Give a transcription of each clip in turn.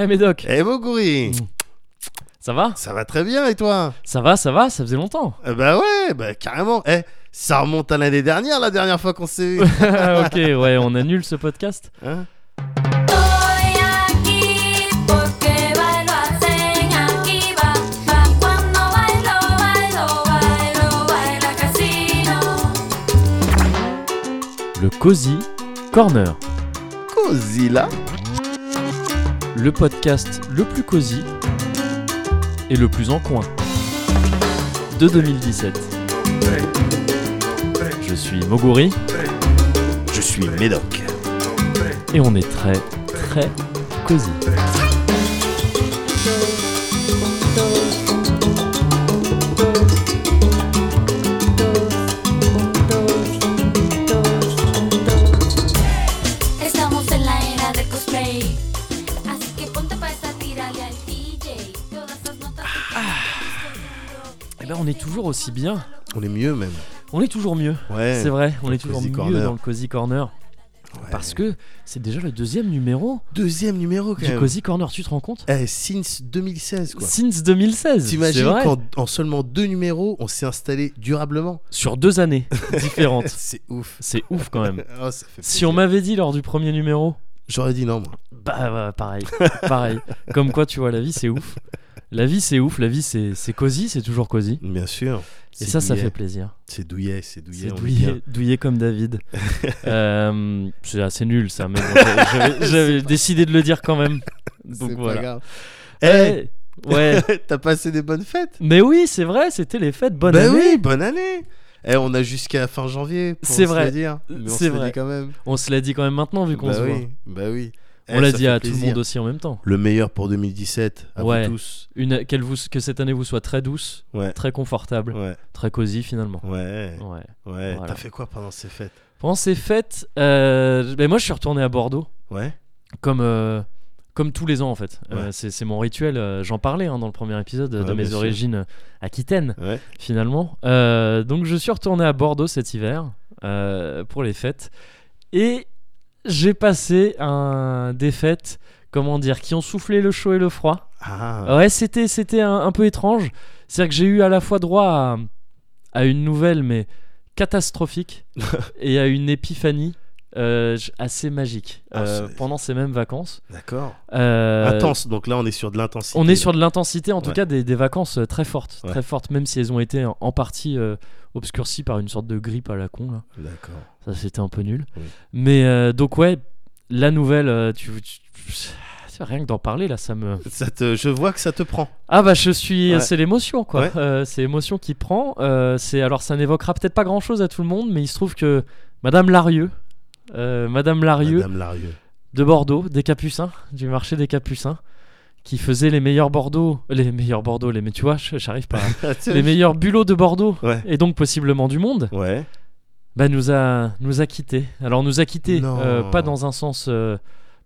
Eh Médoc, Eh Moguri ça va? Ça va très bien et toi? Ça va, ça va, ça faisait longtemps. Eh Bah ouais, bah carrément. Eh, ça remonte à l'année dernière, la dernière fois qu'on s'est vu. ok, ouais, on annule ce podcast. Hein? Le Cozy Corner, Cosilla le podcast le plus cosy et le plus en coin de 2017. Je suis Moguri Je suis Médoc. et on est très, très cosy. Est toujours aussi bien. On est mieux même. On est toujours mieux. Ouais. C'est vrai, on est toujours mieux Corner. dans le Cozy Corner. Ouais. Parce que c'est déjà le deuxième numéro Deuxième numéro quand du même. Cozy Corner, tu te rends compte? Eh, since 2016 quoi. Since 2016. c'est T'imagines qu'en en seulement deux numéros, on s'est installé durablement Sur deux années différentes. C'est ouf. C'est ouf quand même. Oh, ça fait Si on m'avait dit lors du premier numéro, J'aurais dit non moi. bah, bah, pareil, pareil. Comme quoi, tu vois, la vie c'est ouf. La vie c'est ouf, la vie c'est c'est cosy, c'est toujours cosy. Bien sûr. Et ça, ça douillet. fait plaisir. C'est douillet, c'est douillet. C'est bien. douillé, douillé comme David. Euh, c'est assez nul ça, mais bon, j'avais- décidé de le dire quand même. Donc C'est pas voilà. grave. Eh, Eh, ouais. t'as passé des bonnes fêtes? Mais oui, c'est vrai, c'était les fêtes. Bonne bah année. oui, bonne année. Eh, on a jusqu'à fin janvier. pour C'est se vrai. dire. Mais on C'est se vrai. dit quand même. On se l'a dit quand même maintenant vu qu'on bah se voit. oui, bah oui. On Eh, l'a ça dit à tout le monde aussi en même temps. Le meilleur pour 2017 à Ouais. vous tous. Une, vous, que cette année vous soit très douce, Ouais. très confortable, Ouais, très cosy finalement. ouais, Ouais. ouais. Voilà. T'as fait quoi pendant ces fêtes? Pendant ces fêtes, euh, ben moi je suis retourné à Bordeaux, Ouais. comme, euh, comme tous les ans en fait. Euh, Ouais. c'est, c'est mon rituel, euh, j'en parlais hein, dans le premier épisode de mes sûr. origines euh, aquitaines Ouais. finalement. Euh, donc je suis retourné à Bordeaux cet hiver euh, pour les fêtes et j'ai passé un, des fêtes, comment dire, qui ont soufflé le chaud et le froid. Ah. Ouais, c'était, c'était un, un peu étrange. C'est-à-dire que j'ai eu à la fois droit à, à une nouvelle, mais catastrophique, et à une épiphanie euh, assez magique Ah, euh, pendant ces mêmes vacances. D'accord. Euh, Intense. Donc là, on est sur de l'intensité. On est sur de l'intensité, en tout Ouais. cas des, des vacances euh, très fortes, Ouais. très fortes, même si elles ont été en, en partie obscurcies par une sorte de grippe à la con. Là. D'accord. Ça, c'était un peu nul. Oui. Mais euh, donc, ouais, la nouvelle, euh, tu, tu- tu- rien que d'en parler, là, ça me. Ça te, je vois que ça te prend. Ah bah je suis, Ouais. c'est l'émotion quoi. Ouais. Euh, c'est l'émotion qui prend. Euh, c'est alors ça n'évoquera peut-être pas grand chose à tout le monde, mais il se trouve que Madame Larieux, Madame Larieux Madame Larieux. de Bordeaux, des Capucins, du marché des Capucins, qui faisait les meilleurs Bordeaux, les meilleurs Bordeaux, les mais tu vois, j'arrive pas. les meilleurs bulots de Bordeaux Ouais. et donc possiblement du monde. Ouais. Bah nous a nous a quittés. Alors nous a quittés, Non. euh, pas dans un sens. euh,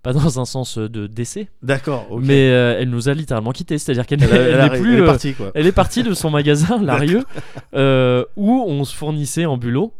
pas dans un sens de décès, D'accord. mais euh, elle nous a littéralement quittés. C'est-à-dire qu'elle n'est plus, elle est euh, partie quoi. Elle est partie de son magasin, Larieux, euh, où on se fournissait en bulot.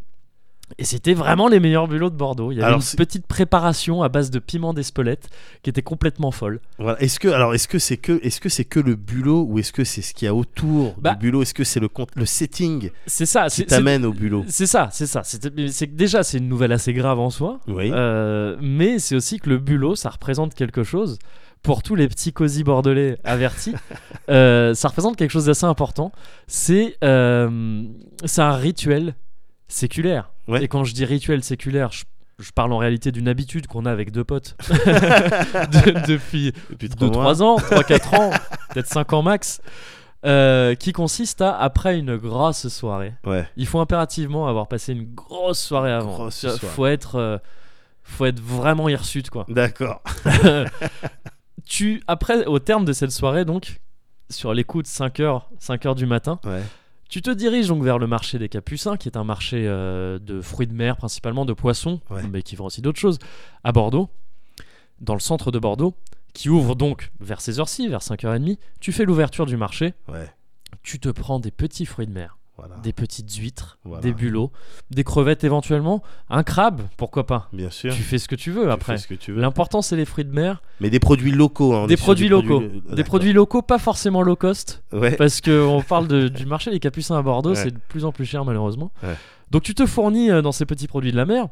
Et c'était vraiment les meilleurs bulots de Bordeaux. Il y avait Alors, une petite préparation à base de piment d'Espelette qui était complètement folle. Voilà. Est-ce que alors est-ce que c'est que est-ce que c'est que le bulot ou est-ce que c'est ce qu'il y a autour Bah, du bulot? Est-ce que c'est le le setting C'est ça. qui t'amène au bulot? C'est ça, c'est ça. C'est que déjà c'est une nouvelle assez grave en soi, Oui. Euh, mais c'est aussi que le bulot ça représente quelque chose pour tous les petits cosy bordelais avertis. euh, ça représente quelque chose d'assez important. C'est euh, c'est un rituel séculaire. Ouais. Et quand je dis rituel séculaire, je, je parle en réalité d'une habitude qu'on a avec deux potes De- depuis Depuis trois 2-3 mois. ans, 3-4 ans, peut-être 5 ans max, euh, qui consiste à, après une grosse soirée, Ouais. il faut impérativement avoir passé une grosse soirée avant. Grosse soirée. Faut être, euh, faut être vraiment hirsute quoi. D'accord. tu, après, au terme de cette soirée, donc, sur les coups de 5h, 5h du matin, Ouais. Tu te diriges donc vers le marché des Capucins, qui est un marché euh, de fruits de mer, principalement de poissons, Ouais. mais qui vend aussi d'autres choses, à Bordeaux, dans le centre de Bordeaux, qui ouvre donc vers ces heures-ci, vers 5h30. Tu fais l'ouverture du marché, Ouais. tu te prends des petits fruits de mer, Voilà. des petites huîtres, Voilà. des bulots, des crevettes éventuellement, un crabe, pourquoi pas. Bien sûr. Tu fais ce que tu veux Tu après. fais ce que tu veux. L'important c'est les fruits de mer, Mais des produits locaux. hein, des produits locaux, euh, des produits locaux pas forcément low cost, Ouais. parce qu'on parle de- du marché des capucins à Bordeaux, Ouais. c'est de plus en plus cher malheureusement. Ouais. Donc tu te fournis euh, dans ces petits produits de la mer,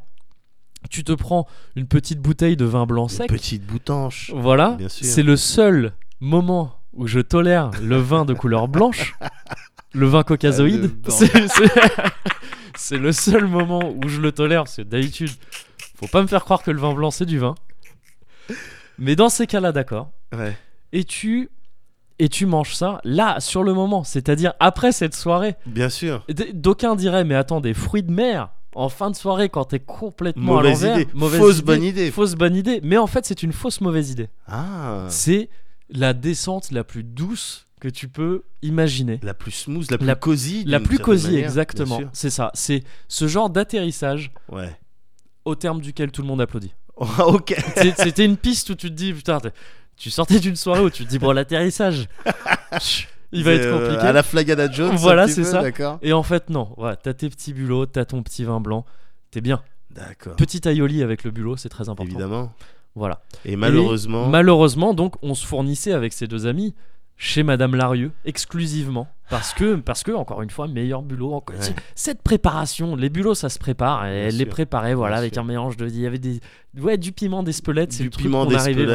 tu te prends une petite bouteille de vin blanc Une sec, petite boutanche. voilà, c'est le seul moment où je tolère le vin de couleur blanche, le vin Ah, caucasoïde. blanc. C'est- le seul moment où je le tolère, parce que d'habitude, faut pas me faire croire que le vin blanc c'est du vin. Mais dans ces cas-là, d'accord. Ouais. Et tu et tu manges ça là sur le moment, c'est-à-dire après cette soirée. Bien sûr. D'aucuns diraient mais attends des fruits de mer en fin de soirée quand t'es complètement Mauvaise à l'envers. idée. Mauvaise Fausse idée. bonne idée. Fausse bonne idée. Mais en fait c'est une fausse mauvaise idée. Ah. C'est la descente la plus douce que tu peux imaginer. La plus smooth, la plus La- cosy. La plus cosy, manière, exactement. C'est ça. C'est ce genre d'atterrissage. Ouais. au terme duquel tout le monde applaudit. Ah, ok. C'était une piste où tu te dis, putain, tu sortais d'une soirée où tu te dis, bon, l'atterrissage, il va être euh, compliqué. à la Flagada Jones. Voilà, c'est ça. Et en fait, non. Ouais, t'as tes petits bulots, t'as ton petit vin blanc, t'es bien. D'accord. Petit aioli avec le bulot, c'est très important. Évidemment. Voilà. Et malheureusement. Malheureusement, donc, on se fournissait avec ces deux amis chez Madame Larieux exclusivement parce que parce que encore une fois meilleur bulot encore Ouais. cette préparation les bulots ça se prépare et Bien elle les préparait voilà avec sûr. un mélange de il y avait des ouais du piment d'Espelette c'est du le truc qu'on arrivait à- et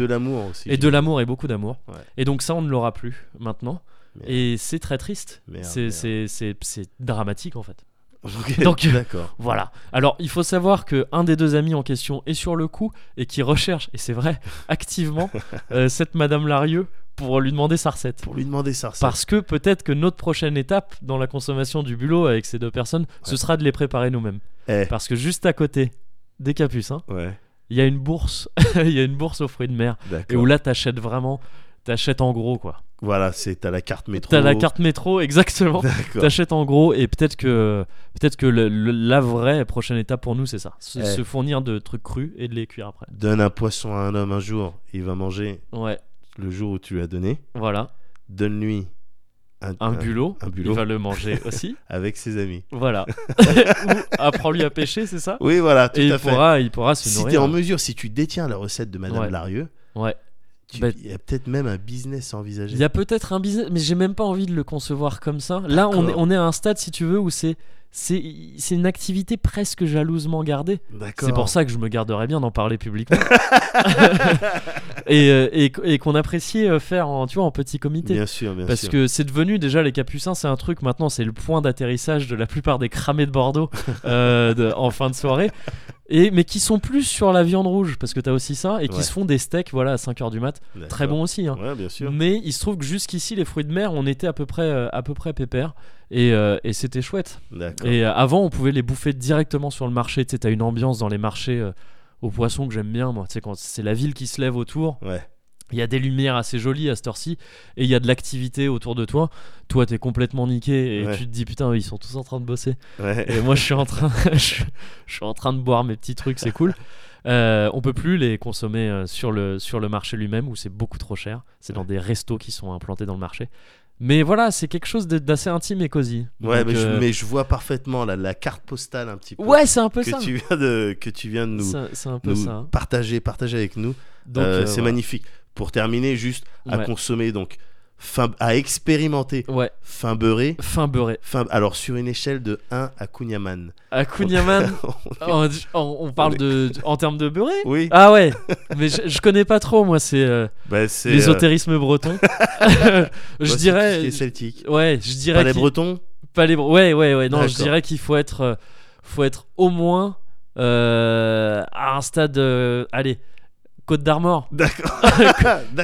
de l'amour aussi. et de l'amour et beaucoup d'amour Ouais. et donc ça on ne l'aura plus maintenant Merde. et c'est très triste c'est dramatique en fait Donc- D'accord. voilà. Alors, il faut savoir que un des deux amis en question est sur le coup et qui recherche, et c'est vrai, activement, euh, cette Madame Larieux pour lui demander sa recette. Pour lui demander ça. recette. Parce que peut-être que notre prochaine étape dans la consommation du bulot avec ces deux personnes, ce Ouais. sera de les préparer nous-mêmes. Eh. Parce que juste à côté des capucins, Ouais. il y a une bourse, il y a une bourse aux fruits de mer, et où là, t'achètes vraiment, t'achètes en gros, quoi. Voilà, c'est t'as la carte métro. T'as la carte métro, exactement. T'achètes en gros et peut-être que peut-être que le- le- la vraie prochaine étape pour nous c'est ça, se, Eh. se fournir de trucs crus et de les cuire après. Donne un poisson à un homme un jour, il va manger Ouais, le jour où tu lui as donné. voilà, Donne-lui un, un bulot, un bulot. il va le manger aussi. avec ses amis. Voilà. Ou apprends-lui à pêcher, c'est ça? Oui, voilà, tout Et à il fait. pourra, il pourra se si nourrir. t'es en mesure, si tu détiens la recette de Madame Ouais. Larieux, Ouais. tu- Bah- il y a peut-être même un business à envisager. Il y a peut-être un business, mais j'ai même pas envie de le concevoir comme ça. Là, on est, on est à un stade, si tu veux, où c'est c'est une activité presque jalousement gardée. C'est pour ça que je me garderais bien d'en parler publiquement. et euh, et, et qu'on appréciait euh, faire en, tu vois, en petit comité. Bien sûr, bien Parce sûr. que c'est devenu déjà les capucins, c'est un truc maintenant, c'est le point d'atterrissage de la plupart des cramés de Bordeaux euh, de- en fin de soirée. Et, mais qui sont plus sur la viande rouge, parce que t'as aussi ça, et qui Ouais. se font des steaks voilà, à 5h du mat. Très bon aussi. hein. Ouais, bien sûr. Mais il se trouve que jusqu'ici, les fruits de mer, on était à peu près, euh, à peu près pépère. Et, euh, et c'était chouette. Et euh, avant, on pouvait les bouffer directement sur le marché. Tu sais, t'as une ambiance dans les marchés aux poissons que j'aime bien, moi. Tu sais, quand c'est la ville qui se lève autour, Ouais. Il y a des lumières assez jolies à cette heure-ci et il y a de l'activité autour de toi. Toi, t'es complètement niqué et Ouais. tu te dis putain, ils sont tous en train de bosser. Ouais. Et moi, je suis en train, je, je suis en train de boire mes petits trucs, c'est cool. Euh, on peut plus les consommer euh, sur le sur le marché lui-même où c'est beaucoup trop cher. C'est dans des restos qui sont implantés dans le marché. Mais voilà, c'est quelque chose d'assez intime et cosy. Ouais, Donc, mais, je, euh, mais je vois parfaitement la, la carte postale un petit peu. ouais, c'est un peu que ça. tu viens de que tu viens de nous, C'est- C'est un peu nous ça. hein. partager partager avec nous. Donc, Euh, c'est magnifique. Pour terminer, juste à Ouais. consommer donc fin à expérimenter Ouais, fin beurré. fin beurré. Fin, alors sur une échelle de 1 à Kunyaman. À Kunyaman, on, on- on parle de en termes de beurré? oui, Ah ouais, mais je, je connais pas trop moi, c'est euh, bah, c'est euh, l'ésotérisme breton. je c'est dirais, qui est celtique. ouais, je dirais Pas les Bretons pas les ouais ouais ouais non, je dirais qu'il faut être, euh, faut être au moins à un stade, allez, Côte d'Armor, D'accord.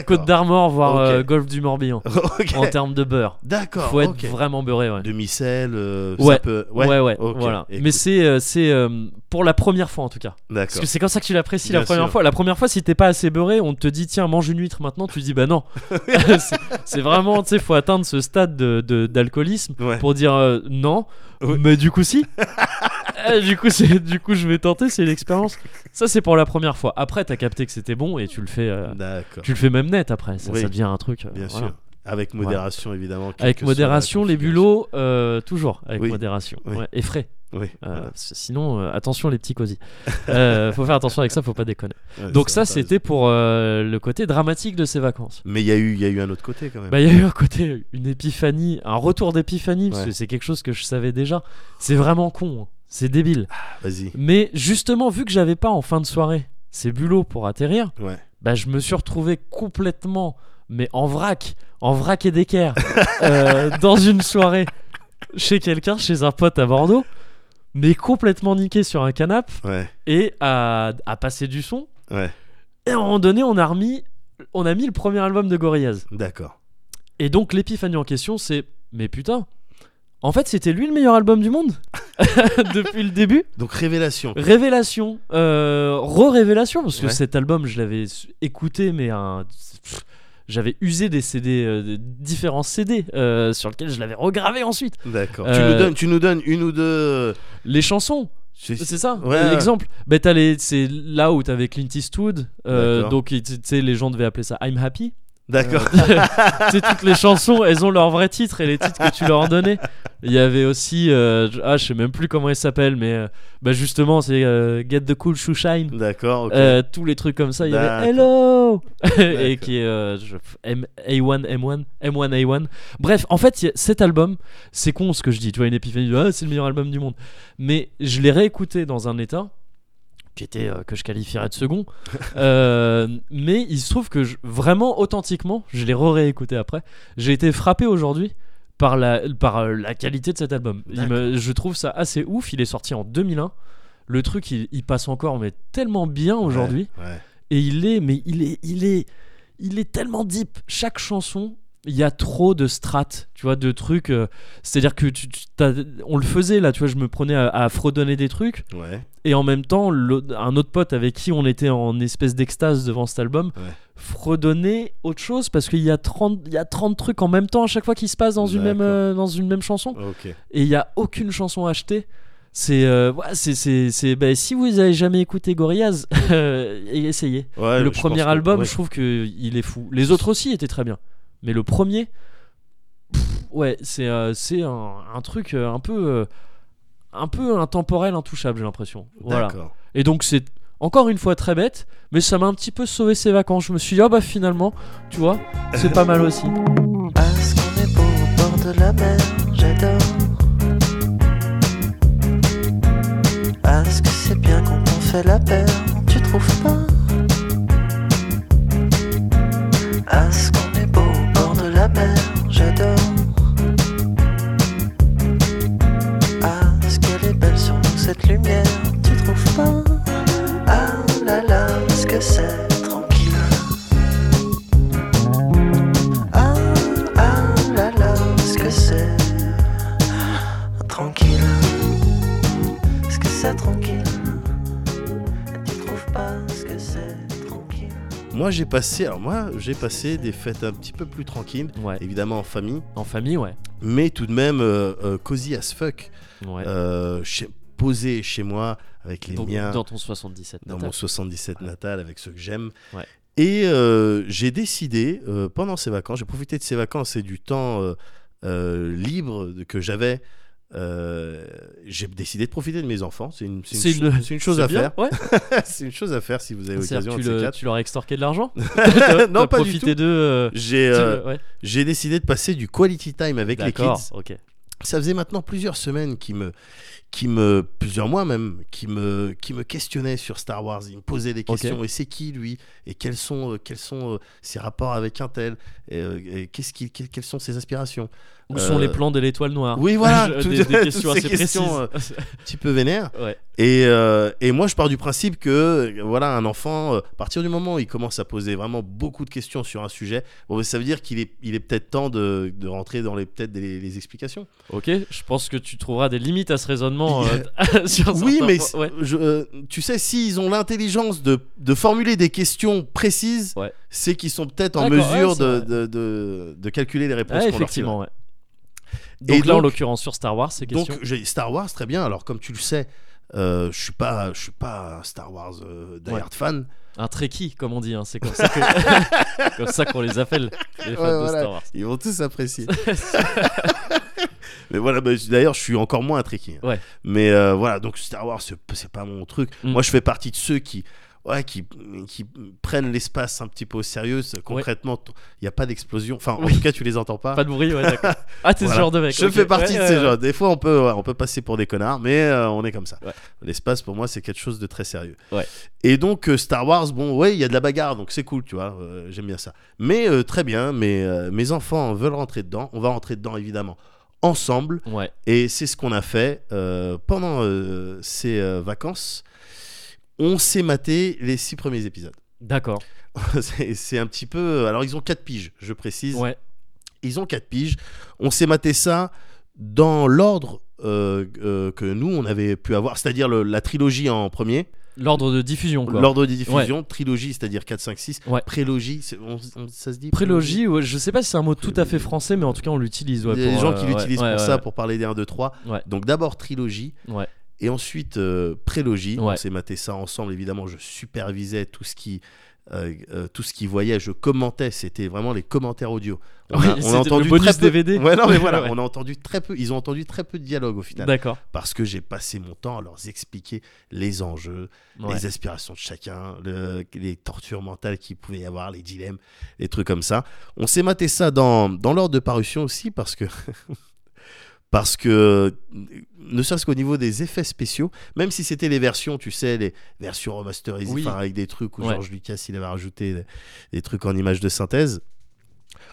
Côte d'Armor, voire Ok. euh, Golfe du Morbihan, en termes de beurre. D'accord. Faut être vraiment beurré, ouais. Demi-sel, euh, Ouais. ça peut. Ouais, ouais, ok, voilà. écoute, Mais c'est, euh, c'est euh, pour la première fois en tout cas. Parce D'accord. que c'est comme ça que tu l'apprécies la première sûr. fois. La première fois, si t'es pas assez beurré, on te dit tiens, mange une huître maintenant. Tu dis bah non. c'est, c'est vraiment, tu sais, faut atteindre ce stade de, de- d'alcoolisme Ouais. pour dire non. Ouais. Mais du coup, si. Euh, du coup, c'est, du coup, je vais tenter. C'est l'expérience. Ça, c'est pour la première fois. Après, t'as capté que c'était bon et tu le fais. euh, D'accord. tu le fais même net après. Ça, Oui. ça devient un truc. euh, Bien voilà. sûr. Avec modération, évidemment. quelle Avec que soit la modération, les configuration. bulots, euh, toujours avec Oui. modération. Oui. Ouais, et frais. Oui. Euh, voilà. parce que sinon, euh, attention les petits cosy. Euh, faut faire attention avec ça, faut pas déconner. Ouais, Donc ça, c'était pour euh, le côté dramatique de ces vacances. Mais il y, a eu- il y a eu un autre côté quand même. Bah, il y a eu un côté, une épiphanie, un retour d'épiphanie, parce Ouais. que c'est quelque chose que je savais déjà. C'est vraiment con, hein. C'est débile. Vas-y. Mais justement, vu que j'avais pas en fin de soirée ces bulots pour atterrir, Ouais. bah, je me suis retrouvé complètement, mais en vrac, en vrac et d'équerre, euh, dans une soirée chez quelqu'un, chez un pote à Bordeaux, mais complètement niqué sur un canapé Ouais. et à, à passer du son. Ouais. Et à un moment donné, on a remis, on a mis le premier album de Gorillaz. D'accord. Et donc l'épiphanie en question, c'est mais putain, en fait c'était lui le meilleur album du monde depuis le début. Donc révélation. Révélation, euh, re-révélation, parce que Ouais. cet album je l'avais écouté, mais un- j'avais usé des CD, euh, différents CD euh, sur lesquels je l'avais regravé ensuite. D'accord. Tu, Euh, nous donnes, tu nous donnes une ou deux. Les chansons, c'est- ça, Ouais, l'exemple. Les- c'est là où t'avais Clint Eastwood, euh, donc tu tu sais les gens devaient appeler ça I'm Happy. D'accord. sais, toutes les chansons, elles ont leur vrai titre et les titres que tu leur en donnais. Il y avait aussi, euh, ah, je sais même plus comment il s'appelle, mais euh, bah justement, c'est euh, Get the Cool Shoe Shine. D'accord. ok. Euh, tous les trucs comme ça, il y avait. Hello et qui est je- M- A1 M1 M1 A1. Bref, en fait, cet album, c'est con ce que je dis, tu vois une épiphanie, de, ah, c'est le meilleur album du monde. Mais je l'ai réécouté dans un état qui était euh, que je qualifierais de second. Euh, mais il se trouve que je- vraiment authentiquement, je l'ai re-réécouté après. J'ai été frappé aujourd'hui par la par euh, la qualité de cet album. Il me- je trouve ça assez ouf. Il est sorti en 2001. Le truc, il, il passe encore mais tellement bien aujourd'hui. Ouais. ouais. Et il est, mais il est, il est, il est tellement deep. Chaque chanson, il y a trop de strates, tu vois, de trucs. euh, C'est-à-dire que tu, on le faisait là, tu vois, je me prenais à, à fredonner des trucs. Ouais. Et en même temps, un autre pote avec qui on était en espèce d'extase devant cet album Ouais. fredonnait autre chose parce qu'il y, a 30 il y a 30 trucs en même temps à chaque fois qui se passent dans, une même, euh, dans une même chanson. Et il n'y a aucune chanson achetée. C'est, euh, ouais, c'est, bah, si vous avez jamais écouté Gorillaz, euh, essayez. Ouais, le premier album, ouais. je trouve que il est fou. Les autres aussi étaient très bien, mais le premier, pff, ouais, c'est, euh, c'est un, un truc euh, un peu, euh, un peu intemporel, intouchable, j'ai l'impression. Voilà. Et donc c'est encore une fois très bête, mais ça m'a un petit peu sauvé ses vacances. Je me suis dit, ah bah finalement, tu vois, c'est pas mal aussi. Parce qu'on est beau au bord de la mer, j'adore. Parce que c'est bien quand on fait la paire, tu trouves pas Parce cette lumière, tu trouves pas? Ah là là, est-ce que c'est tranquille Ah, ah là là, est-ce que c'est tranquille Est-ce que c'est tranquille Tu trouves pas ce que c'est tranquille? Moi, j'ai passé. Alors moi, j'ai passé des fêtes un petit peu plus tranquilles, Ouais, évidemment en famille, en famille, ouais. mais tout de même euh, euh, cozy as fuck. ouais. Euh, posé chez moi avec les Donc, miens. dans ton 77 dans natal. mon 77 natal avec ceux que j'aime. Ouais. Et euh, j'ai décidé, euh, pendant ces vacances, j'ai profité de ces vacances et du temps euh, libre que j'avais. j'ai décidé de profiter de mes enfants. C'est une, c'est une, une chose à bien, faire. Ouais. c'est une chose à faire si vous avez l'occasion. tu, le- tu leur as extorqué de l'argent non, pas du tout. J'ai décidé de passer du quality time avec les kids. ok. Ça faisait maintenant plusieurs semaines qui me, qui me, plusieurs mois même, qui me, qui me questionnaient sur Star Wars. Ils me posaient des questions. Et c'est qui lui? Et quels sont, euh, quels sont euh, ses rapports avec un tel? Et, euh, et qu'est-ce que- quelles sont ses aspirations? Où sont les plans de l'étoile noire? Oui, voilà, Je- des, des questions assez questions, précises. Un petit peu vénère. ouais. Et, euh, et moi, je pars du principe que, voilà, un enfant, à partir du moment où il commence à poser vraiment beaucoup de questions sur un sujet, bon, ça veut dire qu'il est, il est peut-être temps de, de rentrer dans les, peut-être les explications. Ok, je pense que tu trouveras des limites à ce raisonnement. euh, sur Oui, mais ouais. je, euh, tu sais, s'ils ont l'intelligence de, de formuler des questions précises, Ouais. c'est qu'ils sont peut-être en mesure de, calculer les réponses leur effectivement, ouais. Donc Et là, en l'occurrence, sur Star Wars, c'est question. Donc, j'ai Star Wars, très bien. Alors, comme tu le sais, Euh, je suis pas, je suis pas un Star Wars euh, Ouais. fan. Un Trekkie, comme on dit. hein, C'est comme ça que- comme ça qu'on les appelle, les fans Ouais, de voilà. Star Wars. Ils vont tous apprécier. Mais voilà, bah, d'ailleurs, je suis encore moins un Trekkie. hein. Ouais. Mais euh, voilà, donc Star Wars, c'est c'est pas mon truc. Mm. Moi, je fais partie de ceux qui, ouais, qui, qui prennent l'espace un petit peu au sérieux. C'est- Concrètement, il n'y a pas d'explosion. Enfin, en Oui. tout cas, tu les entends pas. Pas de bruit, ouais, d'accord. Ah, t'es Voilà. ce genre de mec. Je fais partie Ouais, de ouais, ces ouais. gens. Des fois, on peut, ouais, on peut passer pour des connards, mais euh, on est comme ça. Ouais. L'espace, pour moi, c'est quelque chose de très sérieux. Ouais. Et donc, euh, Star Wars, bon, ouais, il y a de la bagarre, donc c'est cool, tu vois. euh, J'aime bien ça. Mais très bien, mais mes enfants veulent rentrer dedans. On va rentrer dedans, évidemment, ensemble. Ouais. Et c'est ce qu'on a fait euh, pendant euh, ces euh, vacances. On s'est maté les six premiers épisodes. D'accord. c'est un petit peu. Alors, ils ont quatre piges, je précise. Ouais. Ils ont 4 piges. On s'est maté ça dans l'ordre euh, euh, que nous, on avait pu avoir, c'est-à-dire la trilogie en premier, L'ordre de diffusion, quoi. l'ordre des diffusions, trilogie, c'est-à-dire 4, 5, 6, Ouais. prélogie, c'est- on- on- ça se dit Prélogie, ouais, je sais pas si c'est un mot tout à fait français, mais en tout cas on l'utilise. Il y a des gens euh, qui l'utilisent pour ça, pour parler des 1, 2, 3. Ouais. Donc d'abord trilogie, Ouais. Et ensuite euh, prélogie. Ouais. On s'est maté ça ensemble, évidemment, je supervisais tout ce qui... euh, euh, tout ce qui voyait, je commentais, c'était vraiment les commentaires audio. On a, on a c'était entendu le très peu... DVD. Ouais, non, mais voilà, Ouais. on a entendu très peu. Ils ont entendu très peu de dialogue au final. D'accord. parce que j'ai passé mon temps à leur expliquer les enjeux, les aspirations de chacun, le- les tortures mentales qu'il pouvait y avoir, les dilemmes, les trucs comme ça. On s'est maté ça dans, dans l'ordre de parution aussi parce que. Parce que, ne serait-ce qu'au niveau des effets spéciaux, même si c'était les versions, tu sais, les versions remasterisées, Oui. enfin, avec des trucs où Ouais. George Lucas il avait rajouté des, des trucs en images de synthèse,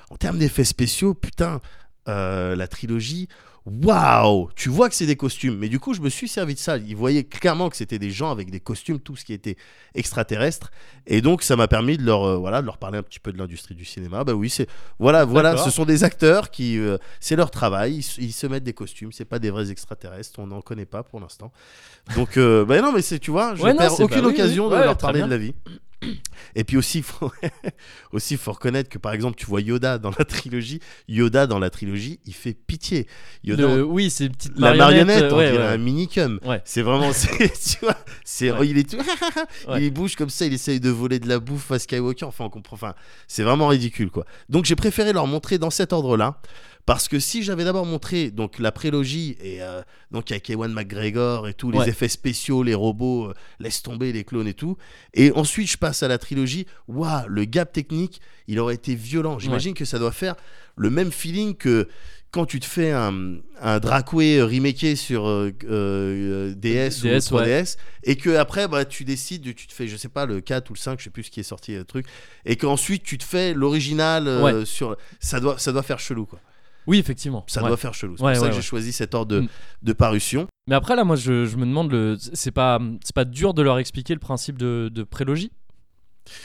en termes d'effets spéciaux, putain, euh, la trilogie, waouh Tu vois que c'est des costumes. Mais du coup, je me suis servi de ça. Ils voyaient clairement que c'était des gens avec des costumes, tout ce qui était extraterrestre. Et donc, ça m'a permis de leur, euh, voilà, de leur parler un petit peu de l'industrie du cinéma. Bah oui, c'est voilà, voilà, ce sont des acteurs qui, euh, c'est leur travail. Ils, se- ils se mettent des costumes. C'est pas des vrais extraterrestres. On n'en connaît pas pour l'instant. Donc, euh, bah non, mais c'est, tu vois, je Ouais, perds aucune occasion oui. de Ouais, leur parler bien. de la vie. Et puis aussi, faut aussi faut reconnaître que par exemple, tu vois Yoda dans la trilogie. Yoda dans la trilogie, il fait pitié. Yoda, Le- Oui, c'est une petite la marionnette. marionnette, euh, on ouais, dirait ouais. un minicum. Ouais. C'est vraiment, tu vois, c'est, il est tout, il bouge comme ça, il essaye de voler de la bouffe à Skywalker. Enfin, on comprend. Enfin, c'est vraiment ridicule, quoi. Donc, j'ai préféré leur montrer dans cet ordre-là. Parce que si j'avais d'abord montré donc la prélogie et euh, donc avec Ewan McGregor et tout les Ouais. effets spéciaux, les robots, euh, laisse tomber les clones et tout, et ensuite je passe à la trilogie, waouh, le gap technique, il aurait été violent. J'imagine que ça doit faire le même feeling que quand tu te fais un, un Dracoué remaké sur euh, euh, DS, DS, ou ouais. 3DS et que après bah, tu décides, tu te fais je sais pas le 4 ou le 5, je sais plus ce qui est sorti le truc et qu'ensuite tu te fais l'original euh, Ouais. sur ça doit ça doit faire chelou quoi. Oui, effectivement. Ça Ouais. doit faire chelou. C'est Ouais, pour ça que j'ai choisi cet ordre de, Mm. de parution. Mais après, là, moi, je, je me demande, le... c'est pas, c'est pas dur de leur expliquer le principe de, de prélogie?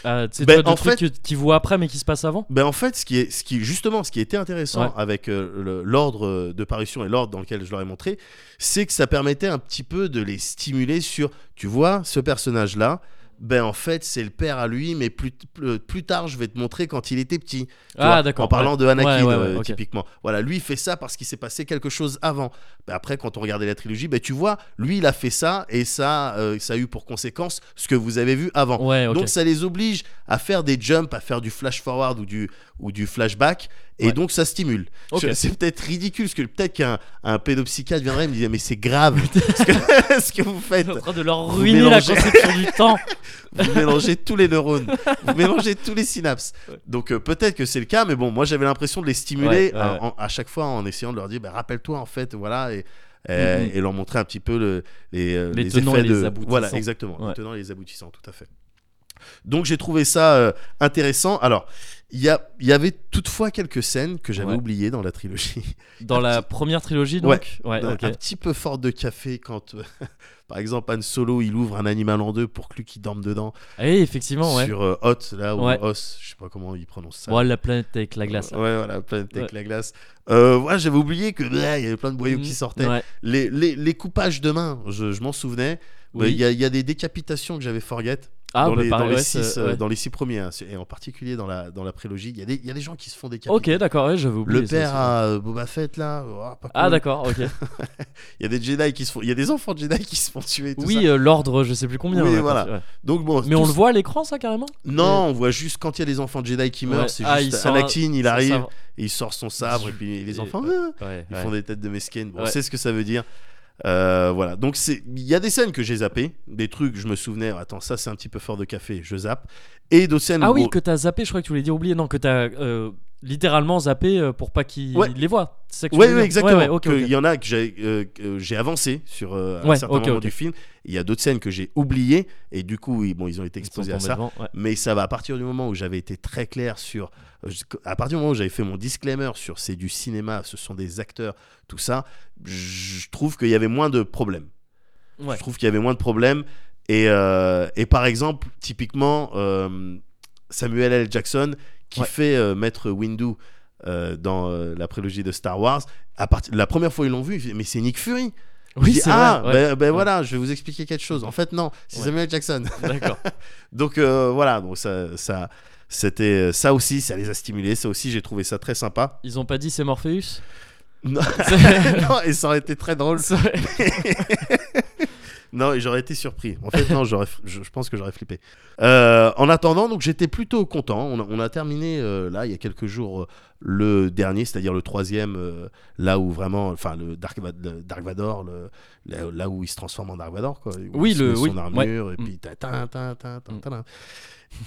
Euh, sais, Ben, en que- qu'ils voient après, mais qui se passent avant? Ben en fait, ce qui est, ce qui justement, ce qui était intéressant Ouais. avec euh, l'ordre de parution et l'ordre dans lequel je leur ai montré, c'est que ça permettait un petit peu de les stimuler sur, tu vois, ce personnage-là. Ben en fait, c'est le père à lui, mais plus, plus, plus tard, je vais te montrer quand il était petit. Ah, vois, d'accord. En parlant ouais. de Anakin, Ouais, ouais, euh, typiquement. Voilà, lui, il fait ça parce qu'il s'est passé quelque chose avant. Ben après, quand on regardait la trilogie, ben tu vois, lui, il a fait ça et ça, euh, ça a eu pour conséquence ce que vous avez vu avant. Donc ça les oblige à faire des jumps, à faire du flash forward ou du, ou du flashback. Et Ouais. donc ça stimule. Ok. Je- C'est peut-être ridicule, parce que peut-être qu'un un pédopsychiatre viendrait et me dirait mais c'est grave ce, que, ce que vous faites. en train de leur ruiner la conception du temps. Vous mélangez tous les neurones, vous mélangez tous les synapses. Donc euh, peut-être que c'est le cas, mais bon, moi j'avais l'impression de les stimuler Ouais, ouais, à, ouais. en- à chaque fois en essayant de leur dire bah, rappelle-toi en fait, voilà. Et, euh, et leur montrer un petit peu le- les, euh, Les effets et les de aboutissants. voilà exactement les tenants et les aboutissants tout à fait donc j'ai trouvé ça euh, intéressant alors il y, a, il y avait toutefois quelques scènes que j'avais Ouais. oubliées dans la trilogie Dans la première trilogie, donc Ouais, un, petit peu forte de café quand euh, par exemple Han Solo il ouvre un animal en deux pour que Luke il dorme dedans Eh, effectivement, ouais. sur euh, Hot là ou. Os je sais pas comment il prononce ça Ouais, la planète avec la glace. là. Ouais, voilà, planète avec la glace. Euh, ouais, j'avais oublié que il y avait plein de boyaux qui Mhm. sortaient. Les, les, les coupages de main, je, je m'en souvenais. Oui. Euh, Il y, a, il y a des décapitations que j'avais forget. Ah, dans, bah, les, pareil, dans, les ouais, six, euh, ouais. dans les six premiers, hein, et en particulier dans la, dans la prélogie. Il y, a des- il y a des gens qui se font des Ok, d'accord, ouais, j'avais oublié. Le père à euh, Boba Fett, là. oh, pas Ah, d'accord, ok. Il y a des Jedi qui se font. Il y a des enfants de Jedi qui se font tuer. tout oui, euh, l'ordre, je sais plus combien. Oui, voilà. Donc bon. Mais on le voit à l'écran, ça, carrément? Non, on voit juste quand il y a des enfants de Jedi qui meurent, c'est Ah, juste il Anakin, il arrive, et il sort son sabre, et puis les enfants, Ouais, ils font des têtes de mesquines. On sait ce que ça veut dire. Euh, voilà, donc c'est, il y a des scènes que j'ai zappées, des trucs, je me souvenais, attends, ça c'est un petit peu fort de café, je zappe, et d'autres scènes. Ah où- oui, que t'as zappé, je crois que tu voulais dire oublié. Non, que t'as euh, littéralement zappé euh, pour pas qu'ils Ouais. les voient. C'est Ouais, exactement. Ouais. Il y en a que j'ai, euh, avancé sur euh, un certain moment du film. Il y a d'autres scènes que j'ai oubliées et du coup, ils, bon, ils ont été exposés à ça. devant. Mais ça va à partir du moment où j'avais été très clair sur, euh, à partir du moment où j'avais fait mon disclaimer sur c'est du cinéma, ce sont des acteurs, tout ça, je trouve qu'il y avait moins de problèmes. Je trouve qu'il y avait moins de problèmes. Et, euh, et par exemple, typiquement, Samuel L. Jackson, qui Ouais. fait euh, Maître Windu euh, dans euh, la prélogie de Star Wars, à partir, la première fois ils l'ont vu, mais c'est Nick Fury. Oui, dis, ah, vrai. ouais. ben, ben Ouais. voilà, je vais vous expliquer quelque chose. En fait, non, c'est. Samuel L. Jackson. D'accord. Donc euh, voilà, donc ça, ça, c'était ça aussi, ça les a stimulés. Ça aussi, j'ai trouvé ça très sympa. Ils ont pas dit c'est Morpheus? Non, non, et ça aurait été très drôle. Non, j'aurais été surpris. En fait, non, je, je pense que j'aurais flippé. Euh, en attendant, donc j'étais plutôt content. On a, on a terminé euh, là il y a quelques jours euh, le dernier, c'est-à-dire le troisième, là où vraiment, enfin le Dark, le Dark Vador, le- là, là où il se transforme en Dark Vador, quoi. Oui, le- oui, son armure ouais. et Mm. puis ta ta ta ta ta ta ta.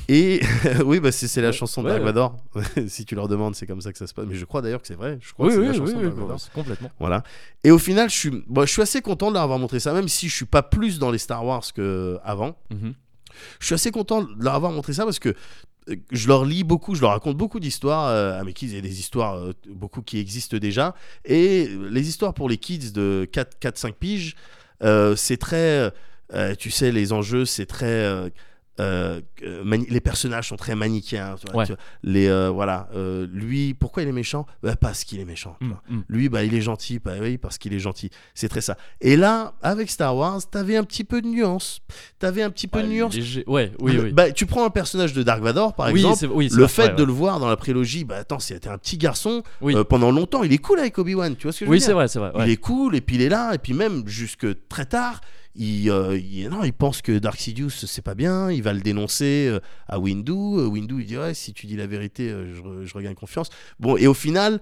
Et oui, bah c'est, c'est la Ouais, chanson de ouais, Dark ouais. Vador. si tu leur demandes, c'est comme ça que ça se passe. Mais je crois d'ailleurs que c'est vrai. Je crois Oui, que c'est oui, la chanson oui, complètement. Voilà. Et au final, je suis, bon, je suis assez content de leur avoir montré ça, même si je suis pas plus dans les Star Wars que avant. Mhm. Je suis assez content de leur avoir montré ça parce que euh, je leur lis beaucoup, je leur raconte beaucoup d'histoires euh, à mes kids. Il y a des histoires, euh, beaucoup qui existent déjà. Et les histoires pour les kids de 4-5 piges, euh, c'est très. euh, tu sais, les enjeux, c'est très. Euh, euh, les personnages sont très manichéens. tu vois, Ouais. tu vois. les, euh, voilà, euh, lui, pourquoi il est méchant? Bah, Parce qu'il est méchant. tu Mm, vois. mm. Lui, bah, il est gentil, bah oui, parce qu'il est gentil. C'est très ça. Et là, avec Star Wars, t'avais un petit peu de nuance. T'avais un petit peu Ouais, de nuance. léger. Ouais, oui, oui. Bah, tu prends un personnage de Dark Vador, par oui, exemple. oui, Le fait de le voir dans la prélogie, bah attends, c'était un petit garçon Oui, pendant longtemps. Il est cool avec Obi-Wan, tu vois ce que je veux oui dire? c'est vrai, c'est vrai. Il est cool et puis il est là et puis même jusque très tard, il, euh, il- non, il pense que Dark Sidious c'est pas bien, il va le dénoncer euh, à Windu. Euh, Windu il dit ouais, si tu dis la vérité, je, je regagne confiance. Bon et au final,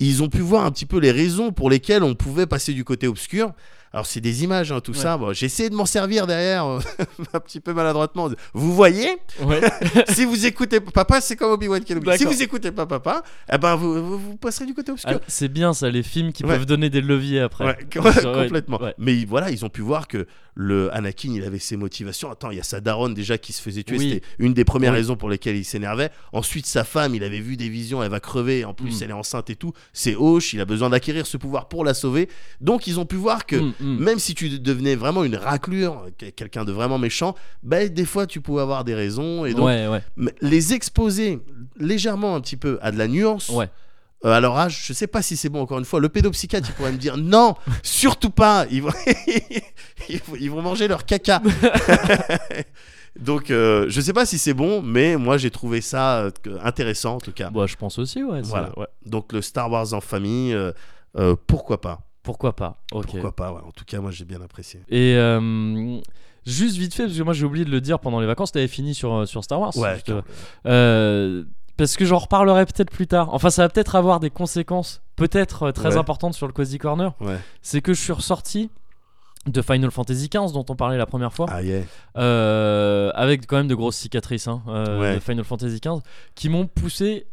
ils ont pu voir un petit peu les raisons pour lesquelles on pouvait passer du côté obscur. Alors c'est des images, hein, tout Ouais. ça. Bon, j'ai essayé de m'en servir derrière, euh, un petit peu maladroitement. Vous voyez, Ouais. si vous écoutez papa, c'est comme Obi-Wan Kenobi. Si vous écoutez pas papa, eh ben vous, vous, vous passerez du côté obscur. Ah, c'est bien ça, les films qui Ouais. peuvent donner des leviers après. Complètement. Mais voilà, ils ont pu voir que le Anakin, il avait ses motivations. Attends, il y a sa daronne déjà qui se faisait tuer. Oui. C'était une des premières Oui. raisons pour lesquelles il s'énervait. Ensuite, sa femme, il avait vu des visions, elle va crever. En plus, Mm. elle est enceinte et tout. C'est Hoche, il a besoin d'acquérir ce pouvoir pour la sauver. Donc, ils ont pu voir que Mm, mm. même si tu devenais vraiment une raclure, que- quelqu'un de vraiment méchant, ben, des fois, tu pouvais avoir des raisons. Et donc, ouais, ouais, mais les exposer légèrement un petit peu à de la nuance. ouais. Euh, à leur âge, je sais pas si c'est bon encore une fois. Le pédopsychiatre, il pourrait me dire non, surtout pas. Ils vont, ils manger leur caca. Donc, euh, je sais pas si c'est bon, mais moi j'ai trouvé ça euh, intéressant en tout cas. Bah, je pense aussi, ouais. c'est- Voilà. ouais. Donc, le Star Wars en famille, euh, pourquoi pas Pourquoi pas Ok. Pourquoi pas ouais. En tout cas, moi j'ai bien apprécié. Et euh, juste vite fait, parce que moi j'ai oublié de le dire pendant les vacances, t'avais fini sur, euh, sur Star Wars. Ouais, juste, euh, parce que j'en reparlerai peut-être plus tard. Enfin, ça va peut-être avoir des conséquences, peut-être très Ouais. importantes sur le Cozy Corner. ouais. C'est que je suis ressorti de Final Fantasy XV dont on parlait la première fois, Ah yeah. euh, avec quand même de grosses cicatrices hein, euh, Ouais. de Final Fantasy XV, qui m'ont poussé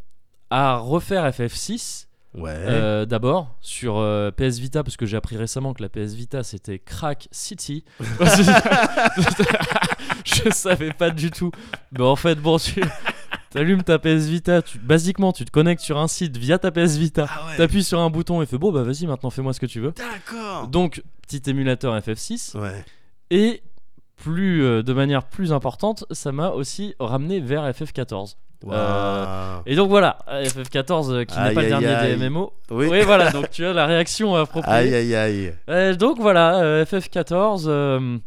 à refaire FF6 Ouais. euh, d'abord sur euh, PS Vita parce que j'ai appris récemment que la PS Vita c'était Crack City. je savais pas du tout. Mais en fait, bon, tu allumes ta PS Vita, tu, basiquement tu te connectes sur un site via ta PS Vita, Ah ouais. t'appuies sur un bouton et fais bon bah vas-y maintenant fais-moi ce que tu veux. D'accord. Donc petit émulateur FF6 Ouais. et plus euh, de manière plus importante, ça m'a aussi ramené vers FF14. Et donc voilà, FF14 euh, qui n'est pas le dernier aïe. des MMO. Oui. Oui, voilà, donc tu as la réaction appropriée. Aïe aïe aïe. Euh, donc voilà, euh, FF14. euh,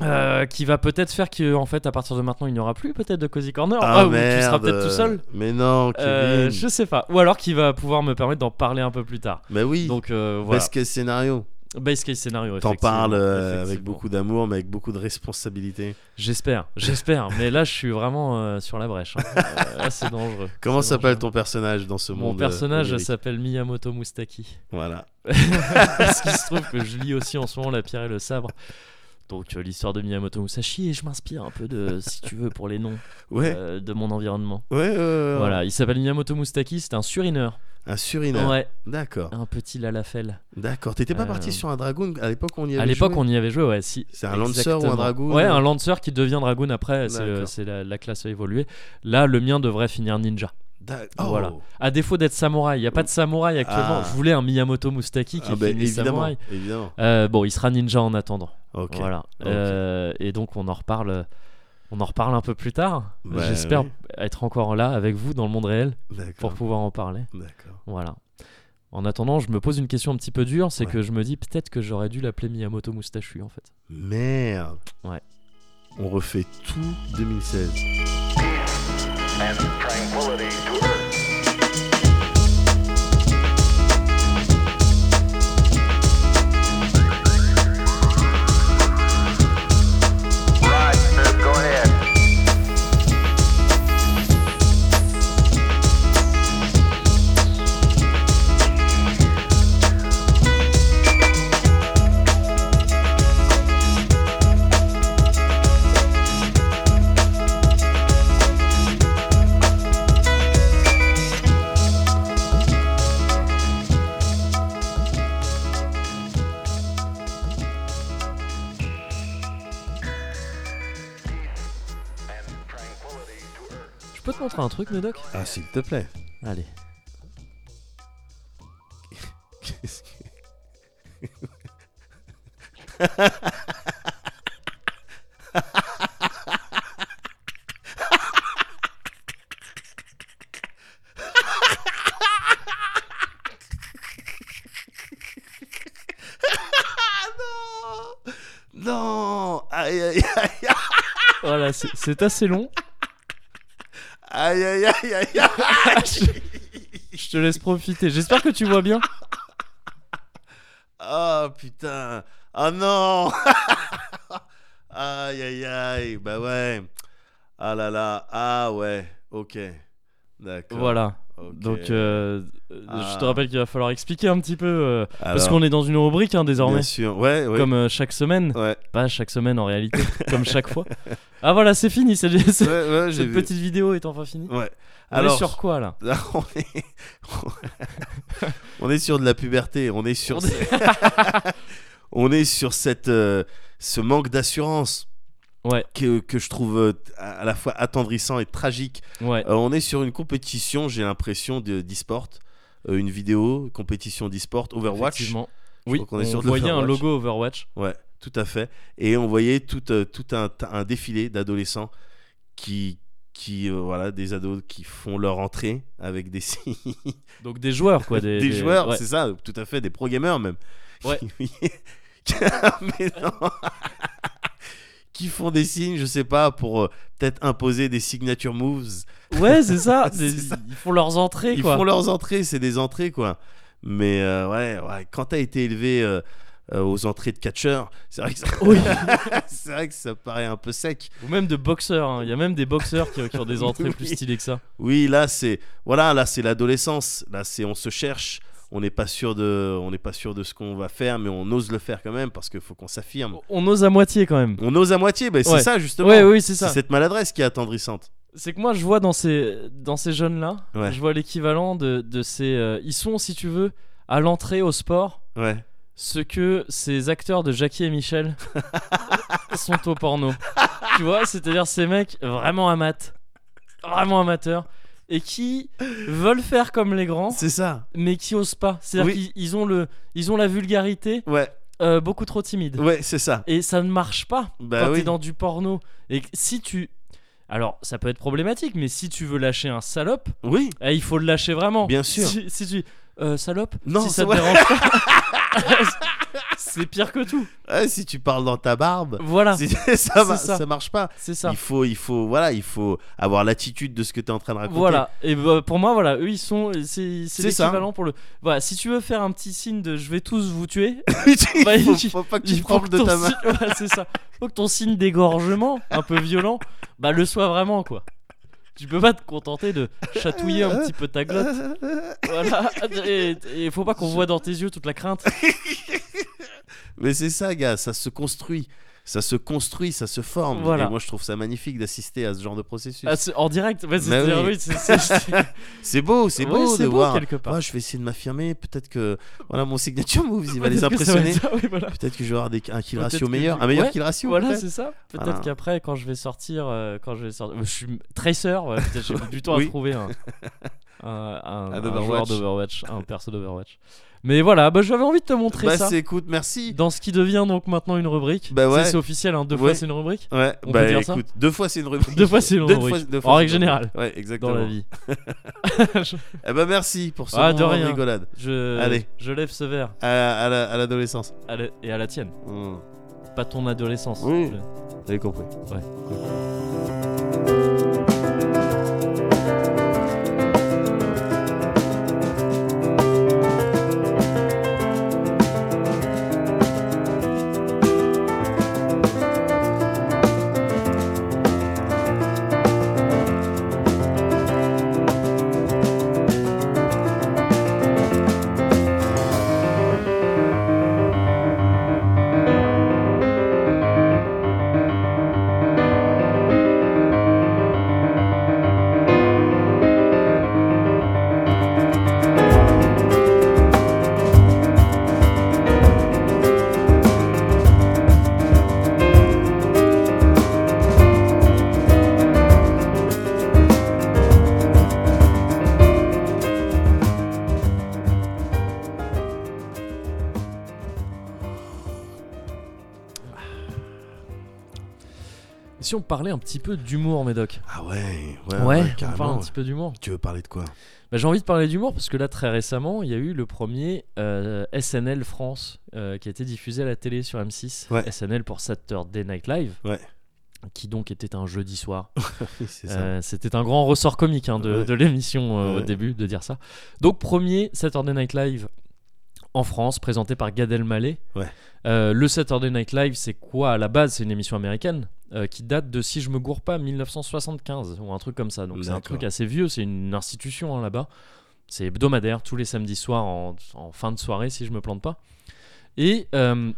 Euh, qui va peut-être faire que en fait à partir de maintenant il n'y aura plus peut-être de cozy corner Ah, ou merde. tu seras peut-être tout seul Mais non, Kevin. Je sais pas ou alors qui va pouvoir me permettre d'en parler un peu plus tard Bah oui. donc voilà Best case scénario. Base case scénario T'en parles euh, avec beaucoup d'amour, mais avec beaucoup de responsabilité. j'espère j'espère mais là je suis vraiment euh, sur la brèche hein. Euh, c'est dangereux Comment s'appelle ton personnage dans ce mon monde euh, personnage s'appelle Miyamoto Mustaki Voilà. Parce qu'il se trouve que je lis aussi en ce moment La pierre et le sabre. Donc euh, l'histoire de Miyamoto Musashi et je m'inspire un peu de, si tu veux, pour les noms Ouais. euh, de mon environnement. Ouais, ouais, Voilà, il s'appelle Miyamoto Mustaki, c'est un surineur. Un surineur. Ouais, D'accord. un petit lalafel. D'accord. T'étais pas Euh, parti sur un dragoon à l'époque on y avait À l'époque, on y avait joué, ouais, si. C'est un lancer ou un dragoon Ouais, un lancer qui devient dragoon après, c'est la, la classe a évolué. Là, le mien devrait finir ninja. D'ac- Voilà. Oh. À défaut d'être samouraï, il n'y a pas de samouraï actuellement. Ah. Je voulais un Miyamoto Mustaki qui Ah bah, finisse évidemment. samouraï. Évidemment. Euh, bon, il sera ninja en attendant. Ok. Voilà. Euh, et donc on en reparle. On en reparle un peu plus tard. Bah, J'espère oui. être encore là avec vous dans le monde réel pour pouvoir en parler. Voilà. En attendant, je me pose une question un petit peu dure, c'est Ouais. que je me dis peut-être que j'aurais dû l'appeler Miyamoto Moustachu en fait. Merde. Ouais. On refait tout 2016. And tranquility to earth. Je peux te montrer un truc, Médoc? Ah, s'il te plaît. Allez. Qu'est-ce que- non Non Aïe aïe aïe Voilà, c'est- c'est assez long. Aïe aïe aïe aïe aïe Je te laisse profiter. J'espère que tu vois bien. Oh putain Ah non Aïe aïe aïe Bah ouais Ah là là Ah ouais Ok D'accord Voilà. Donc, euh, euh, je te Ah. rappelle qu'il va falloir expliquer un petit peu. euh, parce qu'on est dans une rubrique hein, désormais. Bien sûr Ouais, ouais Comme euh, chaque semaine. Ouais, Pas chaque semaine en réalité, comme chaque fois. Ah voilà, c'est fini. c'est- c'est- ouais, ouais, j'ai Cette vu. petite vidéo est enfin finie. Ouais. On Alors, est sur quoi là? on est... on est sur de la puberté. On est sur... On on est sur cette... euh, ce manque d'assurance Ouais, que, que je trouve euh, à la fois attendrissant et tragique ouais. Euh, on est sur une compétition, j'ai l'impression, de- d'e-sport. Une vidéo, compétition d'e-sport, Overwatch. Effectivement. Oui, qu'on est on voyait un logo Overwatch. Ouais, tout à fait. Et on voyait tout, euh, tout un, un défilé d'adolescents qui, qui euh, voilà, des ados qui font leur entrée avec des signes. Donc des joueurs quoi. Des, des, des- joueurs, ouais. c'est ça, tout à fait, des pro gamers même. Ouais. Qui font des signes, je sais pas, pour euh, peut-être imposer des signature moves. Ouais, c'est ça. Ils font leurs entrées Ils quoi. font leurs entrées, c'est des entrées quoi. Mais euh, ouais, ouais, quand t'as été élevé aux entrées de catcheur, c'est vrai que ça... Oui. c'est vrai que ça paraît un peu sec. Ou même de boxeurs. hein. Il y a même des boxeurs qui, qui ont des entrées plus stylées que ça. Oui, là c'est voilà, là c'est l'adolescence. Là c'est on se cherche. On n'est pas sûr de, on n'est pas sûr de ce qu'on va faire, mais on ose le faire quand même parce qu'il faut qu'on s'affirme. On ose à moitié quand même. On ose à moitié, ben, c'est Ouais. ça justement. Ouais, oui, c'est ça. cette maladresse qui est attendrissante. C'est que moi, je vois dans ces, dans ces jeunes-là, Ouais. je vois l'équivalent de, de ces. euh, ils sont, si tu veux, à l'entrée au sport, Ouais. Ce que ces acteurs de Jackie et Michel sont au porno. tu vois, c'est-à-dire ces mecs vraiment amateurs, vraiment amateurs, et qui veulent faire comme les grands, C'est ça. mais qui osent pas. C'est-à-dire Oui. qu'ils ils ont, le, ils ont la vulgarité Ouais. euh, beaucoup trop timide. Ouais, c'est ça. Et ça ne marche pas Bah quand oui. t'es dans du porno. Et si tu. Alors, ça peut être problématique, mais si tu veux lâcher un salope, Oui. eh, il faut le lâcher vraiment. Bien sûr. Si, si tu... Euh, salope Non, si ça te dérange pas. c'est pire que tout. Ouais, si tu parles dans ta barbe, Voilà, si- ça, va- ça. ça marche pas. c'est ça. Il faut, il faut, voilà, il faut avoir l'attitude de ce que tu es en train de raconter. Voilà, et bah, pour moi, voilà, eux ils sont. C'est ça. l'équivalent pour le. Voilà, si tu veux faire un petit signe de je vais tous vous tuer, il Bah, faut, pas que tu trembles de ta main. ouais, c'est ça. Faut que ton signe d'égorgement, un peu violent, bah le soit vraiment quoi. Tu peux pas te contenter de chatouiller un petit peu ta glotte. Voilà. Et, et faut pas qu'on voit dans tes yeux toute la crainte. Mais c'est ça, gars, ça se construit. Ça se construit, ça se forme. Voilà. Et moi, je trouve ça magnifique d'assister à ce genre de processus. Ah, en direct, c'est Bah oui. oui, c'est- C'est beau, c'est beau de beau, voir. quelque part. Je vais essayer de m'affirmer. Peut-être que voilà mon signature moves, il va les impressionner. oui, voilà. Peut-être que je vais avoir des, un kill ratio meilleur, un meilleur Ouais, kill ratio. Voilà, peut-être. c'est ça. Peut-être Voilà. qu'après, quand je vais sortir, euh, quand je vais sortir, je suis tracer. voilà, j'ai du temps Oui. à trouver un, un, un- Un joueur d'Overwatch, un perso d'Overwatch. Mais voilà, bah, j'avais envie de te montrer Bah, ça. c'est écoute, merci. Dans ce qui devient donc maintenant une rubrique. Bah ouais. C'est- officiel, hein, deux Ouais. fois c'est une rubrique. Ouais, On bah peut dire ça écoute, deux fois c'est une rubrique. Deux fois c'est une Deux rubrique. fois- deux En fois, règle c'est une générale. Ouais, exactement. dans la vie. Eh ben merci pour ce Ah, de moment de rien. rigolade Je, Allez. je lève ce verre à, à la- à l'adolescence. la- et à la tienne, Hmm. pas ton adolescence. Oui. Je- Vous avez compris. Et Si on parlait un petit peu d'humour, Médoc? Ah ouais, ouais, on ouais, parle un petit peu d'humour. Tu veux parler de quoi? Bah, J'ai envie de parler d'humour parce que là, très récemment, il y a eu le premier euh, SNL France euh, qui a été diffusé à la télé sur M6. Ouais. SNL pour Saturday Night Live. Ouais. Qui donc était un jeudi soir. Euh, C'était un grand ressort comique hein, de, Ouais. de l'émission euh, au début de dire ça. Donc, premier Saturday Night Live en France, présenté par Gad Elmaleh. Ouais. Euh, le Saturday Night Live, c'est quoi? À la base C'est une émission américaine euh, qui date de, si je me gourre pas, 1975 ou un truc comme ça. Donc c'est un truc assez vieux, c'est une institution hein, là-bas. C'est hebdomadaire, tous les samedis soirs en, en fin de soirée, si je me plante pas. Et euh,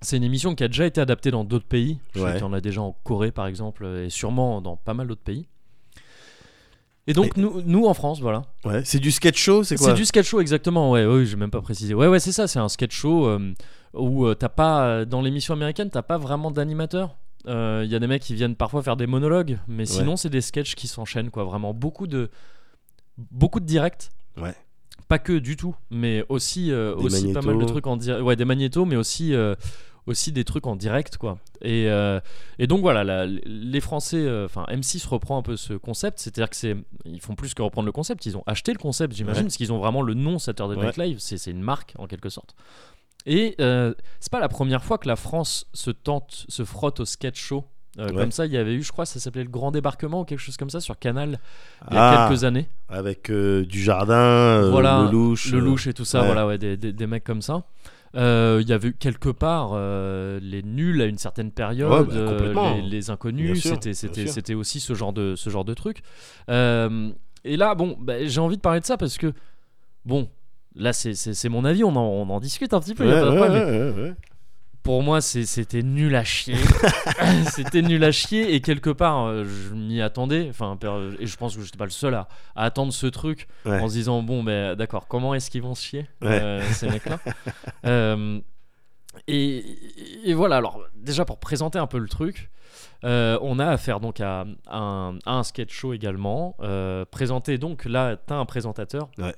c'est une émission qui a déjà été adaptée dans d'autres pays. Je sais Ouais. qu'il y en a déjà en Corée, par exemple, et sûrement dans pas mal d'autres pays. Et donc, nous, nous, en France, voilà. Ouais, c'est du sketch show, c'est quoi? C'est du sketch show, exactement. Ouais, ouais, j'ai même pas précisé. Ouais, ouais, c'est ça. C'est un sketch show euh, où euh, t'as pas. Dans l'émission américaine, t'as pas vraiment d'animateur? Il y a des mecs qui viennent parfois faire des monologues, mais sinon, c'est des sketchs qui s'enchaînent, quoi. Vraiment, beaucoup de. Beaucoup de directs. Ouais. Pas que du tout, mais aussi, euh, pas mal de magnétos. trucs en direct. Ouais, des magnétos, mais aussi. euh, aussi des trucs en direct quoi et, euh, et donc voilà la- les français euh, enfin M6 reprend un peu ce concept c'est à dire que c'est ils font plus que reprendre le concept ils ont acheté le concept j'imagine Ouais. parce qu'ils ont vraiment le nom Saturday Night Live c'est c'est une marque en quelque sorte et euh, c'est pas la première fois que la France se tente se frotte au sketch show Euh, Ouais. comme ça il y avait eu je crois ça s'appelait le Grand Débarquement ou quelque chose comme ça sur Canal il y Ah, a quelques années Avec euh, du jardin, euh, Voilà, le louche. le louche et tout ça, ouais. voilà, ouais, des, des- des mecs comme ça. Il y avait eu quelque part les nuls à une certaine période, bah, les, inconnus, c'était aussi ce genre de ce genre de truc. Et là, bon, bah, j'ai envie de parler de ça parce que bon, là c'est mon avis, on en, on en discute un petit peu. y a Ouais, pas de ouais, problème, mais ouais, ouais, ouais. Pour moi, c'était nul à chier. c'était nul à chier et quelque part, euh, je m'y attendais. Enfin, per- et je pense que j'étais pas le seul à, à attendre ce truc Ouais. en se disant bon ben d'accord comment est-ce qu'ils vont se chier Ouais. euh, ces mecs là et, et voilà alors déjà pour présenter un peu le truc euh, on a affaire donc à un, à un sketch show également euh, présenté donc là t'as un présentateur Ouais.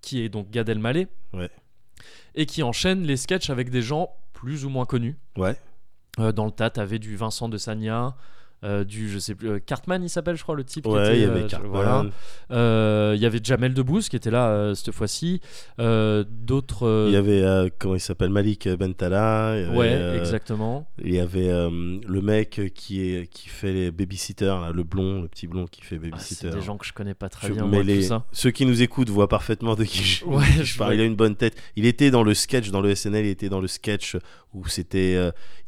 Qui est donc Gad Elmaleh Ouais. et qui enchaîne les sketchs avec des gens plus ou moins connus Ouais. euh, dans le tas, t'avais du Vincent de Sagna, euh, du je sais plus euh, Cartman il s'appelle je crois le type qui Ouais, était, il y avait euh, Cartman. voilà. Il y avait Jamel Debbouze qui était là cette fois-ci d'autres Il y avait, comment il s'appelle, Malik Bentala. il y avait, ouais exactement Il y avait le mec qui, est, qui fait les babysitters, là, le blond, le petit blond qui fait Ah, c'est babysitter. des gens que je connais pas très Je- bien mais moi, les- tout ça ceux qui nous écoutent voient parfaitement de qui je, Ouais, je je parle. Il a une bonne tête. Il était dans le sketch, dans le SNL, il était dans le sketch où c'était.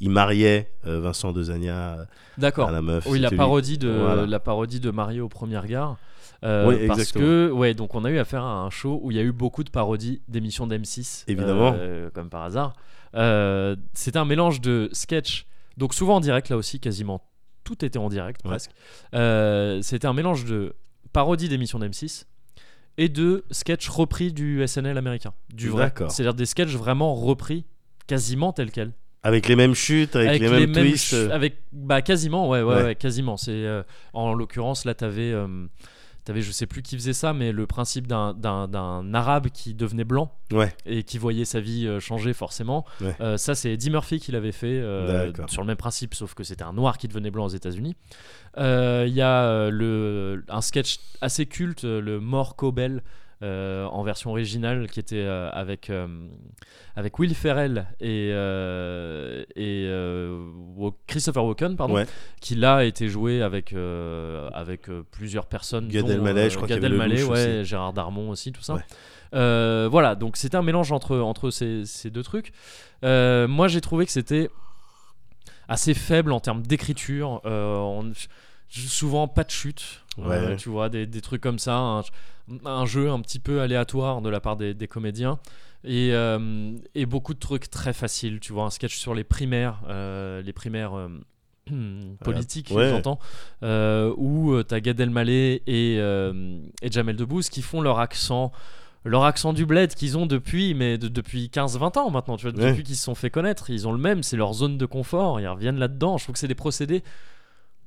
il mariait Vincent Dezania d'accord la meuf. Oui, la lui. parodie de Voilà. la parodie de Mario au premier regard. Euh, Oui, parce que ouais, donc on a eu affaire à un show où il y a eu beaucoup de parodies d'émissions d'M6, Évidemment. euh, comme par hasard. Euh, C'était un mélange de sketch, donc souvent en direct là aussi, quasiment tout était en direct Ouais. presque. C'était un mélange de parodies d'émissions d'M6 et de sketch repris du SNL américain, du vrai. C'est-à-dire des sketchs vraiment repris, quasiment tels quels Avec les mêmes chutes, avec, les, mêmes twists. ch- avec bah quasiment ouais ouais, Ouais. ouais, quasiment c'est euh, en l'occurrence là t'avais euh, t'avais je sais plus qui faisait ça mais le principe d'un d'un d'un arabe qui devenait blanc Ouais. et qui voyait sa vie euh, changer forcément. Euh, ça c'est Eddie Murphy qui l'avait fait euh, sur le même principe sauf que c'était un noir qui devenait blanc aux États-Unis Euh, il y a euh, le un sketch assez culte euh, le Mort Cobel euh, en version originale qui était euh, avec euh, avec Will Ferrell et et Christopher Walken pardon Ouais. qui là a été joué avec avec plusieurs personnes Gad dont, Elmaleh, je crois Gad Elmaleh, ouais, Gérard Darmon aussi tout ça Ouais. Euh, voilà donc c'était un mélange entre entre ces, ces deux trucs Euh, moi j'ai trouvé que c'était assez faible en termes d'écriture euh, souvent pas de chute. Euh, tu vois des, des trucs comme ça un, un jeu un petit peu aléatoire de la part des, des comédiens. Et, euh, et beaucoup de trucs très faciles tu vois un sketch sur les primaires euh, les primaires politiques ouais. j'entends euh, où t'as Gad Elmaleh et, euh, et Jamel Debbouze qui font leur accent leur accent du bled qu'ils ont depuis mais de- depuis 15-20 ans maintenant tu vois Ouais. depuis qu'ils se sont fait connaître. Ils ont le même c'est leur zone de confort ils reviennent là-dedans. Je trouve que c'est des procédés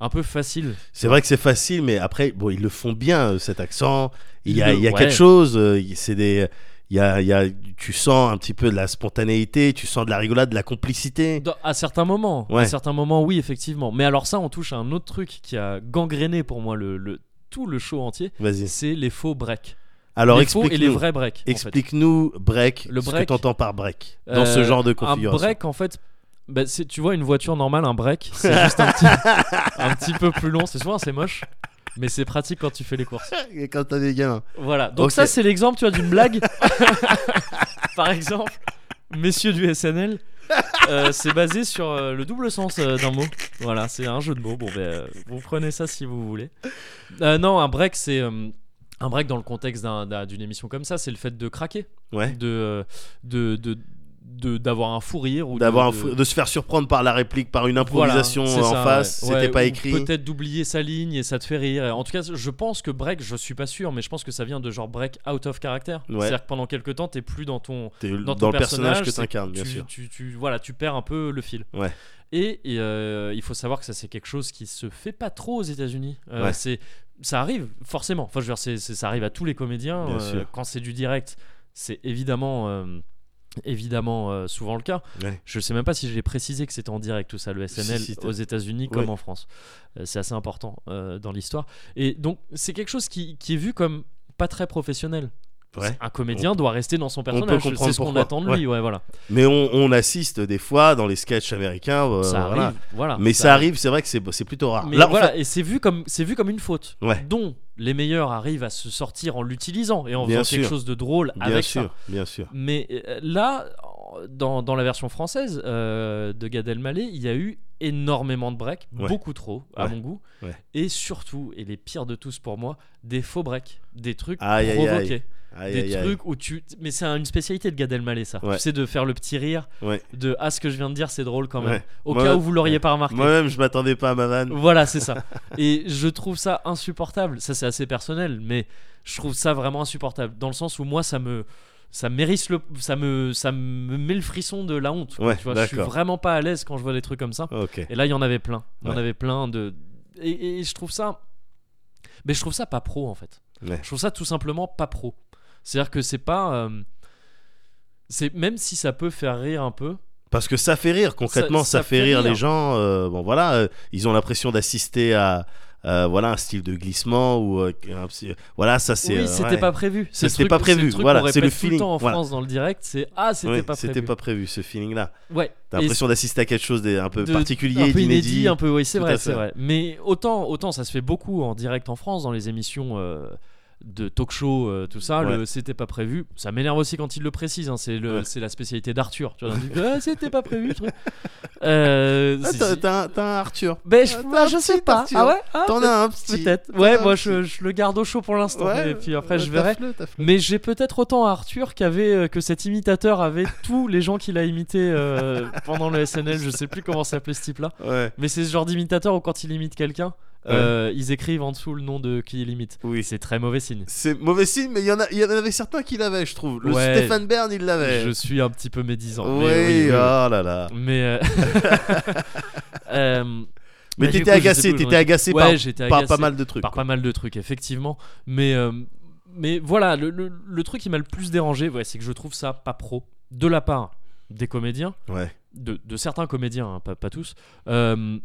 un peu faciles C'est vrai que c'est facile, mais après, bon, ils le font bien, euh, cet accent. Il y a, il y a ouais. quelque chose, euh, c'est des. Il y a, il y a, tu sens un petit peu de la spontanéité, tu sens de la rigolade, de la complicité. Dans- à certains moments Ouais. à certains moments oui effectivement mais alors ça on touche à un autre truc qui a gangréné pour moi le, le- tout le show entier Vas-y. c'est les faux breaks Alors les faux et les explique-nous. vrais breaks en fait. Explique-nous break, Le ce break, que t'entends par break dans ce Euh, genre de un configuration. break en fait bah, tu vois une voiture normale un break c'est juste un petit, un petit peu plus long. C'est souvent c'est moche mais c'est pratique quand tu fais les courses. Et quand t'as des gamins. voilà. Donc ça c'est l'exemple tu vois d'une blague. Par exemple messieurs du SNL euh, c'est basé sur euh, le double sens euh, d'un mot. Voilà c'est un jeu de mots. Bon ben vous prenez ça si vous voulez. Non un break c'est un break dans le contexte d'un- d'un- d'une émission comme ça c'est le fait de craquer. Ouais. de de- d'avoir un fou rire ou de- D'avoir de- de se faire surprendre par la réplique, par une improvisation en ça, face, ouais. c'était Ouais, pas écrit. Peut-être d'oublier sa ligne et ça te fait rire. En tout cas, je pense que break, je suis pas sûr, mais je pense que ça vient de genre break out of character. Ouais. C'est-à-dire que pendant quelques temps, t'es plus dans ton dans, dans, ton le personnage que t'incarnes, bien tu, sûr. Tu, tu- voilà, tu perds un peu le fil. Ouais. Et, et, euh, il faut savoir que ça c'est quelque chose qui se fait pas trop aux États-Unis. Euh. C'est ça arrive forcément. Enfin, je veux dire, ça arrive à tous les comédiens. Euh, quand c'est du direct, c'est évidemment. Évidemment, euh, souvent le cas. Ouais. Je sais même pas si j'ai précisé que c'était en direct tout ça, le SNL Si, si, t'as- aux États-Unis comme Ouais. en France. Euh, c'est assez important euh, dans l'histoire. Et donc, c'est quelque chose qui, qui est vu comme pas très professionnel. Ouais. Un comédien doit rester dans son personnage. C'est ce qu'on attend de lui. Ouais, voilà. Mais on, on assiste des fois dans les sketchs américains. euh, ça voilà. arrive. Voilà. Mais ça arrive, c'est vrai que c'est plutôt rare. Mais Là, voilà, et c'est vu comme c'est vu comme une faute, dont les meilleurs arrivent à se sortir en l'utilisant et en Bien faisant quelque chose de drôle bien avec sûr, ça. bien sûr. Mais euh, là, dans, dans la version française euh, de Gad Elmaleh, il y a eu énormément de breaks, Ouais. beaucoup trop à Ouais. mon goût, Ouais. et surtout, et les pires de tous pour moi, des faux breaks, des trucs Aïe, aïe, aïe. Aïe, des aïe, aïe. trucs où tu, mais c'est une spécialité de Gad Elmaleh ça, Ouais. tu sais de faire le petit rire, Ouais. de ah ce que je viens de dire c'est drôle quand même, Ouais. au Moi- cas où vous l'auriez pas remarqué. Moi-même, je m'attendais pas à ma vanne. Voilà, c'est ça. Et je trouve ça insupportable. Ça, c'est assez personnel, mais je trouve ça vraiment insupportable. Dans le sens où moi, ça me. Ça mérisse le, ça me, ça me met le frisson de la honte. quoi, Ouais, tu vois, je suis vraiment pas à l'aise quand je vois des trucs comme ça. Et là, il y en avait plein. Il y en avait plein de. Et, et je trouve ça. Mais je trouve ça pas pro en fait. Ouais. Je trouve ça tout simplement pas pro. C'est-à-dire que c'est pas. euh, C'est même si ça peut faire rire un peu. Parce que ça fait rire, concrètement, ça, Ça- ça fait, fait rire, rire. les gens. euh, bon, voilà, euh, ils ont l'impression d'assister à voilà, un style de glissement ou. voilà, ça c'est. oui, c'était ouais. pas prévu. Le C'était pas prévu, le voilà, c'est le répète tout feeling, temps en voilà. France dans le direct, c'est ah, c'était Oui, pas c'était prévu. pas prévu, ce feeling-là. Ouais. T'as l'impression d'assister à quelque chose d'un peu de- particulier, un peu inédit, un peu oui, c'est vrai, c'est vrai. Mais autant, autant ça se fait beaucoup en direct en France dans les émissions de talk show, euh, tout ça. Ouais. Le c'était pas prévu. Ça m'énerve aussi quand il le précise. hein, c'est le, Ouais. c'est la spécialité d'Arthur. Tu vois, Ah, c'était pas prévu. Euh, Ah, c'est- t'as- un- Arthur. Ben, je, Ah, je sais pas. Arthur. Ah ouais? Ah, T'en as un petit. Peut-être. Ouais, moi je, je le garde au chaud pour l'instant. Ouais, et puis après je verrai. Mais j'ai peut-être autant Arthur qu'avait euh, que cet imitateur avait tous les gens qu'il a imité euh, pendant le SNL. Je sais plus comment s'appelait ce type-là. Mais c'est ce genre d'imitateur où quand il imite quelqu'un, euh, ils écrivent en dessous le nom de qui il imite. Oui. C'est très mauvais signe. C'est mauvais signe, mais il y, en a, y en avait certains qui l'avaient, je trouve. Le Ouais. Stéphane Bern, il l'avait. Je suis un petit peu médisant. Oui, mais oh là là. Mais. euh, euh, Mais t'étais agacé, plus t'étais étais. agacé Ouais, par, pas mal de trucs. par quoi. pas mal de trucs, effectivement. Mais, euh, mais voilà, le, le- le truc qui m'a le plus dérangé, c'est que je trouve ça pas pro. De la part des comédiens, Ouais. de, de certains comédiens, hein, pas, pas tous, euh,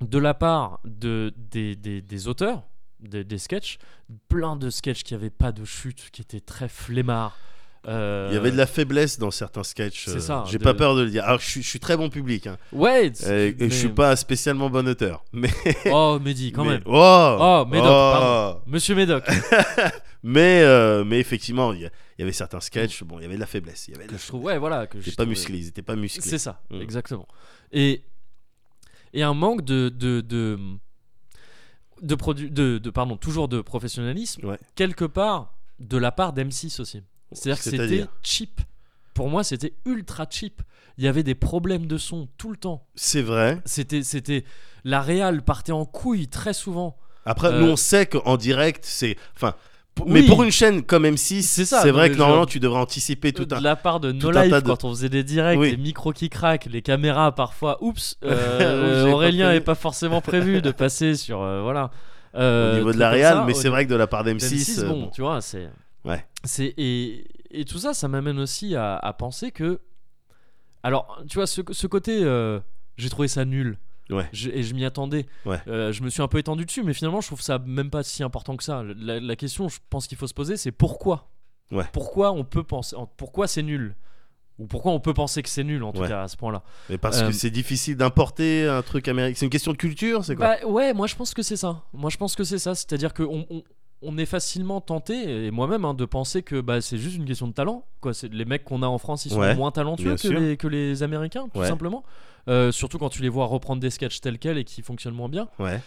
de la part de, des, des, des auteurs, des, des sketchs, plein de sketchs qui avaient pas de chute, qui étaient très flemmards. Euh, Il y avait de la faiblesse dans certains sketchs. C'est euh, ça, J'ai de- pas peur de le dire. Alors, je suis, je suis très bon public. Hein. Ouais, Euh, et mais- Je suis pas spécialement bon auteur. Mais. Oh, Mehdi, quand mais- même. Oh, Oh, Médoc, oh. Monsieur Médoc. Mais, euh, mais effectivement, il y, avait certains sketchs. Bon, il y avait de la faiblesse. Il y avait de que la je trouve, ouais, voilà. Que Ils je étaient pas trouvais- musclés. Ils étaient pas musclés. C'est ça, Mm. exactement. Et, et un manque de. de, de de, produ- de, de- pardon toujours de professionnalisme Ouais. quelque part de la part d'M6 aussi c'est-à-dire que c'était cheap pour moi c'était ultra cheap il y avait des problèmes de son tout le temps C'est vrai. c'était c'était la réal partait en couille très souvent Après, Euh, nous, on sait qu'en direct, c'est. Enfin. Oui. Mais pour une chaîne comme M6, C'est ça, c'est vrai que normalement tu devrais anticiper tout de un. la part de No Life de- quand on faisait des directs Oui. les micros qui craquent les caméras parfois oups euh, pas Aurélien n'est pas forcément prévu de passer sur euh, voilà euh, au niveau de la ça, mais c'est vrai que de la part d'M6. M6, euh, bon, bon. tu vois, c'est. Ouais. C'est et, et tout ça, ça m'amène aussi à, à penser que. Alors, tu vois, ce, ce côté, euh, j'ai trouvé ça nul. Ouais. Je- et je m'y attendais. Ouais. Euh, je me suis un peu étendu dessus, mais finalement, je trouve ça même pas si important que ça. La, la question, je pense qu'il faut se poser, c'est pourquoi? Ouais. Pourquoi on peut penser, pourquoi c'est nul, ou pourquoi on peut penser que c'est nul en tout cas à ce point-là. Mais parce Euh, que c'est difficile d'importer un truc américain. C'est une question de culture, c'est quoi? Bah ouais, moi je pense que c'est ça. Moi je pense que c'est ça. C'est-à-dire qu'on on, on est facilement tenté, et moi-même, hein, de penser que bah, c'est juste une question de talent. Quoi. Les mecs qu'on a en France, ils sont moins talentueux que les, que les Américains, tout simplement. Euh, surtout quand tu les vois reprendre des sketchs tels quels et qui fonctionnent moins bien. Ouais.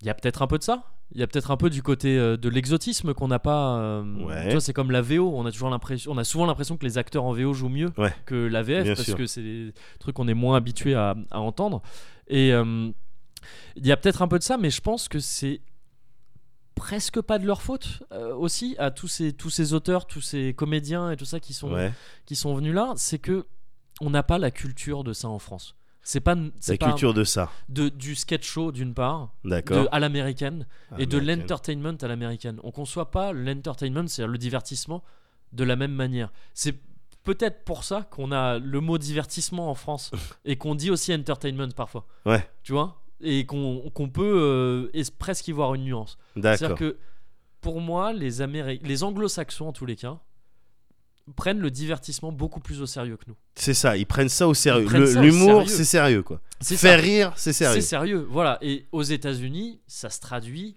Il y a peut-être un peu de ça. Il y a peut-être un peu du côté euh, de l'exotisme qu'on n'a pas. euh, Ouais. Tu vois, c'est comme la VO. On a toujours l'impression, on a souvent l'impression que les acteurs en VO jouent mieux Ouais. que la VF Bien parce sûr. que c'est des trucs qu'on est moins habitué à, à entendre. Et il y a peut-être un peu de ça, mais je pense que c'est presque pas de leur faute euh, aussi à tous ces tous ces auteurs, tous ces comédiens et tout ça qui sont Ouais. qui sont venus là. C'est que on n'a pas la culture de ça en France. C'est pas La pas culture de ça. de, du sketch show d'une part, D'accord. à l'américaine et de l'entertainment à l'américaine. On conçoit pas l'entertainment, c'est-à-dire le divertissement, de la même manière. C'est peut-être pour ça qu'on a le mot divertissement en France et qu'on dit aussi entertainment parfois. Ouais. Tu vois? Et qu'on qu'on peut euh, es- presque y voir une nuance. D'accord. C'est-à-dire que pour moi, les, les anglo-saxons en tous les cas prennent le divertissement beaucoup plus au sérieux que nous. C'est ça, ils prennent ça au sérieux. L'humour, c'est sérieux, quoi. Faire ça. rire, c'est sérieux. C'est sérieux, voilà. Et aux États-Unis, ça se traduit,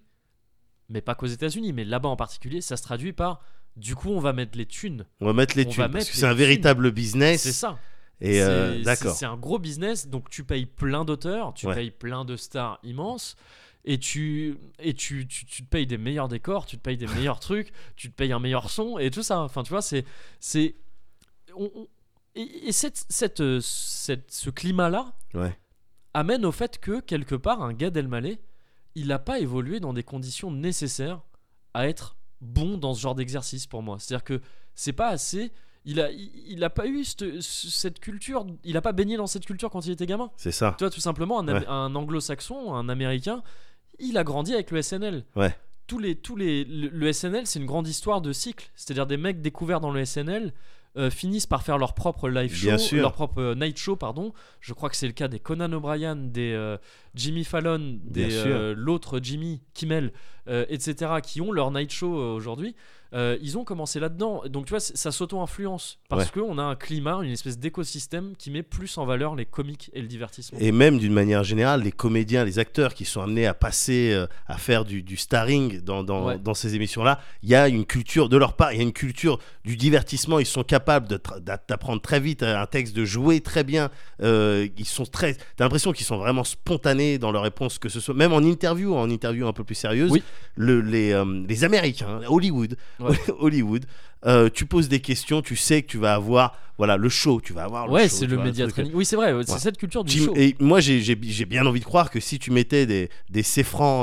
mais pas qu'aux États-Unis, mais là-bas en particulier, ça se traduit par du coup, on va mettre les thunes. On va mettre les On thunes parce que c'est un véritable business. C'est ça. Et euh, C'est- d'accord. C'est c'est un gros business, donc tu payes plein d'auteurs, tu Ouais. payes plein de stars immenses. Et tu et tu, tu, tu te payes des meilleurs décors, tu te payes des meilleurs trucs, tu te payes un meilleur son et tout ça. Enfin, tu vois, c'est c'est on- on- et, et cette, cette, euh, cette- ce climat-là, Ouais. amène au fait que quelque part un gars d'Elmaleh il n'a pas évolué dans des conditions nécessaires à être bon dans ce genre d'exercice pour moi c'est à dire que c'est pas assez il a il, a pas eu cette, cette culture il a pas baigné dans cette culture quand il était gamin C'est ça. tu vois tout simplement un, Ouais. un anglo-saxon un américain il a grandi avec le SNL Ouais. tous les tous les le, le SNL c'est une grande histoire de cycle c'est-à-dire des mecs découverts dans le SNL euh, finissent par faire leur propre live show, Bien sûr. leur propre euh, night show, pardon. Je crois que c'est le cas des Conan O'Brien, des euh, Jimmy Fallon, des l'autre Jimmy Kimmel, etc., qui ont leur night show aujourd'hui. Euh, ils ont commencé là-dedans. Donc tu vois, ça s'auto-influence parce Ouais. qu'on a un climat, une espèce d'écosystème qui met plus en valeur les comiques et le divertissement. Et même d'une manière générale, les comédiens, les acteurs qui sont amenés à passer, euh, à faire du, du starring dans, dans, Ouais. dans ces émissions-là, il y a une culture, de leur part, il y a une culture du divertissement. Ils sont capables d'apprendre très vite un texte, de jouer très bien. Euh, ils sont très. T'as l'impression qu'ils sont vraiment spontanés dans leurs réponses, que ce soit même en interview, en interview un peu plus sérieuse. Oui. Le- les, euh, les Américains, Hollywood, Ouais. Hollywood. euh, tu poses des questions, tu sais que tu vas avoir, voilà, le show, tu vas avoir le ouais, c'est le média training. Oui, c'est vrai, c'est Ouais. cette culture du show. Et moi, j'ai bien envie de croire que si tu mettais des, des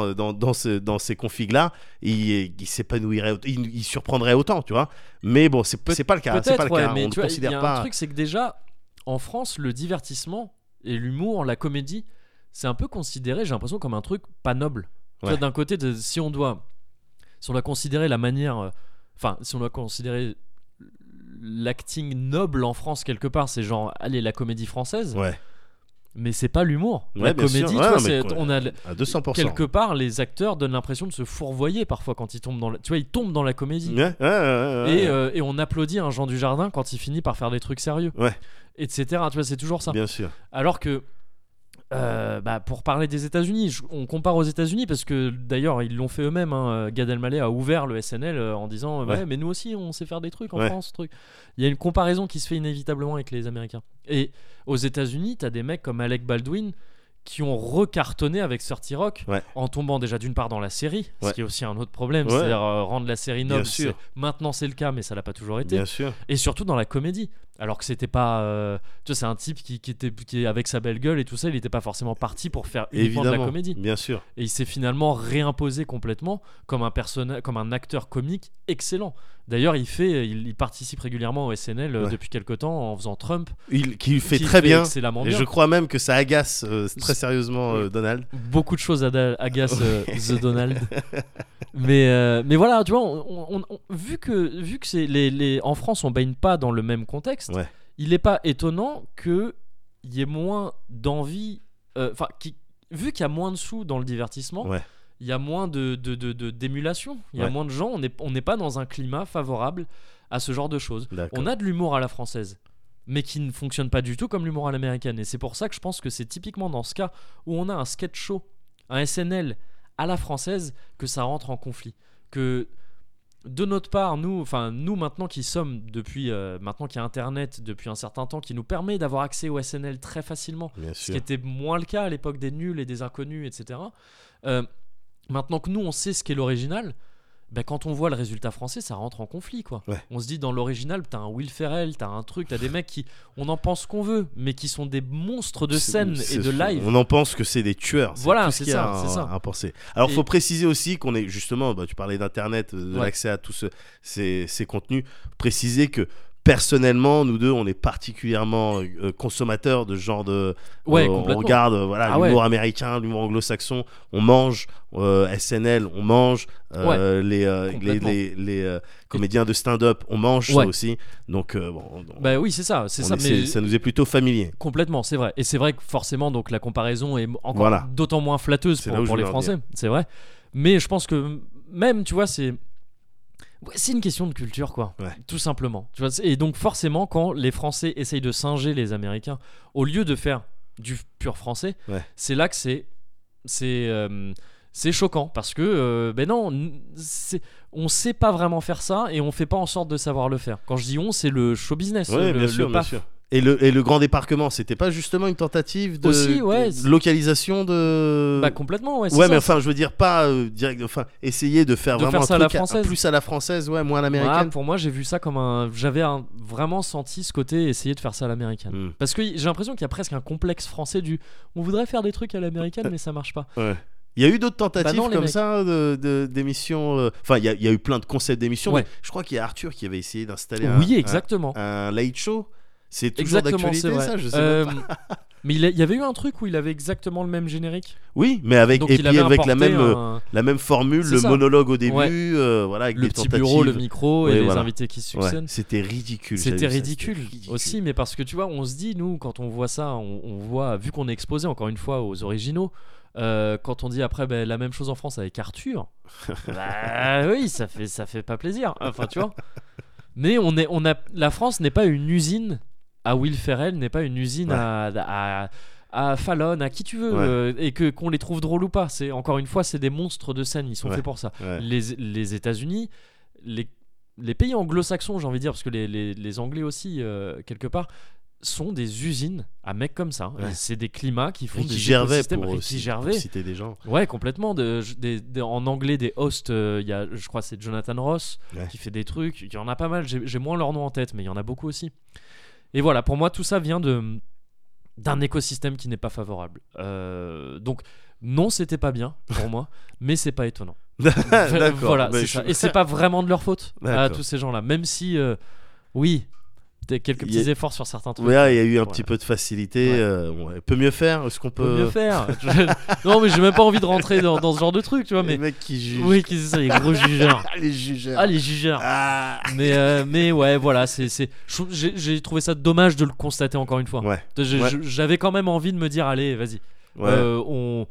euh, dans, dans, ce, dans ces configs-là, il, il s'épanouirait, aut- il, il surprendrait autant, tu vois. Mais bon, c'est pas le cas. C'est pas le cas. mais On tu vois, y a pas. un truc, c'est que déjà, en France, le divertissement et l'humour, la comédie, c'est un peu considéré, j'ai l'impression, comme un truc pas noble. Tu vois, Ouais. d'un côté, de- si on doit, si on doit considérer la manière, euh, enfin, si on doit considérer l'acting noble en France quelque part, c'est genre, allez, la comédie française, Ouais, mais c'est pas l'humour. Ouais, la comédie, Ouais, tu vois, on a à 200%. quelque part, les acteurs donnent l'impression de se fourvoyer parfois quand ils tombent dans, la, tu vois, ils tombent dans la comédie. Et, euh, et on applaudit un Jean Dujardin quand il finit par faire des trucs sérieux. Ouais. Etc. Tu vois, c'est toujours ça. Bien sûr. Alors que, euh, bah, pour parler des États-Unis, on compare aux États-Unis parce que d'ailleurs, ils l'ont fait eux-mêmes. hein. Gad Elmaleh a ouvert le SNL euh, en disant ouais. Ouais. mais nous aussi, on sait faire des trucs en Ouais. France. Truc. Il y a une comparaison qui se fait inévitablement avec les Américains. Et aux États-Unis, t'as des mecs comme Alec Baldwin qui ont recartonné avec 30 Rock en tombant déjà d'une part dans la série, ce qui est aussi un autre problème, c'est-à-dire euh, rendre la série noble. Maintenant c'est le cas, mais ça l'a pas toujours été Bien sûr. et surtout dans la comédie alors que c'était pas euh, tu vois c'est un type qui, qui était qui avec sa belle gueule et tout ça il était pas forcément parti pour faire uniquement de la comédie Bien sûr. et il s'est finalement réimposé complètement comme un personnage comme un acteur comique excellent d'ailleurs il fait il, il participe régulièrement au SNL euh, Ouais. depuis quelque temps en faisant Trump Il, qui fait qui très bien. Et je crois même que ça agace euh, très sérieusement euh, Donald. beaucoup de choses agacent The Donald mais mais voilà tu vois on- on- on- vu que vu que c'est les, les en France on baigne pas dans le même contexte Ouais. il n'est pas étonnant que il y ait moins d'envie euh, enfin vu qu'il y a moins de sous dans le divertissement Ouais. il y a moins de de- de- de- d'émulation il y a Ouais. moins de gens on n'est on n'est pas dans un climat favorable à ce genre de choses D'accord. on a de l'humour à la française, mais qui ne fonctionne pas du tout comme l'humour à l'américaine. Et c'est pour ça que je pense que c'est typiquement dans ce cas où on a un sketch show, un SNL à la française, que ça rentre en conflit. Que de notre part, nous, enfin nous maintenant qui sommes depuis euh, maintenant qu'il y a Internet depuis un certain temps, qui nous permet d'avoir accès au SNL très facilement, Bien ce qui était moins le cas à l'époque des nuls et des inconnus, etc. Euh, maintenant que nous on sait ce qu'est l'original, ben, quand on voit le résultat français, ça rentre en conflit quoi. Ouais. On se dit dans l'original, t'as un Will Ferrell, t'as un truc, t'as des mecs qui, on en pense qu'on veut, mais qui sont des monstres de scène et de live. On en pense que c'est des tueurs. Voilà, c'est ça, c'est ça. à penser. Alors, Et- faut préciser aussi qu'on est justement, bah, tu parlais d'internet, de Ouais. l'accès à tous ce- ces, ces contenus. Préciser que personnellement, nous deux, on est particulièrement euh, consommateurs de ce genre de. Ouais, euh, on complètement. regarde, euh, voilà, Ah l'humour ouais. américain, l'humour anglo-saxon. On mange SNL, on mange les, les, les, les, comédiens de stand-up, on mange ça Ouais. aussi. Donc, bon, on- Bah oui, c'est ça, c'est on ça. est- mais ça nous est plutôt familier. Complètement, c'est vrai. Et c'est vrai que forcément, donc la comparaison est encore Voilà. d'autant moins flatteuse pour, pour les Français. C'est vrai. Mais je pense que même, tu vois, c'est Ouais, c'est une question de culture, quoi. Ouais. Tout simplement. Tu vois, c'est- et donc forcément, quand les Français essayent de singer les Américains, au lieu de faire du pur français, Ouais. c'est là que c'est c'est euh, c'est choquant parce que euh, ben non, on sait pas vraiment faire ça et on fait pas en sorte de savoir le faire. Quand je dis on, c'est le show business, Ouais, le, bien sûr, le bien PAF. sûr. Et le, et le grand débarquement, c'était pas justement une tentative de, Aussi, ouais. de localisation de. Bah complètement, ouais. ouais, ça. mais enfin, je veux dire pas euh, direct. Enfin, essayer de faire De vraiment faire un ça à la truc française. plus à la française, ouais, moins à l'américaine. pour moi, j'ai vu ça comme un. J'avais un- vraiment senti ce côté essayer de faire ça à l'américaine. Hmm, Parce que j'ai l'impression qu'il y a presque un complexe français du. On voudrait faire des trucs à l'américaine, mais ça marche pas. ouais. Il y a eu d'autres tentatives Bah non, les comme mecs. ça de- de- d'émissions. euh, Enfin, il y, a- il y a eu plein de concepts d'émissions. Ouais. Je crois qu'il y a Arthur qui avait essayé d'installer un, Oui, un- exactement. un, late show. C'est toujours Exactement, d'actualité, ça Je sais Euh, pas. Mais il, a- il y avait eu un truc où il avait exactement le même générique. Oui, mais avec Donc et puis avec la même euh, un- la même formule, le ça. monologue au début, Ouais. euh, voilà, avec le petit tentatives. bureau, le micro et les invités qui Ouais, succèdent. c'était ridicule. C'était ridicule, aussi, mais parce que tu vois, on se dit, nous, quand on voit ça, on, on voit, vu qu'on est exposé encore une fois aux originaux, euh, quand on dit après ben, la même chose en France avec Arthur, bah oui, ça fait, ça fait pas plaisir. Enfin, tu vois. Mais on est, on a, la France n'est pas une usine à Will Ferrell, n'est pas une usine Ouais. à, à, à Fallon, à qui tu veux, Ouais. euh, et que qu'on les trouve drôles ou pas. C'est encore une fois, c'est des monstres de scène, ils sont Ouais. faits pour ça Ouais. les, les États-Unis, les, les pays anglo-saxons, j'ai envie de dire, parce que les, les- les Anglais aussi, euh, quelque part, sont des usines à mecs comme ça. Et C'est des climats qui font Ricky des Gervais écosystèmes. pour, Ricky aussi- pour Gervais. citer des gens. Ouais, complètement. De, des- des- en anglais, des hosts, euh, il y a, je crois, c'est Jonathan Ross qui fait des trucs. Il y en a pas mal. J'ai moins leur nom en tête, mais il y en a beaucoup aussi. Et voilà, pour moi, tout ça vient de d'un écosystème qui n'est pas favorable. Euh, donc non, c'était pas bien pour moi, mais c'est pas étonnant. Voilà, c'est je- ça. Et c'est pas vraiment de leur faute à tous ces gens-là, même si euh, oui, quelques y a- petits efforts sur certains trucs. Ouais, il y a eu un Voilà. petit peu de facilité. Ouais. euh, ouais. Peut mieux faire Est-ce qu'on peut peut. mieux faire. Non, mais j'ai même pas envie de rentrer dans, dans ce genre de truc, tu vois. Les Mais mecs qui jugent. oui, qui c'est ça, les gros jugeurs. Ah, les jugeurs. Ah, les jugeurs. Ah. Mais, euh, mais ouais, voilà, c'est, j'ai, trouvé ça dommage de le constater encore une fois. Ouais. Ouais. j'avais quand même envie de me dire, allez, vas-y, Ouais. euh, on,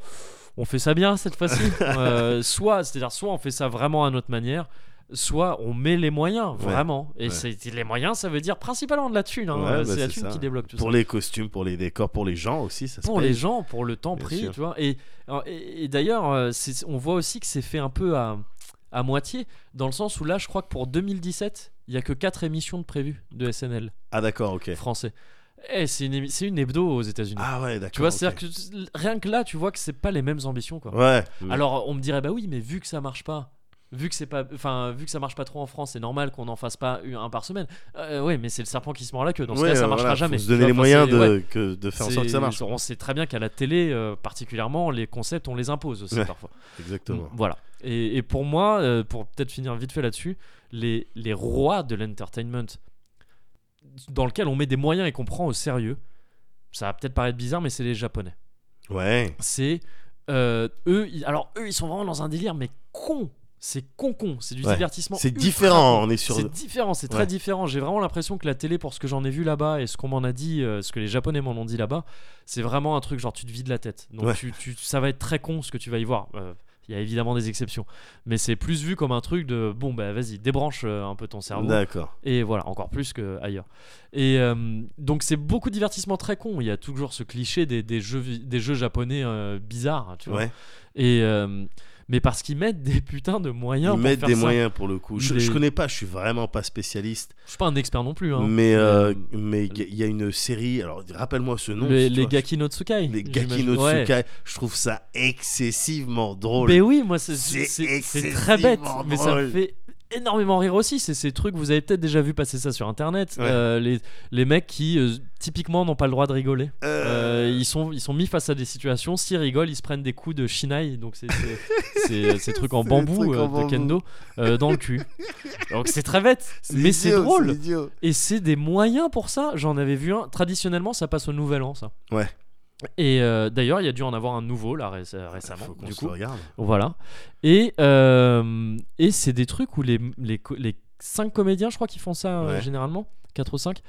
on fait ça bien cette fois-ci. Euh, soit, c'est-à-dire, soit on fait ça vraiment à notre manière, soit on met les moyens, Ouais. vraiment. Et Ouais. c'est, les moyens, ça veut dire principalement de la thune. hein. Ouais, bah, c'est la c'est thune ça. qui débloque tout pour ça. les costumes, pour les décors, pour les gens aussi, ça Pour les gens, pour le temps Bien pris, sûr. tu vois. Et, et, et d'ailleurs, euh, c'est- on voit aussi que c'est fait un peu à, à moitié, dans le sens où là, je crois que pour 2017, il y a que 4 émissions de prévues de SNL Ah, d'accord, ok. français. Eh, c'est une, c'est une hebdo aux États-Unis. Ah, ouais, d'accord. tu vois, c'est-à-dire que rien que là, tu vois que c'est pas les mêmes ambitions, quoi. Ouais. Alors, on me dirait, bah oui, mais vu que ça marche pas, vu que c'est pas, enfin, vu que ça marche pas trop en France, c'est normal qu'on n'en fasse pas un par semaine. Euh, ouais, mais c'est le serpent qui se mord la queue. Dans ce Ouais, cas, ça euh, marchera voilà, jamais. Faut se donner les moyens de, ouais. que, de faire en sorte que ça marche. On sait très bien qu'à la télé, euh, particulièrement, les concepts, on les impose aussi Ouais. parfois. Exactement. Voilà. Et, et pour moi, euh, pour peut-être finir vite fait là-dessus, les, les rois de l'entertainment, dans lequel on met des moyens et qu'on prend au sérieux, ça va peut-être paraître bizarre, mais c'est les Japonais. Ouais. C'est eux, ils- alors eux, ils sont vraiment dans un délire, mais con. C'est con con, c'est du Ouais. divertissement. C'est différent, con. on est sur- C'est différent, c'est très différent. J'ai vraiment l'impression que la télé, pour ce que j'en ai vu là-bas et ce qu'on m'en a dit, euh, ce que les Japonais m'en ont dit là-bas, c'est vraiment un truc genre tu te vides la tête. Donc Ouais. tu, tu- ça va être très con ce que tu vas y voir. Euh, Il y a évidemment des exceptions, mais c'est plus vu comme un truc de bon bah vas-y débranche euh, un peu ton cerveau D'accord. et voilà encore plus qu'ailleurs. Et euh, donc c'est beaucoup de divertissement très con. Il y a toujours ce cliché des, des jeux des jeux japonais bizarres, tu vois. Ouais. Et mais parce qu'ils mettent des putains de moyens. Ils pour mettent faire des ça. moyens pour le coup. Je, Il je connais pas, je suis vraiment pas spécialiste. Je suis pas un expert non plus. Hein. mais euh, Euh, mais il y a- il y, a une série. Alors le- rappelle-moi ce nom. les si. Gaki no Tsukai. Les Gaki no Ouais. Tsukai. Je trouve ça excessivement drôle. Mais oui, moi c'est très bête, excessivement mais ça me drôle. fait énormément rire aussi. C'est ces trucs, vous avez peut-être déjà vu passer ça sur internet. Ouais. Euh, les, les mecs qui euh, typiquement n'ont pas le droit de rigoler. Euh, ils, sont, ils sont mis face à des situations, s'ils rigolent, ils se prennent des coups de shinai, donc c'est ces trucs en bambou trucs en de bambou. kendo, dans le cul. Donc c'est très bête, mais c'est drôle. Et c'est des moyens pour ça. J'en avais vu un. Traditionnellement, ça passe au Nouvel An, ça. Ouais. Et euh, d'ailleurs, il y a dû en avoir un nouveau là ré- récemment. Faut du coup, regarde. voilà. Et, euh, et c'est des trucs où les, les, cinq comédiens, je crois qu'ils font ça euh, Ouais. généralement, 4 ou 5,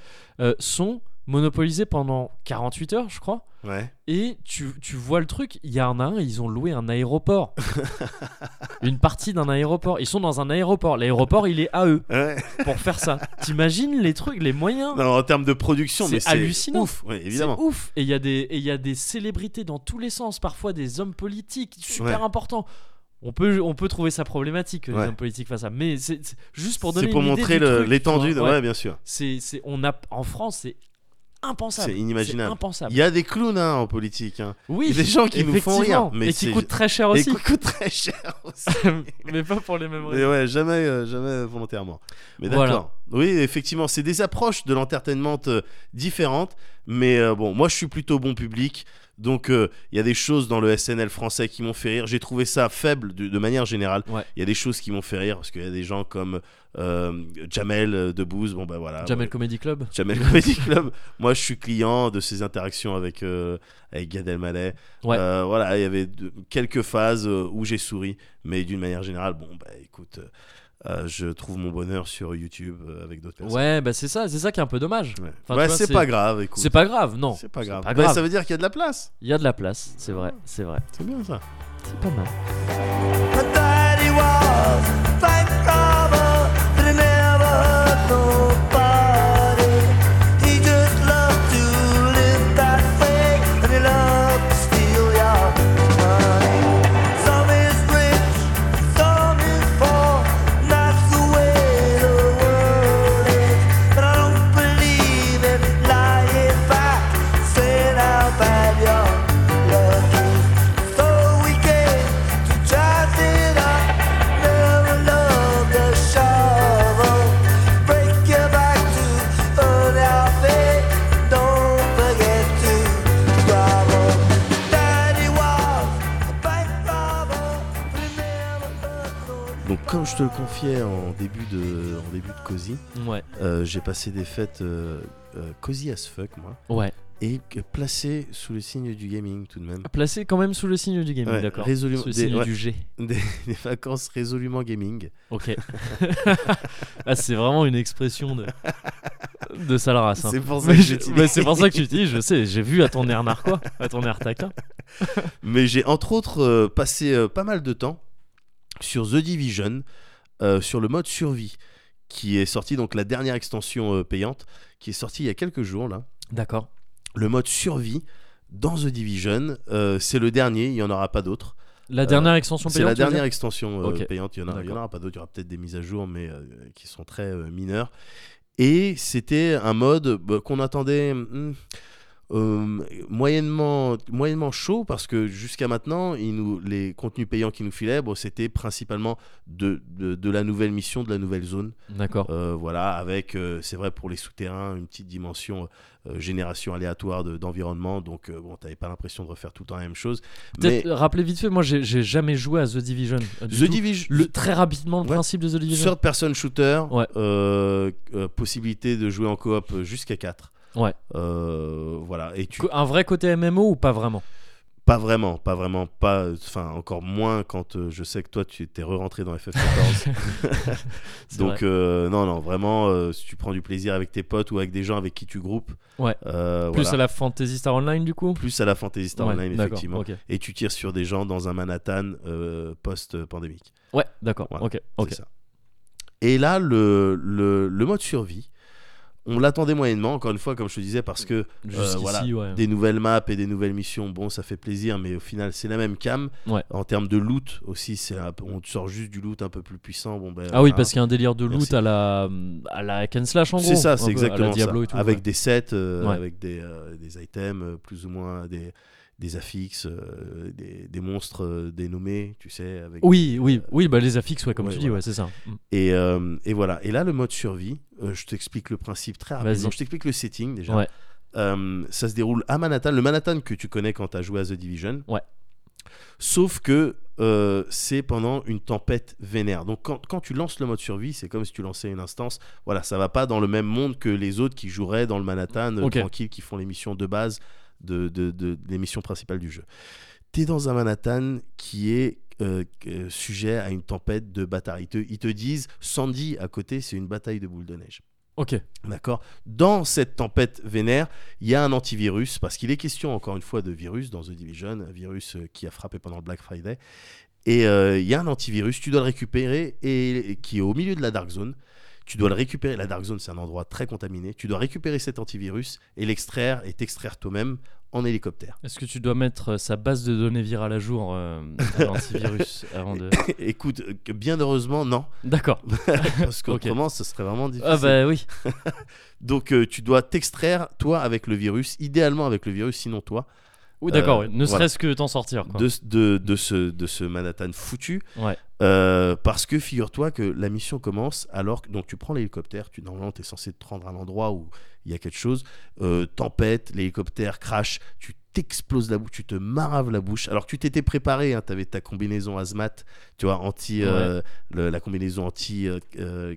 sont monopolisés pendant 48 heures, je crois. Ouais. Et tu, tu vois le truc, il y en a un, ils ont loué un aéroport. Une partie d'un aéroport. Ils sont dans un aéroport. L'aéroport, il est à eux Ouais. pour faire ça. T'imagines les trucs, les moyens? Non, en termes de production, C'est hallucinant. Ouf. Ouais, évidemment. C'est ouf. Et il y, a des- et y a des célébrités dans tous les sens, parfois des hommes politiques super Ouais. importants. On peut, on peut trouver ça problématique que les Ouais. hommes politiques fassent ça, mais c'est juste pour donner C'est pour une montrer l'étendue. Ouais, bien sûr. C'est- on a, en France, c'est impensable. C'est inimaginable. Impensable. Il y a des clowns hein, en politique. hein. Oui, il y a des gens qui nous font rire, mais et qui coûtent très cher Et aussi, qui coûtent très cher aussi. mais pas pour les mêmes raisons. ouais, jamais, euh, jamais volontairement. Mais Voilà. d'accord. Oui, effectivement, c'est des approches de l'entertainment euh, différentes. Mais euh, bon, moi, je suis plutôt bon public. Donc euh, il y a des choses dans le SNL français qui m'ont fait rire. J'ai trouvé ça faible de, de manière générale. Il Ouais. y a des choses qui m'ont fait rire parce qu'il y a des gens comme euh, Jamel euh, Debbouze. Bon bah voilà. Jamel Ouais. Comedy Club. Jamel Comedy Club. Moi, je suis client de ces interactions avec, euh, avec Gad Elmaleh. Ouais. Voilà, il y avait de- quelques phases où j'ai souri, mais d'une manière générale, bon, bah écoute, euh, je trouve mon bonheur sur YouTube euh, avec d'autres personnes. Ouais, bah c'est ça, c'est ça qui est un peu dommage. Ouais, Enfin, c'est pas grave, écoute. C'est pas grave, non. C'est pas grave. pas Bah, ça veut dire qu'il y a de la place. Il y a de la place, c'est vrai, c'est vrai. C'est bien ça. C'est pas mal. En début de, en début de Cozy, Ouais, euh, j'ai passé des fêtes euh, euh, Cozy as fuck, moi, ouais. et que- placé sous le signe du gaming tout de même. Placé quand même sous le signe du gaming, Ouais, d'accord. résolument- Sous le des- signe ouais. du G. Des, des vacances résolument gaming. Ok. ah, c'est vraiment une expression de, de sale race. hein. C'est pour ça Mais que je- j'utilise. mais c'est pour ça que tu dis, je sais, j'ai vu à ton air narquois, à ton air taquin. Mais j'ai entre autres euh, passé euh, pas mal de temps sur The Division, euh, sur le mode survie, qui est sorti, donc la dernière extension euh, payante, qui est sortie il y a quelques jours là. D'accord. Le mode survie dans The Division, euh, c'est le dernier, il n'y en aura pas d'autres. La dernière extension C'est payante la tu veux dernière extension payante, il n'y en, en aura pas d'autres, il y aura peut-être des mises à jour, mais qui sont très mineures. Et c'était un mode bah, qu'on attendait hmm, euh, moyennement, moyennement chaud, parce que jusqu'à maintenant, nous, les contenus payants qui nous filaient, bon, c'était principalement de, de, de la nouvelle mission, de la nouvelle zone. D'accord. Euh, voilà, avec, euh, c'est vrai pour les souterrains, une petite dimension génération aléatoire de- d'environnement. donc, bon, t'avais pas l'impression de refaire tout le temps la même chose. Mais rappeler vite fait, moi j'ai jamais joué à The Division. The. Division, Le, très rapidement, le Ouais. principe de The Division. third person shooter, Ouais. possibilité de jouer en coop jusqu'à 4. Ouais. voilà, et tu Un vrai côté MMO ou pas vraiment? Pas vraiment, pas vraiment, pas, enfin encore moins quand euh, je sais que toi tu t'es re-rentré dans FF14. C'est Donc euh, non, non, vraiment, euh, si tu prends du plaisir avec tes potes ou avec des gens avec qui tu groupes, Ouais. euh, Plus voilà. à la Fantasy Star Online du coup? Plus à la Fantasy Star Ouais, Online effectivement. Et tu tires sur des gens dans un Manhattan euh, post-pandémique. Ouais, d'accord. Voilà, ok, ok. Ça. Et là, le, le, le mode survie, on l'attendait moyennement, encore une fois, comme je te disais, parce que voilà, ouais. des nouvelles maps et des nouvelles missions, bon, ça fait plaisir, mais au final, c'est la même cam. Ouais. En termes de loot aussi, c'est un on te sort juste du loot un peu plus puissant. Bon, ben, Ah oui, voilà. parce qu'il y a un délire de loot Merci. à la, à la hack and slash en gros. C'est ça, c'est exactement ça. tout. avec ouais. des sets, euh, avec des, euh, des items, euh, plus ou moins des, des affixes, euh, des, des monstres euh, dénommés, tu sais. Avec Oui, oui, oui, bah les affixes, ouais, comme Ouais, tu dis, ouais, c'est ça. Mm. Et, euh, et voilà. Et là, le mode survie, euh, je t'explique le principe très rapidement. Je t'explique le setting déjà. Euh, ça se déroule à Manhattan, le Manhattan que tu connais quand tu as joué à The Division. Ouais. Sauf que euh, c'est pendant une tempête vénère. Donc quand, quand tu lances le mode survie, c'est comme si tu lançais une instance. Voilà, ça va pas dans le même monde que les autres qui joueraient dans le Manhattan euh, Ok. tranquille, qui font les missions de base de, de, de- des missions principales du jeu. T'es dans un Manhattan qui est euh, euh, sujet à une tempête de. Ils te, ils te disent Sandy à côté, c'est une bataille de boules de neige. Ok, D'accord? Dans cette tempête vénère, il y a un antivirus, parce qu'il est question encore une fois de virus dans The Division, un virus euh, qui a frappé pendant le Black Friday. Et euh, il y a un antivirus, tu dois le récupérer, et, et qui est au milieu de la Dark Zone. Tu dois le récupérer. La Dark Zone, c'est un endroit très contaminé. Tu dois récupérer cet antivirus et l'extraire et t'extraire toi-même en hélicoptère. est-ce que tu dois mettre euh, sa base de données virale à jour euh, à l'antivirus avant de. Écoute, euh, bien heureusement, non. D'accord. Parce qu'autrement, ce serait vraiment difficile. Ah bah oui. Donc, euh, tu dois t'extraire, toi, avec le virus, idéalement avec le virus, sinon toi, Oui, d'accord. Euh, oui. Ne voilà. serait-ce que t'en sortir. Quoi. de, de, de ce, de ce Manhattan foutu. Ouais. Euh, parce que figure-toi que la mission commence alors que donc tu prends l'hélicoptère, tu normalement tu es censé te rendre à l'endroit où il y a quelque chose, euh, tempête, l'hélicoptère crash, tu t'exploses la bouche, tu te maraves la bouche. Alors que tu t'étais préparé, hein, tu avais ta combinaison hazmat, tu vois, anti, euh, le- la combinaison anti euh, euh,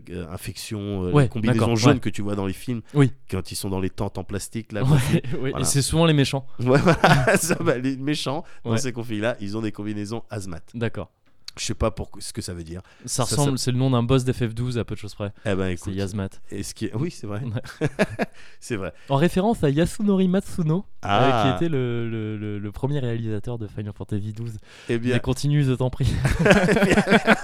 Ouais, la combinaison jaune ouais. que tu vois dans les films Oui. quand ils sont dans les tentes en plastique là. Voilà. Et c'est souvent les méchants. Ouais, voilà, ça, bah, les méchants dans ces conflits-là, ils ont des combinaisons hazmat. D'accord. Je sais pas pour ce que ça veut dire. Ça Ça, ressemble, c'est le nom d'un boss d'FF12 à peu de choses près. Eh ben C'est Yasmat. et ce qui est- oui c'est vrai, Ouais. c'est vrai. En référence à Yasunori Matsuno, euh, Ah. qui était le, le- le- le premier réalisateur de Final Fantasy XII. Eh bien, Mais continue, je t'en prie.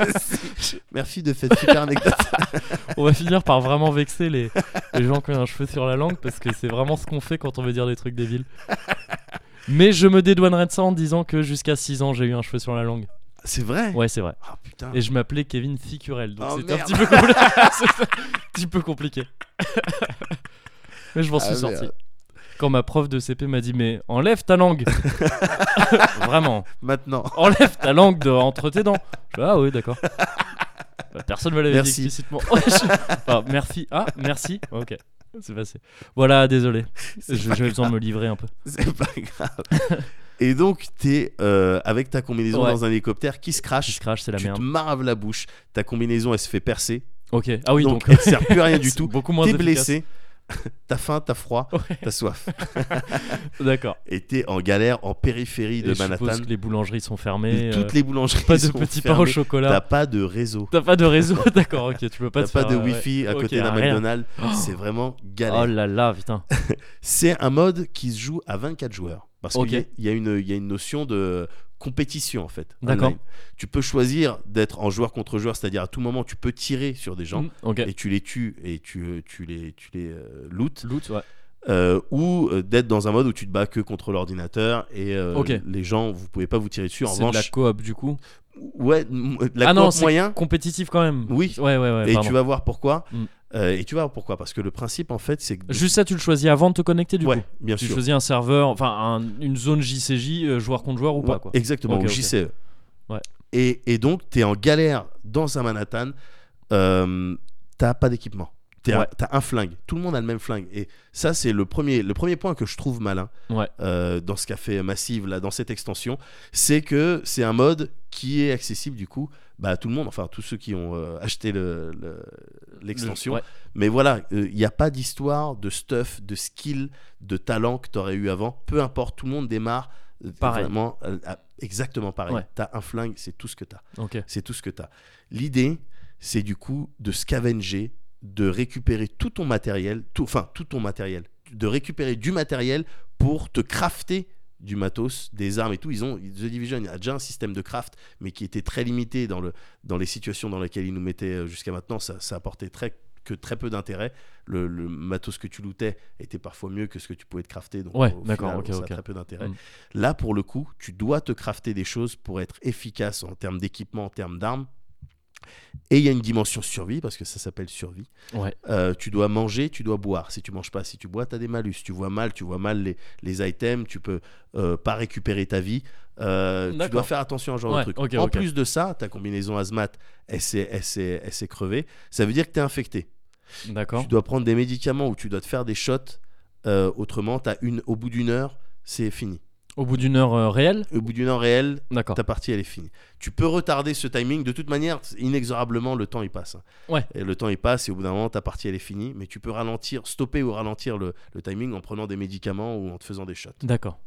merci. Merci de cette super anecdote. on va finir par vraiment vexer les, les gens qui ont un cheveu sur la langue parce que c'est vraiment ce qu'on fait quand on veut dire des trucs débiles. Mais je me dédouanerai de ça en disant que jusqu'à 6 ans j'ai eu un cheveu sur la langue. C'est vrai? Ouais, c'est vrai. Ah putain. Et je m'appelais Kevin Ficurel, donc Oh, c'était un petit peu, compli- c'était un petit peu compliqué. Mais je m'en suis Ah, sorti. merde. Quand ma prof de CP m'a dit mais enlève ta langue. Vraiment, Maintenant. enlève ta langue de entre tes dents. Je fais, ah oui, d'accord. Bah, personne me l'avait dit explicitement. Je- ah, merci. Ah, merci. Ok. C'est passé. Voilà, désolé. J'avais besoin de me livrer un peu. C'est pas grave. Et donc, t'es euh, avec ta combinaison Ouais. dans un hélicoptère qui se Qui crache. se crache, c'est la tu merde. te maraves la bouche. Ta combinaison, elle se fait percer. Ok. Ah oui, donc, donc. elle sert plus à rien du tout. Beaucoup moins T'es efficace. T'as faim, t'as froid, Ouais. t'as soif. D'accord. Et t'es en galère en périphérie Et de je suppose Manhattan. que les boulangeries sont fermées. Toutes euh, les boulangeries Pas de sont petits pains au fermées. T'as chocolat. pas de réseau. T'as pas de réseau, d'accord, ok, tu peux pas T'as te pas faire, de euh, ouais. wifi à côté d'un rien. McDonald's. Oh. C'est vraiment galère. Oh là là, putain. C'est un mode qui se joue à 24 joueurs. Parce qu'il y y a une notion de compétition en fait. D'accord. Tu peux choisir d'être en joueur contre joueur, c'est-à-dire à tout moment tu peux tirer sur des gens Mm, et tu les tues et tu, tu les, tu les euh, loot. Loot, ouais. Euh, ou euh, d'être dans un mode où tu te bats que contre l'ordinateur et euh, les gens vous pouvez pas vous tirer dessus. En C'est de la revanche, coop du coup. ouais, la ah non, coop moyen. compétitif quand même. Oui. Ouais, ouais, ouais. et pardon. tu vas voir pourquoi. Mm. Euh, et tu voir pourquoi? Parce que le principe en fait c'est que Juste ça, tu le choisis avant de te connecter du ouais, coup. bien Tu sûr. choisis un serveur, enfin un- une zone JCJ, euh, joueur contre joueur ou Ouais, pas quoi. Exactement, ok. JCE. Ouais. Et, et donc, tu es en galère dans un Manhattan, euh, t'as pas d'équipement. T'es- Ouais. T'as un flingue. Tout le monde a le même flingue. Et ça, c'est le premier, le premier point que je trouve malin Ouais. euh, dans ce qu'a fait Massive, là, dans cette extension. C'est que c'est un mode qui est accessible, du coup, bah, tout le monde, enfin, tous ceux qui ont euh, acheté le- le- l'extension. Ouais. Mais voilà, il n'y a pas d'histoire, de stuff, de skill, de talent que tu aurais eu avant. Peu importe, tout le monde démarre euh, Pareil. vraiment euh, à- exactement pareil. Ouais. Tu as un flingue, c'est tout ce que tu as. C'est tout ce que tu as. L'idée, c'est du coup de scavenger, de récupérer tout ton matériel, tout, enfin tout ton matériel, de récupérer du matériel pour te crafter du matos, des armes et tout. Ils ont The Division a déjà un système de craft, mais qui était très limité dans, le, dans les situations dans lesquelles ils nous mettaient euh, jusqu'à maintenant. Ça, ça apportait très, que très peu d'intérêt. Le, le matos que tu lootais était parfois mieux que ce que tu pouvais te crafter. Donc, Ouais, d'accord, ça a ok. très peu d'intérêt. Mm. Là, pour le coup, tu dois te crafter des choses pour être efficace en termes d'équipement, en termes d'armes. Et il y a une dimension survie, parce que ça s'appelle survie. Ouais. Euh, tu dois manger, tu dois boire. Si tu manges pas, si tu bois, tu as des malus. Tu vois mal, tu vois mal les, les items, tu peux euh, pas récupérer ta vie. Euh, tu dois faire attention à ce genre Ouais, de truc. en plus de ça, ta combinaison hazmat, elle s'est, crevée. Ça veut dire que tu es infecté. Tu dois prendre des médicaments ou tu dois te faire des shots. Autrement, une, au bout d'une heure, c'est fini. Au bout d'une heure euh, réelle Au bout d'une heure réelle, D'accord. ta partie elle est finie. Tu peux retarder ce timing, de toute manière, inexorablement le temps il passe. Ouais. Et le temps il passe et au bout d'un moment ta partie elle est finie, mais tu peux ralentir, stopper ou ralentir le, le timing en prenant des médicaments ou en te faisant des shots. D'accord.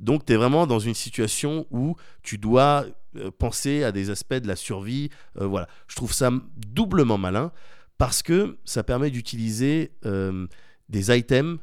Donc tu es vraiment dans une situation où tu dois euh, penser à des aspects de la survie. euh, voilà, je trouve ça doublement malin parce que ça permet d'utiliser des items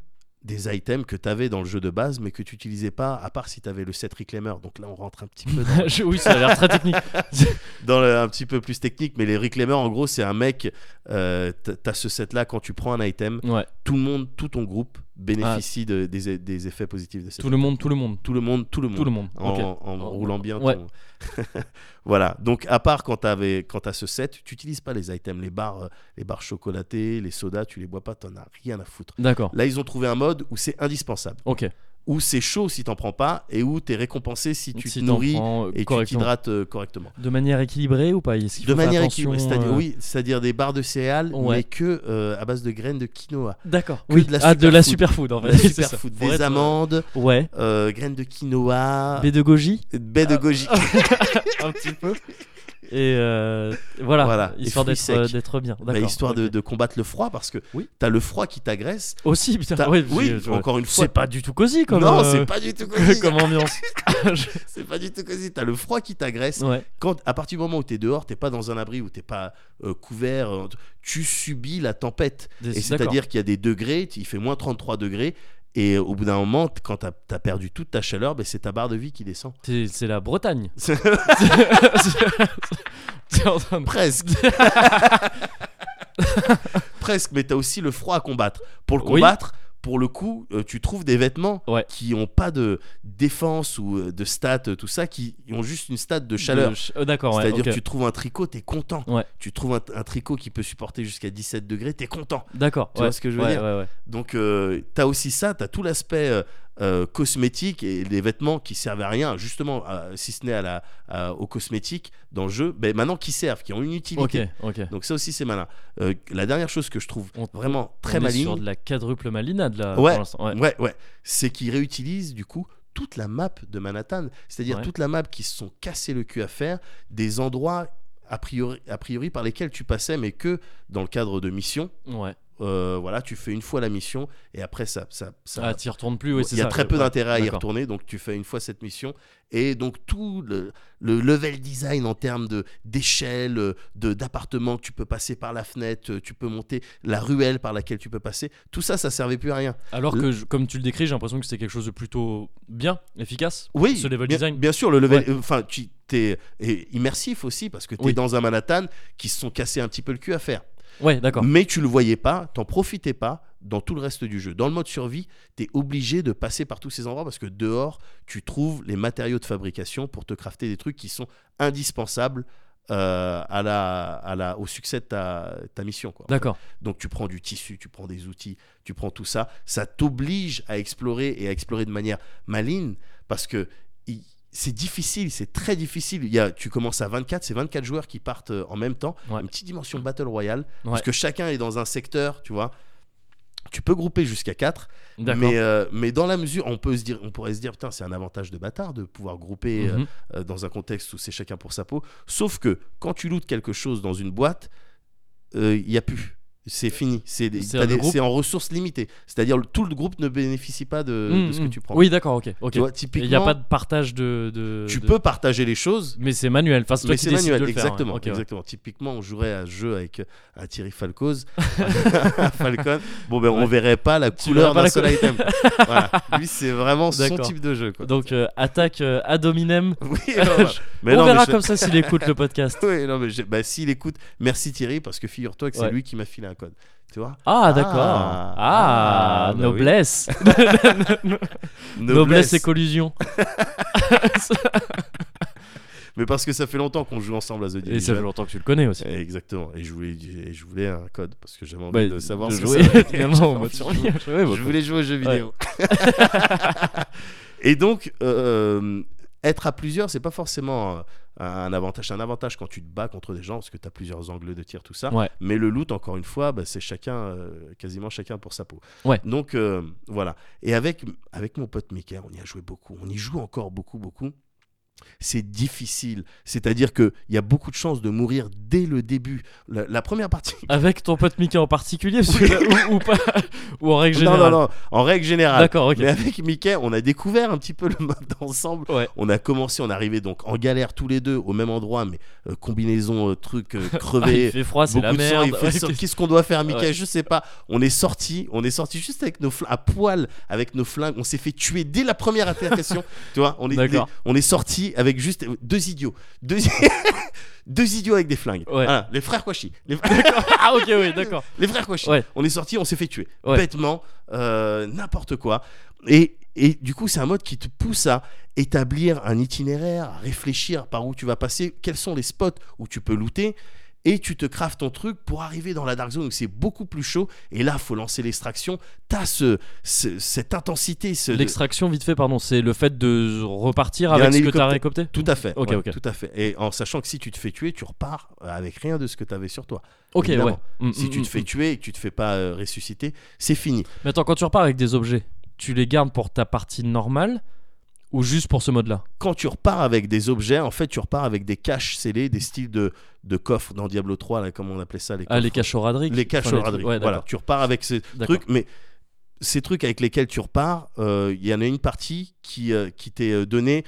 des items que tu avais dans le jeu de base mais que tu utilisais pas à part si tu avais le set reclaimer donc là on rentre un petit peu dans, oui, ça a l'air très technique. dans le- un petit peu plus technique, mais les reclaimers, en gros, c'est un mec. Euh, t- T'as ce set-là quand tu prends un item, Ouais. tout le monde, tout ton groupe bénéficie de- des, des effets positifs de cet Tout le monde, tout le monde. Tout le monde, tout le monde. Tout le monde. En, Ok. en En- roulant bien. ouais. ton- voilà. Donc, à part quand tu as ce set, tu n'utilises pas les items, les barres, euh, les barres chocolatées, les sodas, tu les bois pas, t'en as rien à foutre. D'accord. Là, ils ont trouvé un mode où c'est indispensable. Ok. Où c'est chaud si t'en prends pas et où t'es récompensé si tu Si te nourris prends, euh, et tu t'hydrates euh, correctement. De manière équilibrée ou pas De manière équilibrée, c'est-à-dire euh, oui, c'est-à-dire des barres de céréales, Ouais. mais que à base de graines de quinoa, D'accord. Oui. de la ah, de la superfood. en fait. la superfood, des être, amandes, Ouais. graines de quinoa, B de goji baies de goji. un petit peu. Et euh, voilà, histoire d'être euh, d'être bien. Bah, histoire de, combattre le froid parce que Oui. t'as le froid qui t'agresse. Aussi, putain. Ouais, oui, je- encore une fois. C'est pas du tout cosy comme. non, euh, c'est pas du tout cosy. comme ambiance. c'est pas du tout cosy. T'as le froid qui t'agresse. ouais. Quand à partir du moment où t'es dehors, t'es pas dans un abri où t'es pas euh, couvert, tu subis la tempête. Et c'est-à-dire qu'il y a des degrés, il fait moins 33 degrés. Et au bout d'un moment, quand t'as as perdu toute ta chaleur, ben, c'est ta barre de vie qui descend. C'est la Bretagne. Presque. Presque, mais t'as aussi le froid à combattre. Pour le Oui. Pour le coup, euh, tu trouves des vêtements Ouais. qui ont pas de défense ou euh, de stats, euh, tout ça, qui ont juste une stat de chaleur. de ch- euh, D'accord, ouais. C'est-à-dire ok. que tu trouves un tricot, t'es content. Ouais. Tu trouves un, un tricot qui peut supporter jusqu'à 17 degrés, t'es content. D'accord. Tu ouais. vois ce que je veux Ouais, dire ouais, ouais. Donc euh, t'as aussi ça, t'as tout l'aspect euh, euh, cosmétique et les vêtements qui servent à rien, justement, à- si ce n'est à la, à- aux cosmétiques dans le jeu, ben, maintenant qui servent, qui ont une utilité. Donc ça aussi c'est malin. Euh, la dernière chose que je trouve On- vraiment très On est maligne, sur de la quadruple malinade là. Ouais. Pour l'instant. Ouais. ouais, ouais, c'est qu'ils réutilisent du coup toute la map de Manhattan, c'est-à-dire Ouais. toute la map qui se sont cassés le cul à faire, des endroits a priori, a priori par lesquels tu passais, mais que dans le cadre de missions. Ouais. Euh, voilà, tu fais une fois la mission et après ça, ça, ça, Ah, t'y retournes plus. Oui, il y a ça. très peu d'intérêt à y retourner, donc tu fais une fois cette mission. Et donc tout le, le level design en termes de d'échelle, de d'appartements que tu peux passer par la fenêtre, tu peux monter la ruelle par laquelle tu peux passer, tout ça, ça servait plus à rien. Alors que, je- comme tu le décris, j'ai l'impression que c'est quelque chose de plutôt bien, efficace. Oui, Ce level bien, design. bien sûr, le level, Ouais. euh, enfin, tu es immersif aussi parce que tu es Oui. dans un Manhattan qui se sont cassés un petit peu le cul à faire. Ouais, d'accord. Mais tu le voyais pas, t'en profitais pas dans tout le reste du jeu. Dans le mode survie, tu es obligé de passer par tous ces endroits parce que dehors, tu trouves les matériaux de fabrication pour te crafter des trucs qui sont indispensables euh, à la, à la, au succès de ta, ta mission. D'accord. Donc tu prends du tissu, tu prends des outils, tu prends tout ça. Ça t'oblige à explorer et à explorer de manière maligne parce que il- c'est difficile, c'est très difficile. Il y a, tu commences à 24, c'est 24 joueurs qui partent euh, en même temps. Ouais. Une petite dimension Battle Royale Ouais. parce que chacun est dans un secteur, tu vois. Tu peux grouper jusqu'à 4, D'accord. mais, euh, mais dans la mesure, on, peut se dire, on pourrait se dire, putain, c'est un avantage de bâtard de pouvoir grouper euh, Mhm. euh, dans un contexte où c'est chacun pour sa peau. Sauf que quand tu lootes quelque chose dans une boîte, euh, il y a plus. C'est fini. C'est groupe- en ressources limitées. C'est-à-dire tout le groupe ne bénéficie pas de, de ce que Mhm. tu prends. Oui, d'accord, ok. ok. Tu vois, Il n'y a pas de partage de. de- tu de- peux partager les choses. Mais c'est manuel. Enfin, Mais c'est manuel, de le faire, ouais. exactement, ouais. exactement. Typiquement, on jouerait à ce jeu avec euh, Thierry Falcoz, un Falcon. Bon, ben, on Ouais. verrait pas la Tu couleur d'un seul item. voilà. Lui, c'est vraiment son type de jeu. Quoi. Donc, euh, attaque euh, ad hominem. oui. Mais On non, mais verra je- comme ça s'il écoute le podcast. Oui, non, mais bah, s'il écoute, merci Thierry, parce que figure-toi que c'est lui qui m'a filé un code. Tu vois? Ah, d'accord. Ah, Ah, ah, bah noblesse. Noblesse et collusion. Mais parce que ça fait longtemps qu'on joue ensemble à The Et ça Division. fait longtemps que tu le connais aussi. Exactement. Et je voulais, et je voulais un code parce que j'avais envie Bah, de savoir de jouer ça- finalement Je voulais jouer aux jeux vidéo. et donc, euh, être à plusieurs, c'est pas forcément euh, un avantage. C'est un avantage quand tu te bats contre des gens parce que tu as plusieurs angles de tir, tout ça. Ouais. Mais le loot, encore une fois, bah, c'est chacun, euh, quasiment chacun pour sa peau. Ouais. Donc, euh, voilà. Et avec, avec mon pote Mickey, on y a joué beaucoup. On y joue encore beaucoup, beaucoup. C'est difficile. C'est-à-dire qu'il y a beaucoup de chances de mourir dès le début. La, la première partie. Avec ton pote Mickey en particulier que ou, ou pas ou en règle Non, générale. non, non. En règle générale. D'accord, ok. Mais avec Mickey, on a découvert un petit peu le mode ensemble. Ouais. On a commencé, on est arrivé donc en galère tous les deux au même endroit, mais euh, combinaison, euh, truc euh, Ah, il crevé. fait froid, c'est la de merde. il Ouais, qu'est-ce- qu'on doit faire, Mickey? Ouais. Je sais pas. On est sorti, on est sorti juste avec nos flingues à poil, avec nos flingues. On s'est fait tuer dès la première altercation. tu vois, on est, D'accord. on est sorti avec juste deux idiots, deux, deux idiots avec des flingues. Ouais. Voilà, les frères Kouachi. Les... Ah, ok, oui, d'accord. Les frères Kouachi. Ouais. On est sorti, on s'est fait tuer. Ouais. Bêtement, euh, n'importe quoi. Et, et du coup, c'est un mode qui te pousse à établir un itinéraire, à réfléchir par où tu vas passer, quels sont les spots où tu peux looter. Et tu te craftes ton truc pour arriver dans la Dark Zone où c'est beaucoup plus chaud. Et là, faut lancer l'extraction. T'as ce, ce- cette intensité. Ce, L'extraction, vite fait, pardon, c'est le fait de repartir avec ce que t'as récolté Tout à fait. Ok, ouais, ok. Tout à fait. Et en sachant que si tu te fais tuer, tu repars avec rien de ce que tu avais sur toi. Ok, évidemment. ouais. Mm, si mm, tu te fais mm. tuer et que tu te fais pas euh, ressusciter, c'est fini. Mais attends, quand tu repars avec des objets, tu les gardes pour ta partie normale ou juste pour ce mode-là Quand tu repars avec des objets, en fait, tu repars avec des caches scellées, des styles de, de coffres dans Diablo 3, là, comme on appelait ça. Les Ah, les coffres. cachoradriques Les caches Enfin. Ouais, voilà, tu repars avec ces trucs, mais ces trucs avec lesquels tu repars, euh, il y en a une partie qui, euh, qui t'est euh, donnée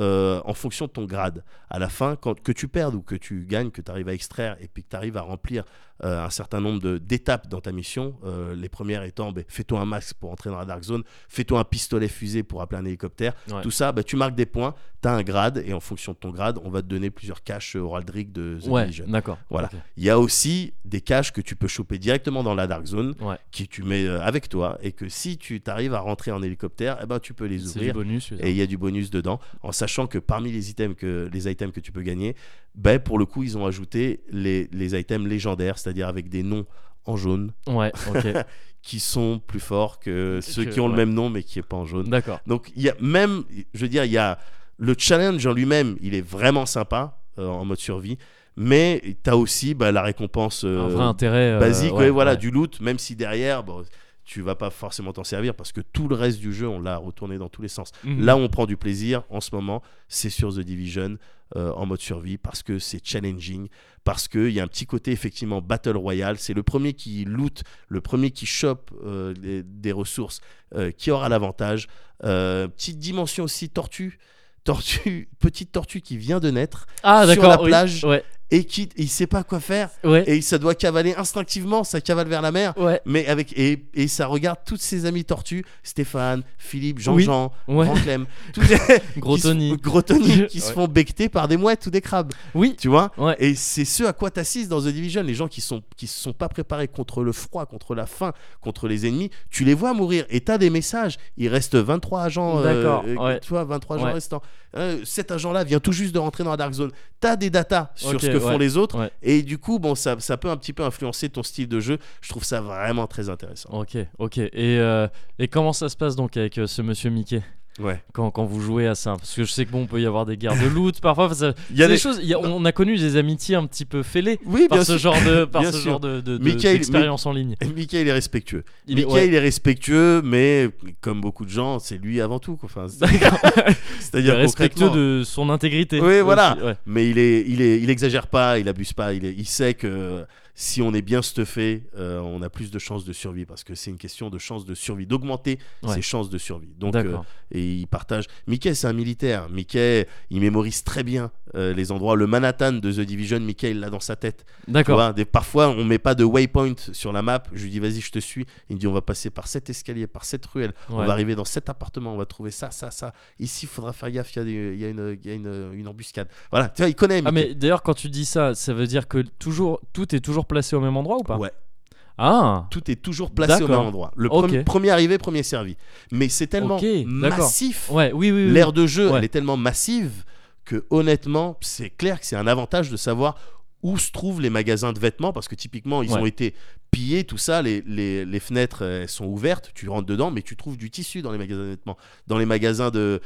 euh, en fonction de ton grade. À la fin, quand, que tu perdes ou que tu gagnes, que tu arrives à extraire et puis que tu arrives à remplir euh, un certain nombre d'étapes dans ta mission, euh, les premières étant ben, fais-toi un masque pour entrer dans la Dark Zone, fais-toi un pistolet fusée pour appeler un hélicoptère, Ouais. tout ça, ben, tu marques des points, tu as un grade et en fonction de ton grade, on va te donner plusieurs caches euh, Oraldric de The Ouais, d'accord. Voilà. Il y a aussi des caches que tu peux choper directement dans la Dark Zone, Ouais. qui tu mets avec toi, et que si tu t'arrives à rentrer en hélicoptère, eh ben, tu peux les du ouvrir. bonus. Et il y a du bonus dedans, en sachant que parmi les items que, les items que tu peux gagner, ben, pour le coup, ils ont ajouté les, les items légendaires, c'est-à-dire avec des noms en jaune, Ouais, qui sont plus forts que ceux Que- qui ont le même nom, mais qui n'est pas en jaune. D'accord. Donc, il y a même, je veux dire, il y a le challenge en lui-même, il est vraiment sympa euh, en mode survie, mais tu as aussi bah, la récompense euh, Un vrai intérêt. euh, basique, ouais, ouais, voilà, du loot, même si derrière, bon, tu vas pas forcément t'en servir parce que tout le reste du jeu, on l'a retourné dans tous les sens. Mhm. Là où on prend du plaisir en ce moment, c'est sur The Division euh, en mode survie parce que c'est challenging, parce qu'il y a un petit côté effectivement Battle Royale. C'est le premier qui loot, le premier qui chope euh, des ressources euh, qui aura l'avantage. Petite dimension aussi tortue. Tortue, petite tortue qui vient de naître Ah, sur la oui. plage. Ouais, et qui il sait pas quoi faire ouais. et ça doit cavaler instinctivement, ça cavale vers la mer. Ouais, Mais avec et, et ça regarde toutes ses amis tortues, Stéphane, Philippe, Oui. Jean-Jean, Ouais. Jean-Clem, tous les- Gros qui se- Tony. Gros Tony, qui se font becter par des mouettes ou des crabes, Oui. tu vois Ouais. Et c'est ce à quoi t'assistes dans The Division, les gens qui sont qui se sont pas préparés contre le froid, contre la faim, contre les ennemis, tu les vois mourir et t'as des messages. Il reste 23 agents, euh, D'accord, euh, ouais. tu vois, 23 agents Ouais. restants. Euh, cet agent-là vient tout juste de rentrer dans la Dark Zone. T'as des datas sur ce que font les autres. Ouais. Et du coup, bon, ça, ça peut un petit peu influencer ton style de jeu. Je trouve ça vraiment très intéressant. Ok, ok. Et, euh, et comment ça se passe donc avec euh, ce monsieur Mickey? Ouais. quand, quand vous jouez à ça Parce que je sais que bon, on peut y avoir des guerres de loot parfois. ça- Il y a des des- choses. il y a- on a connu des amitiés un petit peu fêlées Oui, par bien ce sûr. genre de par Bien ce sûr. genre de, de- de- Michael- d'expérience en ligne. Il est respectueux. Il est- Mickey, ouais. il est respectueux, mais comme beaucoup de gens, c'est lui avant tout. quoi. Enfin, C'est-à-dire respectueux de son intégrité. Oui, voilà. aussi, ouais. Mais il est, il est, il exagère pas, il abuse pas. Il, est- il sait que si on est bien stuffé, euh, on a plus de chances de survie parce que c'est une question de chance de survie, d'augmenter Ouais. ses chances de survie. Donc, euh, et il partage. Mickey, c'est un militaire. Mickey, il mémorise très bien euh, les endroits. Le Manhattan de The Division, Mickey, il l'a dans sa tête. D'accord. parfois, on met pas de waypoint sur la map. Je lui dis, vas-y, je te suis. Il me dit, on va passer par cet escalier, par cette ruelle. On va arriver dans cet appartement. On va trouver ça, ça, ça. Ici, il faudra faire gaffe. Il y a, des- il y a une, il y a une, une embuscade. Voilà, tu vois, il connaît. Ah Mickey. mais d'ailleurs quand tu dis ça, ça veut dire que toujours tout est toujours placé au même endroit ou pas Ouais, Ah. tout est toujours placé au D'accord. même endroit. Le Ok. premier- premier arrivé, premier servi. Mais c'est tellement Ok, d'accord. massif. Ouais, oui oui. oui. L'ère de jeu, Ouais. elle est tellement massive que honnêtement, c'est clair que c'est un avantage de savoir où se trouvent les magasins de vêtements parce que typiquement ils Ouais. ont été pillés tout ça les, les, les fenêtres elles sont ouvertes tu rentres dedans mais tu trouves du tissu dans les magasins de vêtements dans les magasins de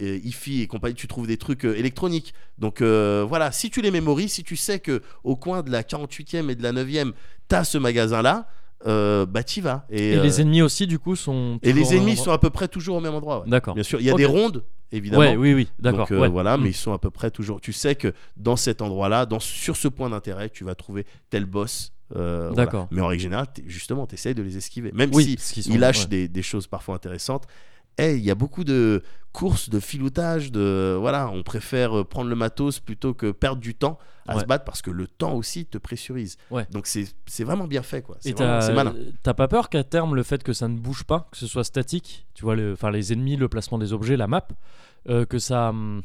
euh, IFI et compagnie tu trouves des trucs euh, électroniques donc euh, voilà si tu les mémorises si tu sais que au coin de la 48e et de la 9e t'as ce magasin là bah t'y vas et, Et euh, les ennemis aussi du coup sont. et les ennemis sont à peu près toujours au même endroit ouais. D'accord. bien sûr il y a des rondes évidemment Ouais, oui oui, d'accord. donc euh, ouais. voilà, Mm. mais ils sont à peu près toujours. Tu sais que dans cet endroit-là, dans sur ce point d'intérêt, tu vas trouver tel boss. euh, voilà. D'accord. Mais en règle générale, justement, tu essayes de les esquiver. Même Oui, si ils lâchent ouais. des, des choses parfois intéressantes. Eh, il y a beaucoup de courses, de filoutage, de voilà, on préfère prendre le matos plutôt que perdre du temps à Ouais. se battre parce que le temps aussi te pressurise. Ouais. Donc c'est vraiment bien fait quoi. C'est malin. t'as pas peur qu'à terme le fait que ça ne bouge pas, que ce soit statique, tu vois, le, les ennemis, le placement des objets, la map, euh, que ça hum,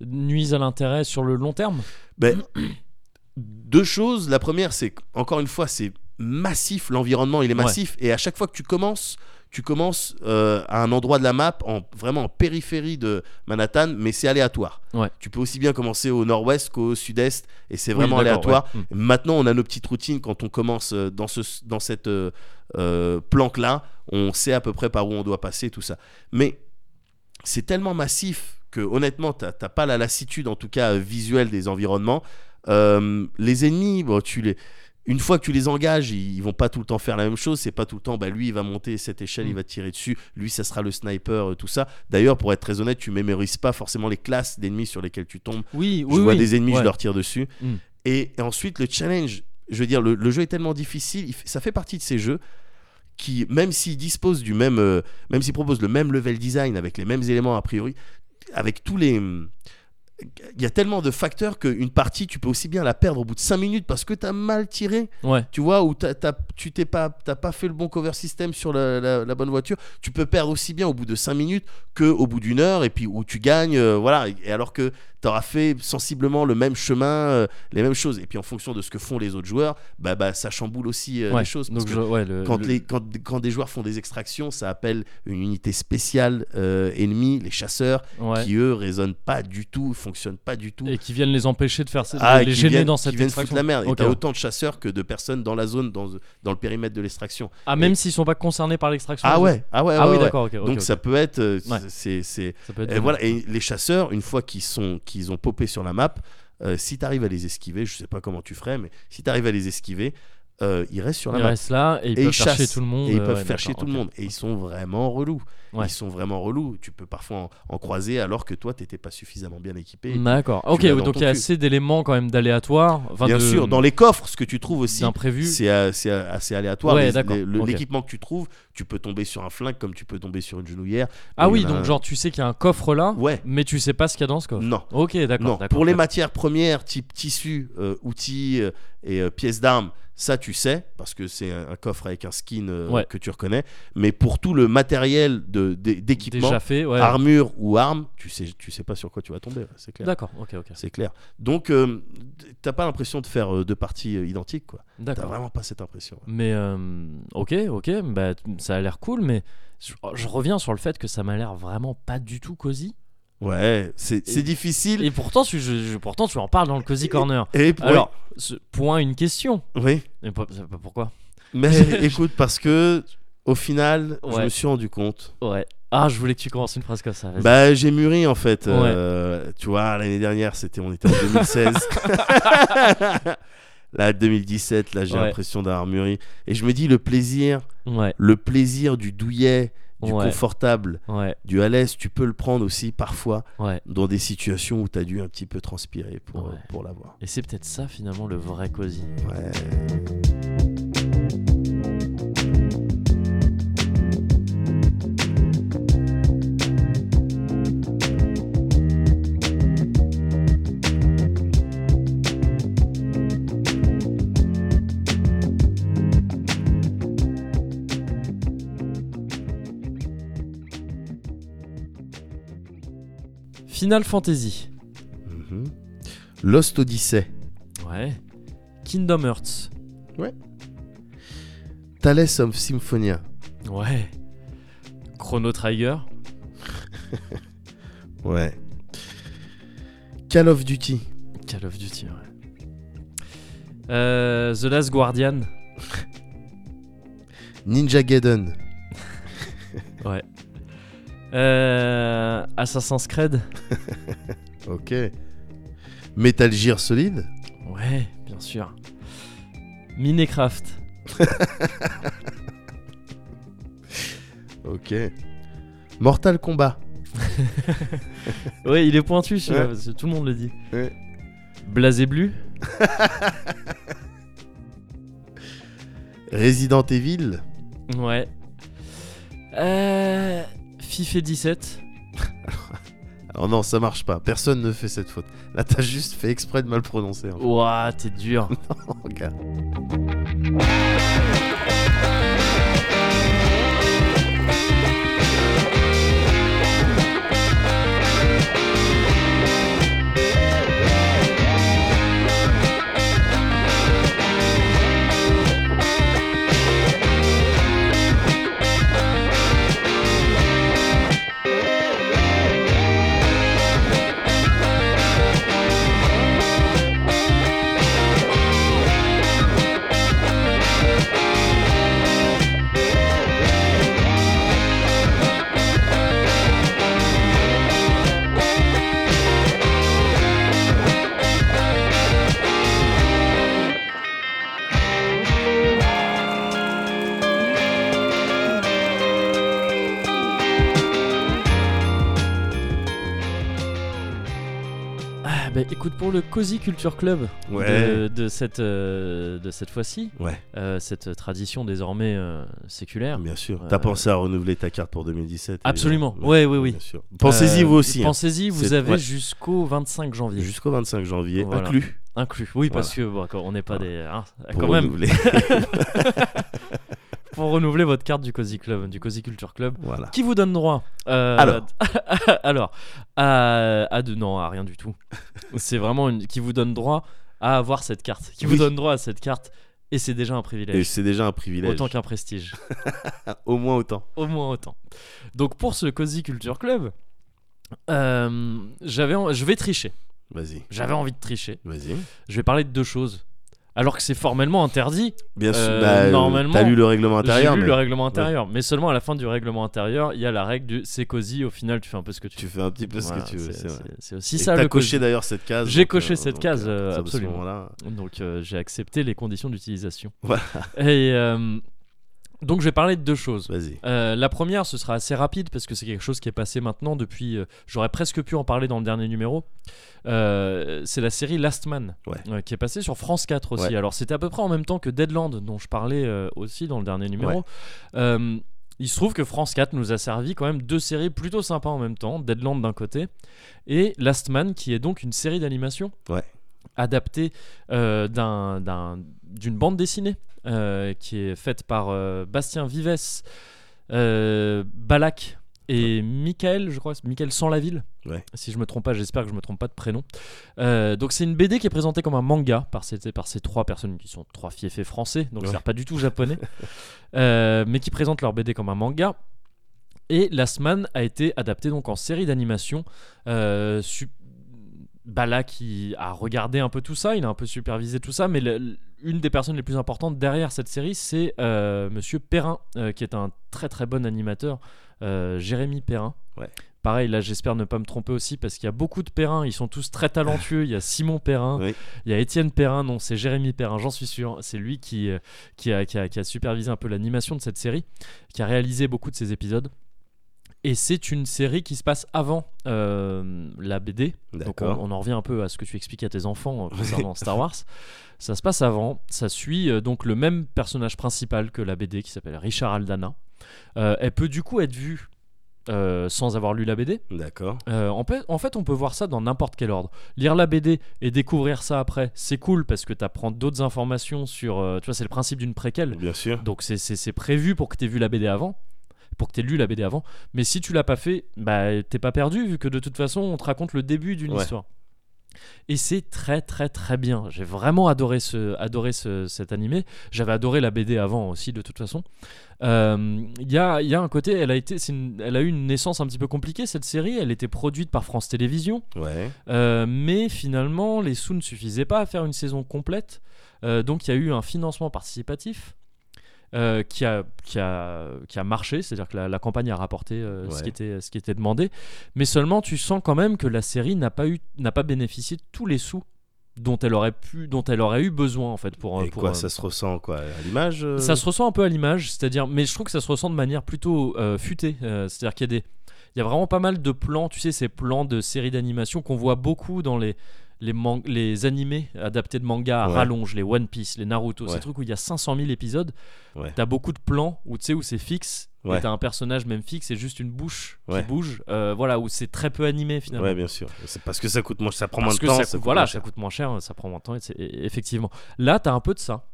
nuise à l'intérêt sur le long terme? Ben, deux choses. La première, c'est encore une fois, c'est massif. L'environnement, il est Ouais. massif. Et à chaque fois que tu commences, tu commences euh, à un endroit de la map, en, vraiment en périphérie de Manhattan, mais c'est aléatoire. Ouais. Tu peux aussi bien commencer au nord-ouest qu'au sud-est, et c'est vraiment aléatoire. ouais. Mm. Maintenant, on a nos petites routines quand on commence euh, dans, ce, dans cette euh, planque-là. On sait à peu près par où on doit passer, tout ça. Mais c'est tellement massif que honnêtement, tu n'as pas la lassitude, en tout cas visuelle, des environnements. Euh, les ennemis, bon, tu les... Une fois que tu les engages, ils, vont pas tout le temps faire la même chose. C'est pas tout le temps, bah, lui, il va monter cette échelle, Mm. il va te tirer dessus. Lui, ça sera le sniper, euh, tout ça. D'ailleurs, pour être très honnête, tu mémorises pas forcément les classes d'ennemis sur lesquels tu tombes Oui, oui, je vois oui. des ennemis, Ouais. je leur tire dessus. Mm. Et, et ensuite, le challenge, je veux dire, le, le jeu est tellement difficile, fait- ça fait partie de ces jeux qui, même s'ils disposent du même, euh, même s'ils proposent le même level design avec les mêmes éléments a priori, avec tous les. Il y a tellement de facteurs qu'une partie, tu peux aussi bien la perdre au bout de 5 minutes parce que tu as mal tiré, Ouais. tu vois, ou t'as- t'as- tu t'es pas, t'as pas fait le bon cover system sur la, la- la bonne voiture. Tu peux perdre aussi bien au bout de 5 minutes que au bout d'une heure, et puis où tu gagnes, euh, voilà. Et alors que tu auras fait sensiblement le même chemin, euh, les mêmes choses. Et puis en fonction de ce que font les autres joueurs, bah, bah, ça chamboule aussi euh, Ouais. les choses. parce Donc, que je- ouais, le- quand, le- les, quand, quand des joueurs font des extractions, ça appelle une unité spéciale euh, ennemie, les chasseurs, ouais. qui eux résonnent pas du tout, fonctionnent pas du tout. Et qui viennent les empêcher de faire ça, Ah, les qui gêner viennent- dans qui cette foutre extraction. la merde. Et t'as autant de chasseurs que de personnes dans la zone, dans, dans le périmètre de l'extraction. Ah, même s'ils sont pas concernés par l'extraction. Ah les ouais, ah ouais, Ah oui, d'accord, Donc ça peut être, c'est, c'est, voilà. Et les chasseurs, une fois qu'ils sont, qu'ils ont popé sur la map, euh, si t'arrives à les esquiver, je sais pas comment tu ferais, mais si t'arrives à les esquiver, euh, ils restent sur la Ils map. restent là et ils Et peuvent ils faire chier tout le monde. Et ils euh, peuvent ouais, faire chier d'accord, tout le monde. Et ils sont vraiment relous. Ouais. Ils sont vraiment relous. Tu peux parfois en, en croiser alors que toi, t'étais pas suffisamment bien équipé. D'accord. Ok, donc il y a cul. assez d'éléments quand même d'aléatoires. Enfin, Bien de- sûr, dans les coffres, ce que tu trouves aussi, c'est euh, assez aléatoire. L'équipement que tu trouves, tu peux tomber sur un flingue comme tu peux tomber sur une genouillère. Ah oui, en a donc un- genre tu sais qu'il y a un coffre là, mais tu sais pas ce qu'il y a dans ce coffre. Non. Ok, d'accord. Pour les matières premières type tissu, euh, outils et pièces d'armes, ça tu sais parce que c'est un, coffre avec un skin euh, Ouais. que tu reconnais. Mais pour tout le matériel de d'é- d'équipement, fait, ouais. armure ou arme, tu sais tu sais pas sur quoi tu vas tomber, c'est clair. D'accord, ok, ok. C'est clair. Donc euh, t'as pas l'impression de faire euh, deux parties euh, identiques quoi. T'as vraiment pas cette impression. Mais euh, ok, ok, bah, ça a l'air cool, mais je, je reviens sur le fait que ça m'a l'air vraiment pas du tout cosy. Ouais, c'est difficile. Et pourtant, tu, je, je- pourtant, tu en parles dans le cozy corner. Et, Alors, ce point, une question. oui. Mais pas- pas pourquoi Mais écoute, parce que au final, je Ouais. me suis rendu compte. Ouais. Ah, je voulais que tu commences une phrase comme ça. Bah, j'ai mûri en fait. Euh, tu vois, l'année dernière, c'était, on était en 2016. là, 2017, là, j'ai Ouais. l'impression d'avoir mûri. Et je me dis, le plaisir, Ouais, le plaisir du douillet, du Ouais. confortable, ouais, du à l'aise, tu peux le prendre aussi parfois ouais. dans des situations où tu as dû un petit peu transpirer pour, pour l'avoir. Et c'est peut-être ça finalement le vrai cosy. Ouais. Final Fantasy. Mhm. Lost Odyssey, Ouais. Kingdom Hearts. Thales of Symphonia, Ouais. Chrono Trigger. ouais. Call of Duty, Call of Duty, ouais. Euh, The Last Guardian. Ninja Gaiden, Ouais. Euh, Assassin's Creed. ok. Metal Gear Solid, Ouais, bien sûr. Minecraft. ok. Mortal Kombat, Ouais, il est pointu celui-là, Ouais. parce que tout le monde le dit. Ouais. Blazé Resident Evil, Ouais. Euh, FIFA 17. Alors non, ça marche pas. Personne ne fait cette faute. Là, t'as juste fait exprès de mal prononcer. hein. Ouah, t'es dur. Regarde. Bah, écoute, pour le Cozy Culture Club Ouais. de, de cette, euh, de cette fois-ci, Ouais, euh, cette tradition désormais euh, séculaire. bien sûr. T'as pensé à renouveler ta carte pour 2017 Absolument. oui, oui. Bien sûr. Pensez-y vous aussi. hein. Pensez-y, vous avez ouais. jusqu'au 25 janvier. Jusqu'au 25 janvier, Voilà. inclus. Inclus. Oui, parce que bon, on n'est pas des. hein, Pour quand même. pour renouveler votre carte du Cozy Club, du Cozy Culture Club. voilà. Qui vous donne droit euh, Alors. alors, à, à de, non, à rien du tout. C'est vraiment une, qui vous donne droit à avoir cette carte. Qui vous donne droit à cette carte. Et c'est déjà un Et privilège. c'est déjà un privilège. Autant qu'un prestige. Au moins autant. Au moins autant. Donc pour ce Cozy Culture Club, euh, j'avais, en- je vais tricher. Vas-y. J'avais envie de tricher. Vas-y. Je vais parler de deux choses. Alors que c'est formellement interdit. Bien sûr. Euh, bah, normalement, T'as lu le règlement J'ai intérieur lu mais le règlement intérieur. Mais seulement à la fin du règlement intérieur, il y a la règle du c'est cosy. Au final, tu fais un peu ce que tu, tu fais un petit peu ce que tu veux. c'est- aussi Et ça t'as coché d'ailleurs cette case. J'ai coché euh, cette donc, case, euh, ce absolument. moment-là, Donc euh, j'ai accepté les conditions d'utilisation. Voilà. Et donc je vais parler de deux choses. Vas-y. Euh, la première, ce sera assez rapide parce que c'est quelque chose qui est passé maintenant depuis. euh, J'aurais presque pu en parler dans le dernier numéro. Euh, c'est la série Last Man Ouais. qui est passée sur France 4 aussi. Ouais. Alors c'était à peu près en même temps que Deadland dont je parlais aussi dans le dernier numéro. Ouais. Il se trouve que France 4 nous a servi quand même deux séries plutôt sympas en même temps. Deadland d'un côté et Last Man qui est donc une série d'animation adaptée d'un- d'un- d'une bande dessinée qui est faite par euh, Bastien Vives, euh, Balak et Michael, je crois, Michael Sans-la-Ville. Ouais. Si je me trompe pas, j'espère que je me trompe pas de prénom. Euh, donc c'est une BD qui est présentée comme un manga par ces, par ces trois personnes qui sont trois fiefés français, donc Ouais. c'est pas du tout japonais, euh, mais qui présentent leur BD comme un manga. Et Last Man a été adapté donc en série d'animation. Euh, Bala qui a regardé un peu tout ça, il a un peu supervisé tout ça, mais le- une des personnes les plus importantes derrière cette série, c'est euh, Monsieur Perrin, euh, qui est un très très bon animateur, euh, Jérémy Perrin. Ouais. Pareil, là j'espère ne pas me tromper aussi parce qu'il y a beaucoup de Perrin, ils sont tous très talentueux. Il y a Simon Perrin, Oui. il y a Étienne Perrin, non c'est Jérémy Perrin, j'en suis sûr. C'est lui qui, euh, qui, a, qui a- qui a supervisé un peu l'animation de cette série, qui a réalisé beaucoup de ces épisodes. Et c'est une série qui se passe avant euh, la BD. Donc on, en revient un peu à ce que tu expliques à tes enfants euh, concernant Star Wars. Ça se passe avant. Ça suit euh, donc le même personnage principal que la BD qui s'appelle Richard Aldana. Euh, elle peut du coup être vue euh, sans avoir lu la BD. D'accord. Euh, en, fait, en fait, on peut voir ça dans n'importe quel ordre. Lire la BD et découvrir ça après, c'est cool parce que tu apprends d'autres informations sur. euh, tu vois, c'est le principe d'une préquelle. Bien sûr. Donc c'est prévu pour que tu aies vu la BD avant, pour que tu aies lu la BD avant. Mais si tu l'as pas fait, bah t'es pas perdu vu que de toute façon on te raconte le début d'une Ouais. histoire. Et c'est très très très bien. J'ai vraiment adoré, ce, adoré ce- cet animé. J'avais adoré la BD avant aussi de toute façon. Euh, Il y, a, y a un côté, elle a, été, une- elle a eu une naissance un petit peu compliquée cette série. Elle était produite par France Télévisions. Ouais. Euh, mais finalement, les sous ne suffisaient pas à faire une saison complète. Euh, donc il y a eu un financement participatif euh, qui, a, qui, a, qui a marché, c'est-à-dire que la, la campagne a rapporté euh, ce, qui était, ce qui était demandé. Mais seulement, tu sens quand même que la série n'a pas, eu, n'a pas bénéficié de tous les sous dont elle aurait, pu, dont elle aurait eu besoin en fait pour, Et pour, quoi, euh, ça se ressent quoi à l'image euh ça se ressent un peu à l'image, c'est-à-dire, mais je trouve que ça se ressent de manière plutôt euh, futée. euh, c'est-à-dire qu'il y a des, il y a vraiment pas mal de plans, tu sais, ces plans de séries d'animation qu'on voit beaucoup dans les les, les animés adaptés de manga à Ouais. rallonge, les One Piece, les Naruto, ces Ouais. trucs où il y a 500 000 épisodes. Ouais. T'as beaucoup de plans où tu sais où c'est fixe. Et t'as un personnage même fixe et juste une bouche qui bouge. euh, voilà, où c'est très peu animé finalement. Ouais, bien sûr. C'est parce que ça coûte moins, ça prend Parce moins de temps. ça, ça coûte, voilà, moins ça cher. coûte moins cher, ça prend moins de temps, c'est- et- effectivement. Là, t'as un peu de ça.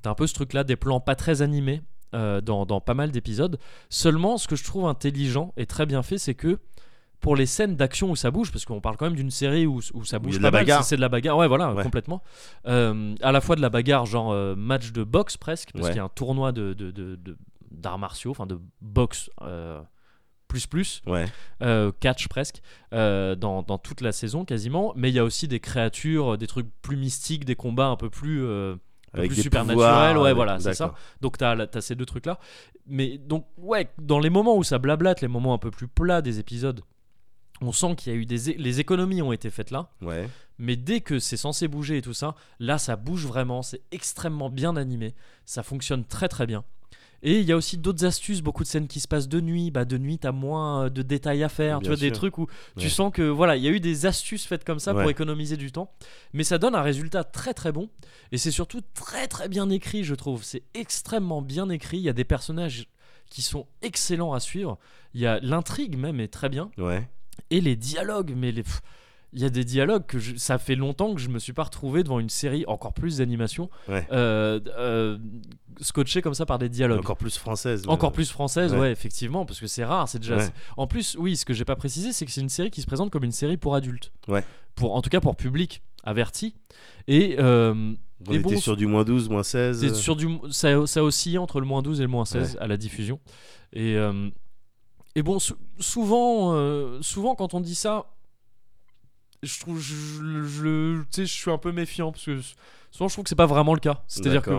T'as un peu ce truc-là, des plans pas très animés euh, dans, dans pas mal d'épisodes. Seulement, ce que je trouve intelligent et très bien fait, c'est que pour les scènes d'action où ça bouge, parce qu'on parle quand même d'une série où, où ça bouge a de pas la mal, bagarre. c'est- de la bagarre, ouais, voilà, Ouais. complètement. Euh, à la fois de la bagarre, genre euh, match de boxe presque, parce Ouais. qu'il y a un tournoi de, de- de- de- d'arts martiaux, enfin de boxe. euh, plus plus Ouais. euh, catch presque euh, dans, dans toute la saison quasiment mais il y a aussi des créatures des trucs plus mystiques des combats un peu plus un peu Avec plus supernaturels ouais voilà c'est ça donc t'as as ces deux trucs là mais donc ouais dans les moments où ça blablate les moments un peu plus plats des épisodes on sent qu'il y a eu des les économies ont été faites là Ouais. mais dès que c'est censé bouger et tout ça, là ça bouge vraiment, c'est extrêmement bien animé, ça fonctionne très très bien. Et il y a aussi d'autres astuces, beaucoup de scènes qui se passent de nuit. Bah, de nuit, t'as moins de détails à faire. tu vois, des trucs où tu sens que voilà, il y a eu des astuces faites comme ça pour économiser du temps. Mais ça donne un résultat très très bon. Et c'est surtout très très bien écrit, je trouve. C'est extrêmement bien écrit. Il y a des personnages qui sont excellents à suivre. Il y a l'intrigue même est très bien. Ouais. Et les dialogues, mais les. Il y a des dialogues que je- ça fait longtemps que je me suis pas retrouvé devant une série encore plus d'animation Ouais. euh, euh, scotché comme ça par des dialogues. Encore plus française. Encore plus française, Ouais. ouais. effectivement, parce que c'est rare, c'est déjà. Ouais. En plus, oui, ce que j'ai pas précisé, c'est que c'est une série qui se présente comme une série pour adultes. Ouais. Pour, en tout cas pour public averti. Et euh, On était sur du moins 12, moins 16. c'est sur du, ça, ça oscillait entre le moins 12 et le moins 16 à la diffusion. Et, et bon, sou- souvent, euh, souvent quand on dit ça, je trouve, je, je- suis un peu méfiant parce que souvent je trouve que c'est pas vraiment le cas. C'est-à-dire que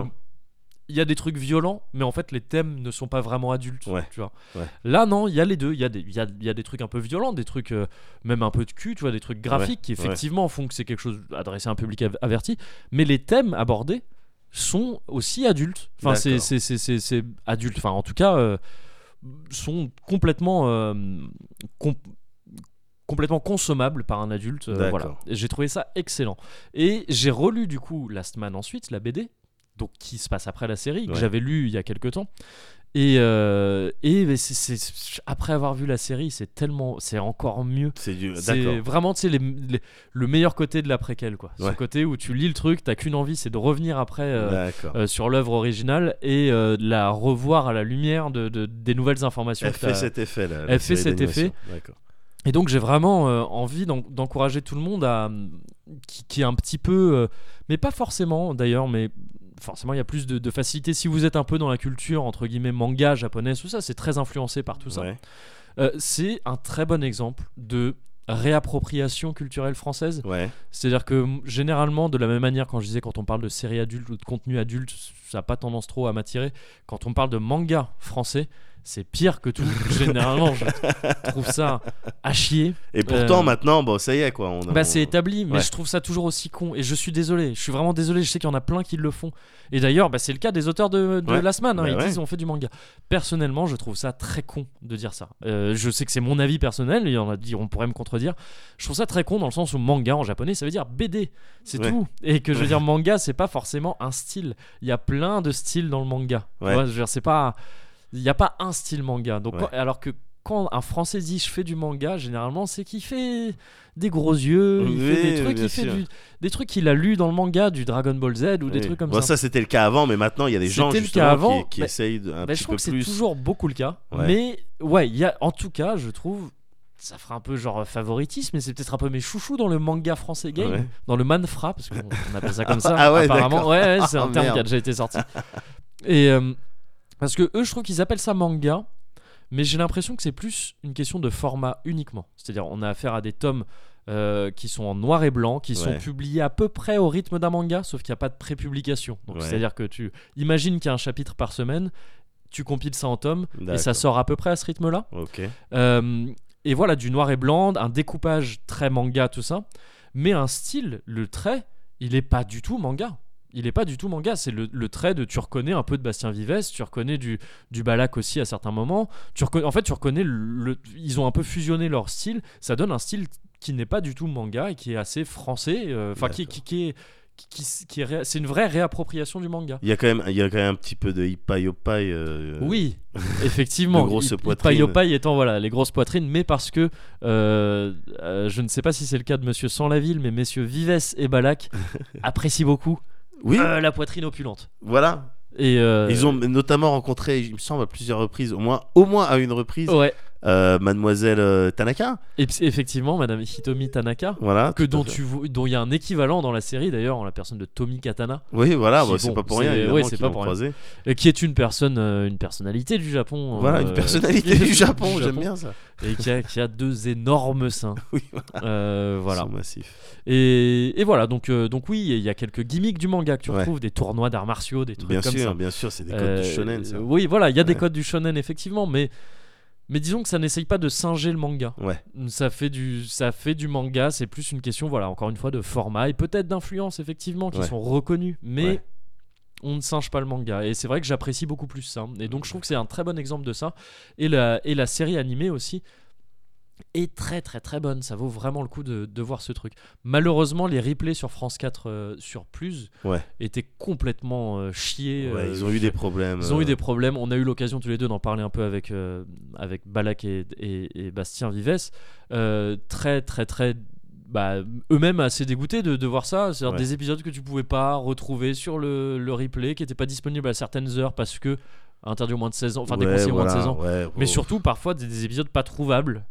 il y a des trucs violents, mais en fait les thèmes ne sont pas vraiment adultes. Ouais. Tu vois. Ouais. Là non, il y a les deux. Il y a des, y a, il y a des trucs un peu violents, des trucs euh, même un peu de cul, tu vois, des trucs graphiques qui effectivement font que c'est quelque chose adressé à un public av- averti. Mais les thèmes abordés sont aussi adultes. Enfin, c'est adulte. Enfin, en tout cas, euh, sont complètement euh, com- complètement consommables par un adulte. euh, voilà. J'ai trouvé ça excellent. Et j'ai relu du coup Last Man ensuite, la BD, donc qui se passe après la série, que j'avais lu il y a quelques temps. Et, euh, et c'est- c'est- après avoir vu la série, c'est tellement, c'est encore mieux. C'est du. C'est D'accord. vraiment, tu sais, les- les- le meilleur côté de la préquelle, quoi. Ce Ouais. côté où tu lis le truc, t'as qu'une envie, c'est de revenir après euh, euh, sur l'œuvre originale et de la revoir à la lumière de, de- des nouvelles informations. Elle fait t'as- cet effet là. Elle fait cet effet. D'accord. Et donc j'ai vraiment envie d'en- d'encourager tout le monde à qui, qui est un petit peu, mais pas forcément d'ailleurs, mais forcément il y a plus de, de facilité si vous êtes un peu dans la culture entre guillemets manga japonaise, tout ça, c'est très influencé par tout ça. Ouais. Euh, c'est un très bon exemple de réappropriation culturelle française. Ouais. C'est-à-dire que généralement, de la même manière, quand je disais quand on parle de séries adultes ou de contenu adulte, ça n'a pas tendance trop à m'attirer. Quand on parle de manga français, c'est pire que tout. généralement, je trouve ça à chier. Et pourtant Euh, maintenant, bon, ça y est quoi. On a- Bah, c'est établi, mais Ouais. je trouve ça toujours aussi con. Et je suis désolé, je suis vraiment désolé. Je sais qu'il y en a plein qui le font. Et d'ailleurs, bah, c'est le cas des auteurs de, de Ouais. Last Man. hein. Bah Ils ouais. disent on fait du manga. Personnellement, je trouve ça très con de dire ça. Euh, je sais que c'est mon avis personnel. Il y en a dit, on pourrait me contredire. Je trouve ça très con dans le sens où manga en japonais, ça veut dire BD. C'est tout. Et que je veux dire, manga, c'est pas forcément un style. Il y a plein de styles dans le manga. C'est pas. Il n'y a pas un style manga. Donc, Ouais. quand- alors que quand un Français dit je fais du manga, généralement, c'est qu'il fait des gros yeux, il fait des trucs, il fait du- des trucs qu'il a lu dans le manga, du Dragon Ball Z ou des Oui. trucs comme Bon, ça. ça c'était le cas avant, mais maintenant il y a des gens justement avant, qui, essayent de- un Bah, je petit trouve peu que c'est toujours beaucoup le cas. Ouais. Mais ouais, il y a, en tout cas, je trouve. Ça fera un peu genre favoritisme, mais c'est peut-être un peu mes chouchous dans le manga français game, Ouais. dans le manfra, parce qu'on on appelle ça comme ça. Ah ouais, apparemment. Ouais, ouais, c'est un Ah, terme qui a déjà été sorti. Et euh, parce que eux, je trouve qu'ils appellent ça manga, mais j'ai l'impression que c'est plus une question de format uniquement. C'est-à-dire, on a affaire à des tomes euh, qui sont en noir et blanc, qui sont publiés à peu près au rythme d'un manga, sauf qu'il n'y a pas de prépublication. Donc, Ouais. c'est-à-dire que tu imagines qu'il y a un chapitre par semaine, tu compiles ça en tomes, et ça sort à peu près à ce rythme-là. Euh, et voilà, du noir et blanc, un découpage très manga, tout ça. Mais un style, le trait, il est pas du tout manga. Il est pas du tout manga. C'est le, le trait de tu reconnais un peu de Bastien Vives, tu reconnais du, du Balak aussi à certains moments. Tu reconnais, en fait, tu reconnais le, le- Ils ont un peu fusionné leur style. Ça donne un style qui n'est pas du tout manga et qui est assez français. euh, Enfin, qui, qui, qui est. Qui, est ré- c'est une vraie réappropriation du manga. Il y a quand même, il y a quand même un petit peu de hipai yopai. euh, Oui, effectivement. de grosses poitrines. Hipai Yopai étant voilà, les grosses poitrines, mais parce que euh, euh, je ne sais pas si c'est le cas de Monsieur Sans la ville, mais messieurs Vives et Balak apprécient beaucoup Oui, euh, la poitrine opulente. voilà. Et euh, Ils ont notamment rencontré, il me semble, à plusieurs reprises, au moins, au moins à une reprise, ouais, euh, Mademoiselle euh, Tanaka. et effectivement, Madame Hitomi Tanaka. Voilà. Que dont tu il y a un équivalent dans la série d'ailleurs en la personne de Tommy Katana Oui, voilà, bah, c'est pas pour rien, c'est pas pour rien. et qui est une personne euh, une personnalité du Japon Voilà, euh, une personnalité du Japon, j'aime bien ça. et qui a, qui a deux énormes seins Oui, Euh, voilà sont massifs. Et, et voilà, donc, euh, donc oui, il y a quelques gimmicks du manga que tu Ouais. retrouves, des tournois d'arts martiaux, des trucs Bien comme sûr, ça. bien sûr, c'est des codes Euh, du shonen, ça. Oui, voilà, il y a des codes du shonen, effectivement, mais, mais disons que ça n'essaye pas de singer le manga. Ouais. Ça fait du, ça fait du manga, c'est plus une question, voilà, encore une fois, de format et peut-être d'influence, effectivement, qui Ouais. sont reconnues, mais Ouais. on ne singe pas le manga. Et c'est vrai que j'apprécie beaucoup plus ça. Et donc je trouve que c'est un très bon exemple de ça. Et la, et la série animée aussi est très très très bonne. Ça vaut vraiment le coup de, de voir ce truc. Malheureusement, les replays sur France 4 euh, sur Plus Ouais. étaient complètement euh, chiés. Ouais, euh, ils ont eu des problèmes. ils ont eu des problèmes. On a eu l'occasion tous les deux d'en parler un peu avec, avec Balak et, et- et Bastien Vives. Très, très, très. Bah, eux-mêmes assez dégoûtés de, de voir ça. C'est-à-dire Ouais. des épisodes que tu pouvais pas retrouver sur le, le replay, qui n'étaient pas disponibles à certaines heures parce que interdit au moins de 16 ans, enfin ouais, déconseillé au moins de voilà, 16 ans. ouais, Mais oh. surtout, parfois, des, des épisodes pas trouvables.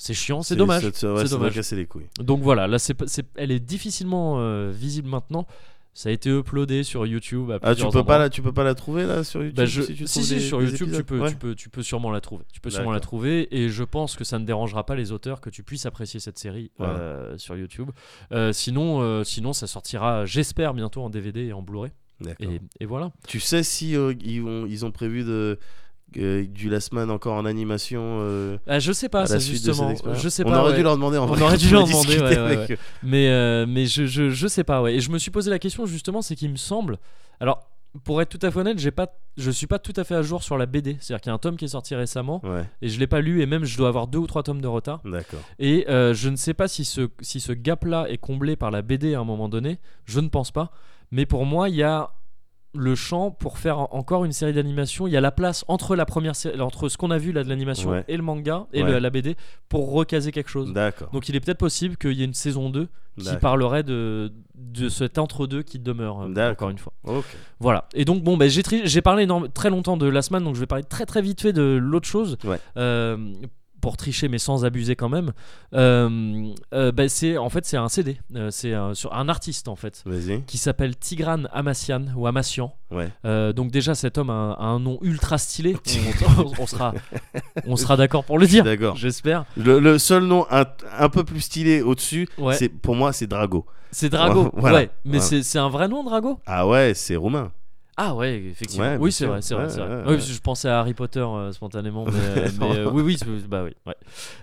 C'est chiant, c'est dommage. ouais, C'est doit dommage. casser les couilles. Donc voilà, là, c'est, elle est difficilement euh, visible maintenant. Ça a été uploadé sur YouTube. À Ah, tu peux pas la, tu peux pas la trouver là sur YouTube Bah, je- si, tu si, trouves si, des- sur des YouTube, tu peux, Ouais. tu, peux, tu peux sûrement la trouver. Tu peux sûrement la trouver et je pense que ça ne dérangera pas les auteurs que tu puisses apprécier cette série euh, sur YouTube. Euh, sinon, euh, sinon, ça sortira, j'espère, bientôt en DVD et en Blu-ray. Et, et voilà. Tu sais si ils, ont, ils ont prévu de euh, du Last Man encore en animation euh, Ah, je sais pas, à ça justement. expérience Je sais On aurait ouais. dû leur demander en On vrai. aurait quand dû on leur demander, ouais, avec. Mais, euh, mais je, je, je sais pas, ouais. Et je me suis posé la question justement, c'est qu'il me semble. Alors, pour être tout à fait honnête, j'ai pas, je suis pas tout à fait à jour sur la BD. C'est-à-dire qu'il y a un tome qui est sorti récemment Ouais, et je l'ai pas lu et même je dois avoir deux ou trois tomes de retard. d'accord. Et je ne sais pas si ce, si ce gap-là est comblé par la BD à un moment donné. Je ne pense pas. Mais pour moi, il y a le champ pour faire en- encore une série d'animation. Il y a la place entre la première série, entre ce qu'on a vu là de l'animation Ouais. et le manga et Ouais. le- la BD pour recaser quelque chose. D'accord. Donc il est peut-être possible qu'il y ait une saison 2 qui parlerait de, de cet entre-deux qui demeure, euh, D'accord. encore une fois. Voilà. Et donc, bon, ben, j'ai, tri- j'ai parlé énorme- très longtemps de Last Man, donc je vais parler très très vite fait de l'autre chose. Ouais. Euh, pour tricher, mais sans abuser quand même. Euh, euh, ben, c'est, en fait, c'est un CD. Euh, c'est un, sur un artiste, en fait, qui s'appelle Tigran Amassian ou Amassian. Ouais. Donc, déjà, cet homme a un, a un nom ultra stylé. on, on sera, on sera d'accord pour le dire. D'accord. J'espère. Le, le seul nom un, un peu plus stylé au-dessus, Ouais. c'est pour moi c'est Drago. C'est Drago. Voilà. Ouais. Mais Voilà. c'est, c'est un vrai nom, Drago? Ah ouais, c'est roumain. Ah ouais, effectivement. Ouais, oui, c'est vrai, c'est vrai, Ouais, vrai. Oui, je pensais à Harry Potter euh, spontanément, mais, euh, mais, euh, oui, oui, bah oui.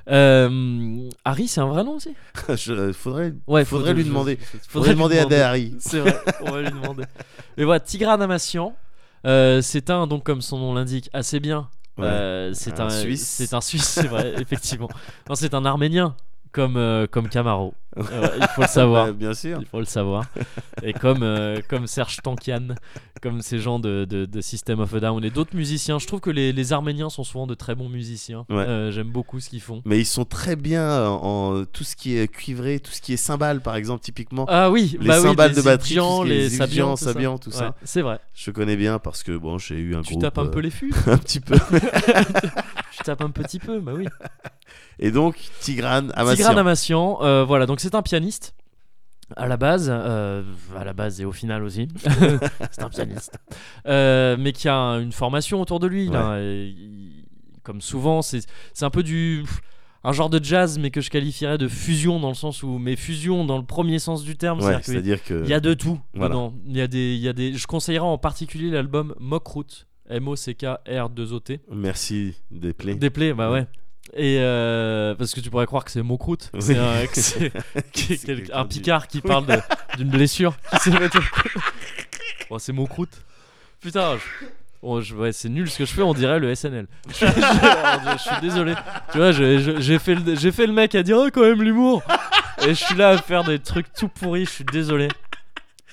Euh, Harry, c'est un vrai nom aussi? Je- faudrait Ouais, faudrait lui demander. Faudrait, faudrait lui demander à. Dari. C'est vrai, on va lui demander. Mais voilà, Tigran Amassian, c'est un donc comme son nom l'indique assez bien. C'est Un Suisse. C'est un Suisse, c'est vrai, effectivement. Non, c'est un Arménien comme comme Camaro. Euh, il faut le savoir. Bien sûr. Il faut le savoir. Et comme, euh, comme Serge Tankian, comme ces gens de, de, de System of a Down et d'autres musiciens, je trouve que les, les Arméniens sont souvent de très bons musiciens. Ouais. Euh, J'aime beaucoup ce qu'ils font. Mais ils sont très bien en, en tout ce qui est cuivré, tout ce qui est cymbales par exemple typiquement. Ah oui, Les bah oui, cymbales les de batterie, les Zildjian, Sabian, tout ça. Ouais, C'est vrai. Je connais bien parce que bon, j'ai eu un Tu groupe tapes un peu euh, les fûts. un petit peu. tu tapes un petit peu, bah oui. Et donc Tigran Amassian. Tigran Amassian, euh, voilà, donc c'est un pianiste. À la base, euh, à la base et au final aussi, c'est un pianiste, Euh, mais qui a un- une formation autour de lui. là, et il- comme souvent, c'est un peu du un genre de jazz, mais que je qualifierais de fusion dans le sens où, mais fusion dans le premier sens du terme, Ouais, c'est-à-dire c'est-à-dire que qu'il y a de tout Voilà. dedans. Il y a des, il y a des, je conseillerais en particulier l'album Mockroot, M-O-C-K-R-2-O-T. merci des plaies. Des plaies, bah ouais. Et euh, parce que tu pourrais croire que c'est Mokrout, que c'est un, que c'est- que- C'est quel- quelqu'un un dit. picard qui parle de- d'une blessure qui Bon, c'est Mokrout. Putain, je- bon, je- ouais, c'est nul ce que je fais, on dirait le SNL. Je, je- suis désolé. Tu vois, je- je- j'ai fait, le- j'ai fait le mec à dire oh, quand même l'humour. Et je suis là à faire des trucs tout pourris, je suis désolé.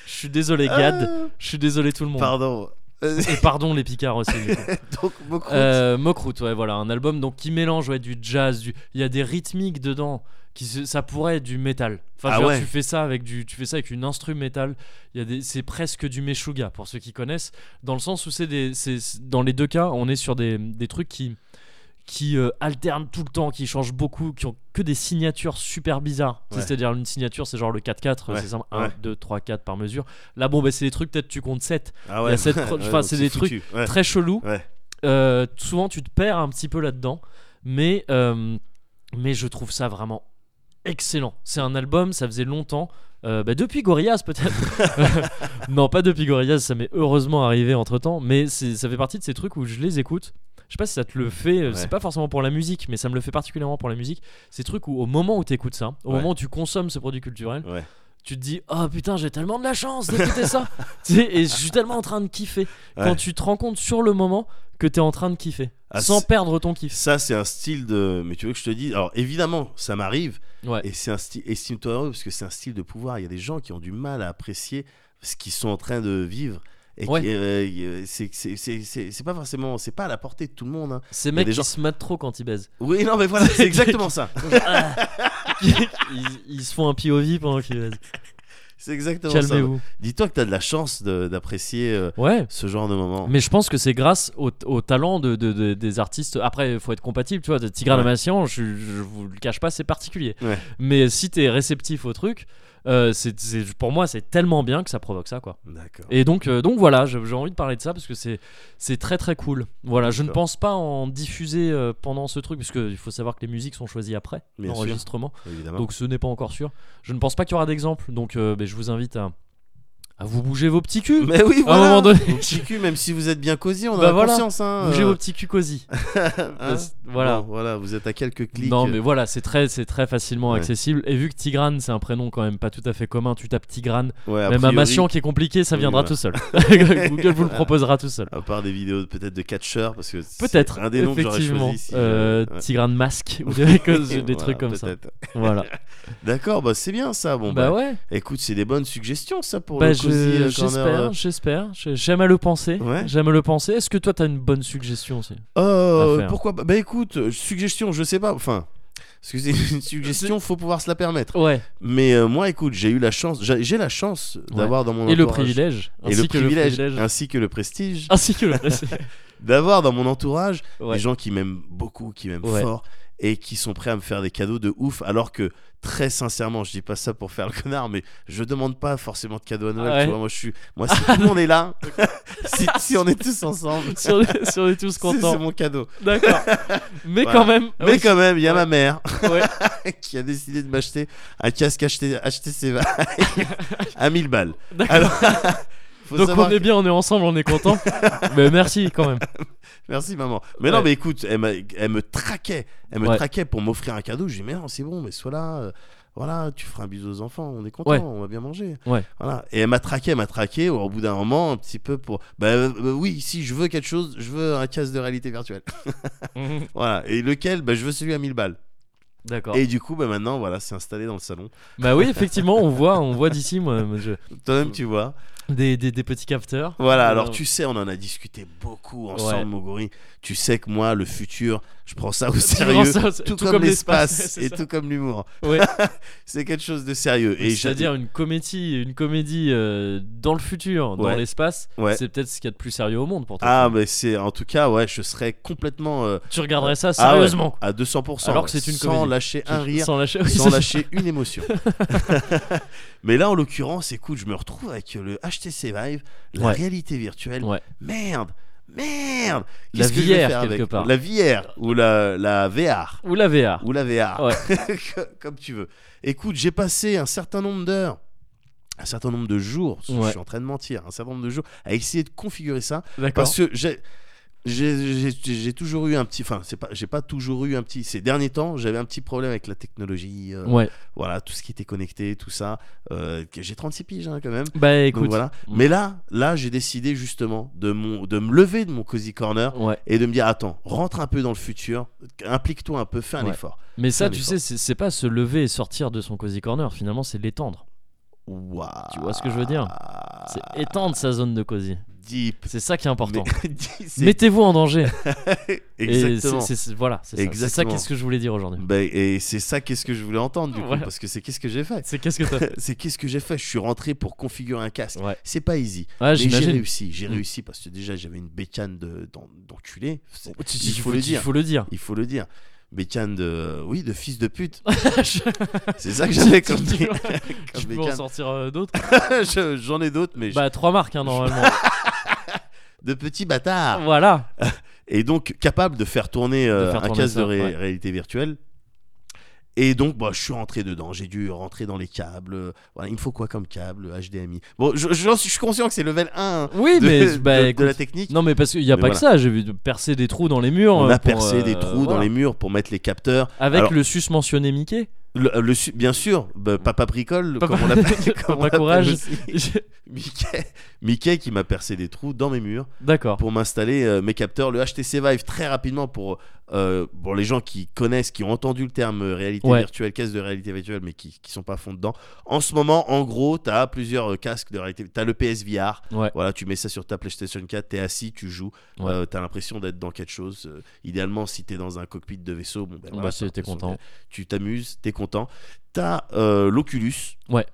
Je suis désolé, Gad. Ah, Je suis désolé, tout le monde. Pardon. Euh, Et pardon, les picards aussi. donc Mokrout. Euh, Mockroot, ouais, voilà, un album donc qui mélange ouais, du jazz, du... il y a des rythmiques dedans, qui se- ça pourrait être du métal. Enfin, Ah dire, ouais. tu fais ça avec du, tu fais ça avec une instru métal. Il y a des, c'est presque du meshuga pour ceux qui connaissent, dans le sens où c'est des, c'est- dans les deux cas, on est sur des, des trucs qui qui euh, alternent tout le temps, qui changent beaucoup, qui ont que des signatures super bizarres. Ouais. C'est-à-dire une signature, c'est genre le 4-4, Ouais, c'est simple, ouais. 1, 2, 3, 4 par mesure. Là, bon, bah, c'est des trucs, peut-être tu comptes 7 ah Ouais, enfin, c'est des foutu. Ouais. très chelous. Euh, souvent, tu te perds un petit peu là-dedans, mais, euh, mais je trouve ça vraiment excellent. C'est un album, ça faisait longtemps. euh, bah, depuis Gorillaz peut-être non pas depuis Gorillaz ça m'est heureusement arrivé entre temps mais ça fait partie de ces trucs où je les écoute je sais pas si ça te le fait euh, Ouais. c'est pas forcément pour la musique mais ça me le fait particulièrement pour la musique ces trucs où au moment où tu écoutes ça au Ouais. moment où tu consommes ce produit culturel Ouais. tu te dis oh putain j'ai tellement de la chance d'écouter ça Tu sais, et je suis tellement en train de kiffer Ouais. quand tu te rends compte sur le moment que t'es en train de kiffer Ah, sans perdre ton kiff Ça, c'est un style de. Mais tu veux que je te dise Alors, évidemment, ça m'arrive. ouais Et c'est un style. Estime-toi heureux parce que c'est un style de pouvoir. Il y a des gens qui ont du mal à apprécier ce qu'ils sont en train de vivre. Et Ouais. euh, y- c'est pas forcément. C'est pas à la portée de tout le monde. hein. ces mecs qui gens- se matent trop quand ils baisent Oui, non, mais voilà, c'est exactement ça. ils, ils se font un POV pendant qu'ils baisent C'est exactement ça. calmez-vous Dis-toi que t'as de la chance d'apprécier euh, ouais ce genre de moment. Mais je pense que c'est grâce au, au talent de, de- de- des artistes. Après, il faut être compatible, tu vois. De Tigran Ouais. Amassian, je, je vous le cache pas, c'est particulier. Ouais. Mais si t'es réceptif au truc, euh, c'est, c'est- pour moi, c'est tellement bien que ça provoque ça, quoi. D'accord. Et donc, euh, donc voilà, j'ai envie de parler de ça parce que c'est, c'est très très cool. Voilà, je ne pense pas en diffuser euh, pendant ce truc, parce qu'il faut savoir que les musiques sont choisies après Bien l'enregistrement. Donc ce n'est pas encore sûr. Je ne pense pas qu'il y aura d'exemple. Donc ben, je vous invite à, à vous bouger vos petits culs. mais oui, à un voilà. moment donné. Vos petits culs, même si vous êtes bien cosy, on Bah a voilà. conscience. Hein, Bougez euh, vos petits culs cosy. hein. Voilà. Bon, voilà, vous êtes à quelques clics. Non mais voilà, c'est très, c'est très facilement Ouais. accessible. Et vu que Tigrane, c'est un prénom quand même pas tout à fait commun, tu tapes Tigrane. Ouais, même Amassian qui est compliqué, ça Oui, viendra voilà. tout seul. Google vous le proposera tout seul. À part des vidéos peut-être de catcheurs, parce que c'est Peut-être, un des noms que j'aurais effectivement. choisi. si, Euh, euh, ouais. Tigrane Masque ou des, Voilà, trucs comme ça. Voilà. D'accord, bah c'est bien ça. Bon bah, bah, ouais. écoute, c'est des bonnes suggestions ça pour Bah, le euh, j'espère, euh. j'espère. J'ai- J'aime à le penser. Ouais. J'aime le penser. Est-ce que toi t'as une bonne suggestion aussi Euh, faire? pourquoi pas? Bah écoute, suggestion, je sais pas. Enfin, parce que c'est une suggestion, faut pouvoir se la permettre. Ouais. Mais euh, moi, écoute, j'ai eu la chance, j'ai la chance d'avoir dans mon Et le entourage- privilège. et ainsi le que privilège, le privilège. ainsi que le prestige, Ainsi que le. d'avoir dans mon entourage Ouais. des gens qui m'aiment beaucoup, qui m'aiment Ouais. fort et qui sont prêts à me faire des cadeaux de ouf, alors que très sincèrement, je dis pas ça pour faire le connard, mais je demande pas forcément de cadeaux à Noël. Ah ouais. Tu vois, moi, je suis, moi, si tout le monde est là, si, si on est tous ensemble, si, on est, si on est tous c'est c'est contents. mon cadeau. D'accord. Mais Voilà. quand même. Mais oui. quand même, il y a Ouais. ma mère Ouais. qui a décidé de m'acheter un casque acheté, HTC Vive à 1000 balles. Alors, faut Donc savoir on est bien, on est ensemble, on est content. mais merci quand même. Merci maman. Mais non, Ouais. mais écoute, elle, m'a- elle me traquait. Elle me Ouais. traquait pour m'offrir un cadeau. Je dis, mais non, c'est bon, mais sois là. euh, voilà, tu feras un bisou aux enfants. On est content, Ouais. on va bien manger. Ouais. Voilà. Et elle m'a traqué, elle m'a traqué. Au bout d'un moment, un petit peu pour. Bah euh, euh, oui, si je veux quelque chose, je veux un casque de réalité virtuelle. voilà. Et lequel? Bah je veux celui à 1000 balles. D'accord. Et du coup, bah maintenant, voilà, c'est installé dans le salon. Bah oui, effectivement, on voit, on voit d'ici, moi, je- Toi-même, tu vois. Des, des, des petits capteurs. Voilà, alors Euh, tu sais, on en a discuté beaucoup ensemble, Ouais. Mogori. Tu sais que moi, le futur, je prends ça au sérieux. ça tout, comme, l'espace et ça. tout comme l'humour. Ouais. C'est quelque chose de sérieux. Et C'est-à-dire une comédie, une comédie euh, dans le futur, dans l'espace. Ouais. C'est peut-être ce qu'il y a de plus sérieux au monde pour toi. Ah, mais c'est en tout cas, ouais, je serais complètement. euh, tu regarderais ça ah sérieusement. à 200%. Alors que c'est une Sans comédie. lâcher un rire, Sans lâcher. oui, sans lâcher une émotion. mais là, en l'occurrence, écoute, je me retrouve avec le HTC Vive, la réalité virtuelle. Merde! Merde! La que VR, faire quelque avec part. La VR ou la, la VR. Ou la VR. Ou la VR. Ouais. Comme tu veux. Écoute, j'ai passé un certain nombre d'heures, un certain nombre de jours, je suis en train de mentir, un certain nombre de jours à essayer de configurer ça D'accord. parce que j'ai. J'ai toujours eu un petit, enfin c'est pas, j'ai pas toujours eu un petit. Ces derniers temps, j'avais un petit problème avec la technologie, euh, Ouais. voilà, tout ce qui était connecté, tout ça. euh, j'ai 36 piges hein, quand même. Bah Donc écoute. voilà. Mm. Mais là, là, j'ai décidé justement de mon, de me lever de mon cozy corner Ouais. et de me dire attends, rentre un peu dans le futur, implique-toi un peu, fais un Ouais. effort. Mais ça, tu effort. sais, c'est pas se lever et sortir de son cozy corner. Finalement, c'est l'étendre. Waouh. Tu vois ce que je veux dire? C'est étendre sa zone de cosy. Deep. C'est ça qui est important. Mettez-vous en danger. Et Exactement. c'est- c'est- voilà, c'est ça. C'est ça Exactement. qu'est-ce que je voulais dire aujourd'hui. Ben, et c'est ça qu'est-ce que je voulais entendre du coup Voilà. parce que c'est qu'est-ce que j'ai fait C'est qu'est-ce que c'est qu'est-ce que j'ai fait je suis rentré pour configurer un casque Ouais. c'est pas easy Ouais, j'ai réussi j'ai Mm. réussi parce que déjà j'avais une bécane de d'en- d'enculé C'est- Tu- il faut le dire Il faut le dire. il faut le dire bécane de oui de fils de pute c'est ça que j'avais comme, comme peux en sortir euh, d'autres Je- j'en ai d'autres mais je- Bah, trois marques, hein, normalement. De petits bâtards voilà. et donc capable de faire tourner euh, faire un tourner casque ça, de ré- ouais. réalité virtuelle. Et donc, bah, je suis rentré dedans. J'ai dû rentrer dans les câbles. euh, Voilà, il me faut quoi comme câble HDMI. Bon, je, je- je suis conscient que c'est level 1 hein, Oui, de, mais bah, de- de écoute, la technique. Non, mais parce qu'il n'y a Mais pas que ça. J'ai vu de percer des trous dans les murs. On euh, a pour, percé euh, des trous dans les murs pour mettre les capteurs. Avec Alors- le susmentionné Mickey. Le, le su- bien sûr, bah, Papa Bricole, Papa- comme on l'appelle. Papa Courage. Mickey, Mickey qui m'a percé des trous dans mes murs D'accord. pour m'installer euh, mes capteurs. Le HTC Vive, très rapidement, pour, euh, pour les gens qui connaissent, qui ont entendu le terme euh, réalité Ouais. virtuelle, caisse de réalité virtuelle, mais qui ne sont pas à fond dedans. En ce moment, en gros, tu as plusieurs euh, casques de réalité. Tu as le PSVR. Ouais. Voilà, tu mets ça sur ta PlayStation 4, tu es assis, tu joues. Ouais. tu as l'impression d'être dans quelque chose. Euh, idéalement, si tu es dans un cockpit de vaisseau, bon, ben, Bah, voilà, t'es l'impression content. Tu t'amuses, tu es content. Tu as l'Oculus. Ouais.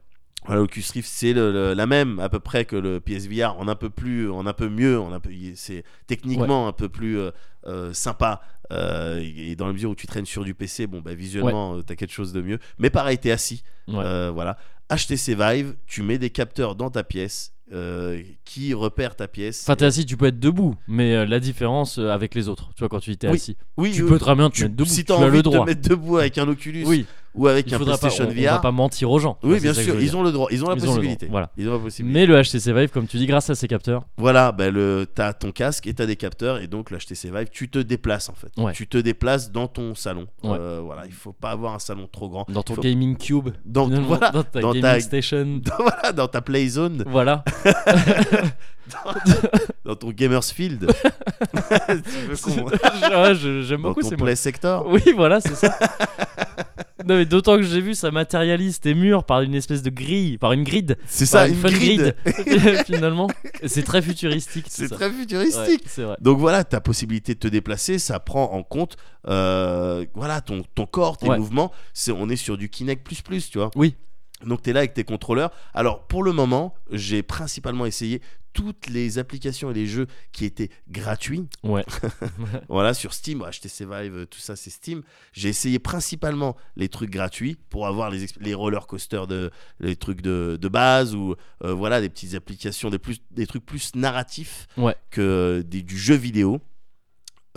Voilà, l'Oculus Rift, c'est le- le- la même à peu près que le PSVR, en un peu plus, en un peu mieux, en un peu, c'est techniquement un peu plus euh, euh, sympa. euh, et dans la mesure où tu traînes sur du PC, bon, bah, visuellement, tu as quelque chose de mieux. Mais pareil, t'es assis. Ouais. Euh, voilà. HTC Vive, tu mets des capteurs dans ta pièce euh, qui repèrent ta pièce. Enfin, t'es assis, tu peux être debout, mais euh, la différence euh, avec les autres, tu vois, quand tu Oui, assis, oui, tu oui, peux très bien te tu- mettre debout. si tu t'as as envie le de droit. te mettre debout avec un Oculus Oui, ou avec il un faudra pas, PlayStation on, on va VR, pas mentir aux gens. oui, bien sûr, ils ont le droit, ils ont la Ils possibilité. voilà. Ils ont la possibilité. Mais le HTC Vive, comme tu dis, grâce à ces capteurs, Voilà, ben le, t'as ton casque et t'as des capteurs et donc le HTC Vive, tu te déplaces en fait. Ouais. Tu te déplaces dans ton salon. Ouais. Euh, voilà, il faut pas avoir un salon trop grand. dans ton faut- gaming cube, Dans, voilà, dans ta dans gaming ta- station, dans, voilà, dans ta play zone, voilà. dans ton gamers field. Tu veux qu'on- J'aime dans beaucoup ton ces mots. play sector. Oui, voilà, c'est ça. Non, mais d'autant que j'ai vu ça matérialise tes murs par une espèce de grille, par une grid. C'est ça, une une fun grid. grid, finalement. C'est très futuristique. C'est très futuristique. vrai. Donc voilà, ta possibilité de te déplacer, ça prend en compte euh, voilà, ton, ton corps, tes Ouais. mouvements. C'est, on est sur du Kinect, tu vois. Oui. Donc tu es là avec tes contrôleurs. Alors pour le moment, j'ai principalement essayé toutes les applications et les jeux qui étaient gratuits. Ouais. Voilà, sur Steam, HTC Vive, euh, tout ça c'est Steam. J'ai essayé principalement les trucs gratuits pour avoir les, les roller coasters, de, les trucs de, de base ou euh, voilà, des petites applications, des, plus, des trucs plus narratifs Ouais. que des- du jeu vidéo.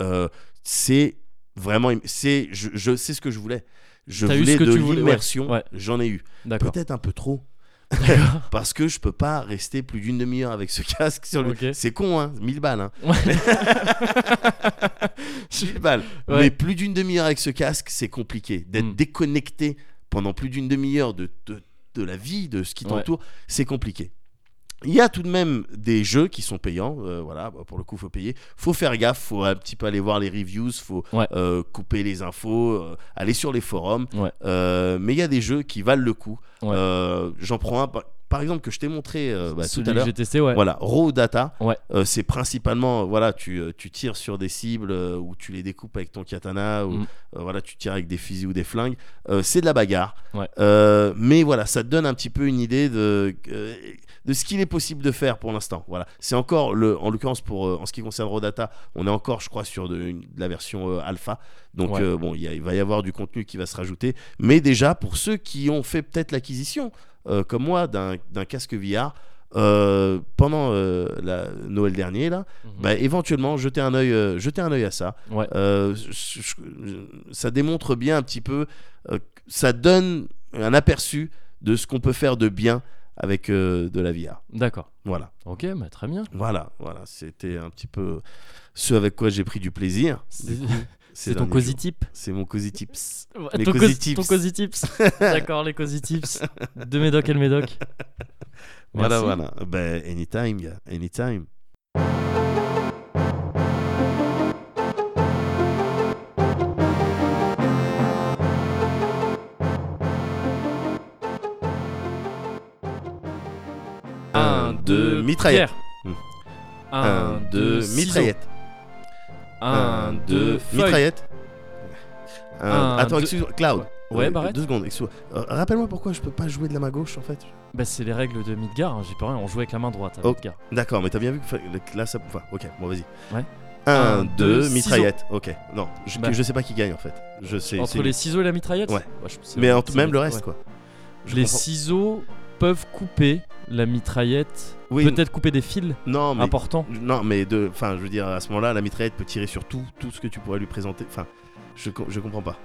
Euh, c'est vraiment, c'est, je, je sais ce que je voulais. Je T'as eu voulais ce que de tu voulais, l'immersion, Ouais. j'en ai eu. D'accord. Peut-être un peu trop. Parce que je peux pas rester plus d'une demi-heure avec ce casque sur le. Ok. C'est con, hein 1000 balles, hein Ouais. 1000 balles. Ouais. Mais plus d'une demi-heure avec ce casque, c'est compliqué. D'être Mm. déconnecté pendant plus d'une demi-heure de, de, de la vie, de ce qui t'entoure, c'est compliqué. Il y a tout de même des jeux qui sont payants, euh, voilà, bah, pour le coup faut payer. Faut faire gaffe, faut un petit peu aller voir les reviews, faut Ouais. euh, couper les infos, euh, aller sur les forums. Ouais. Mais il y a des jeux qui valent le coup. Ouais. J'en prends un par, exemple que je t'ai montré euh, bah, tout à l'heure. ouais. Voilà, Raw Data, Ouais. euh, c'est principalement, voilà, tu, tu tires sur des cibles euh, ou tu les découpes avec ton katana ou Mm. voilà, tu tires avec des fusils ou des flingues. C'est de la bagarre. Ouais. Mais voilà, ça te donne un petit peu une idée de, de ce qu'il est possible de faire pour l'instant. Voilà, c'est encore, le, en l'occurrence, pour, euh, en ce qui concerne Raw Data, on est encore, je crois, sur de, une- de la version euh, alpha. Donc, Ouais. euh, bon, il va y avoir du contenu qui va se rajouter. Mais déjà, pour ceux qui ont fait peut-être l'acquisition, comme moi, d'un casque VR, euh, pendant euh, la Noël dernier là, Mhm. bah, éventuellement jeter un œil, euh, jeter un œil à ça. Ouais. Je- je- ça démontre bien un petit peu, ça donne un aperçu de ce qu'on peut faire de bien avec euh, de la VR. D'accord. Voilà, Ok, bah, très bien. voilà, voilà. C'était un petit peu ce avec quoi j'ai pris du plaisir. C'est ces c'est ton derniers cosy jours. tip C'est mon cozy tips. Ouais, Les ton, cozy cos- tips. ton cozy tips. D'accord, les cozy tips de Médoc et le Médoc. Voilà, Merci. voilà. Ben, anytime, gars, anytime. Un, deux, mitraillette. Hmm. Un, deux, mitraillette. Un, deux, mitraillette. Un- attends, excuse-moi, Cloud. Ouais, Euh, Barrett. Deux secondes, excuse-moi. Euh, Rappelle-moi pourquoi je peux pas jouer de la main gauche en fait. Bah, c'est les règles de Midgar, hein, j'y peux rien, on joue avec la main droite à Oh. Midgar. D'accord, mais t'as bien vu que là ça. Enfin, ok, bon vas-y. Ouais. Un, Un, deux, deux, mitraillette. Ok, non, je, Bah. je sais pas qui gagne en fait. Je sais. Entre les ciseaux et la mitraillette? Ouais. je- en- c'est- même le ouais. reste quoi. Je Les comprends- ciseaux peuvent couper la mitraillette, Oui, peut-être couper des fils non, mais importants. non, mais de, enfin, je veux dire, à ce moment-là, la mitraillette peut tirer sur tout, tout ce que tu pourrais lui présenter. Enfin, je, je comprends pas.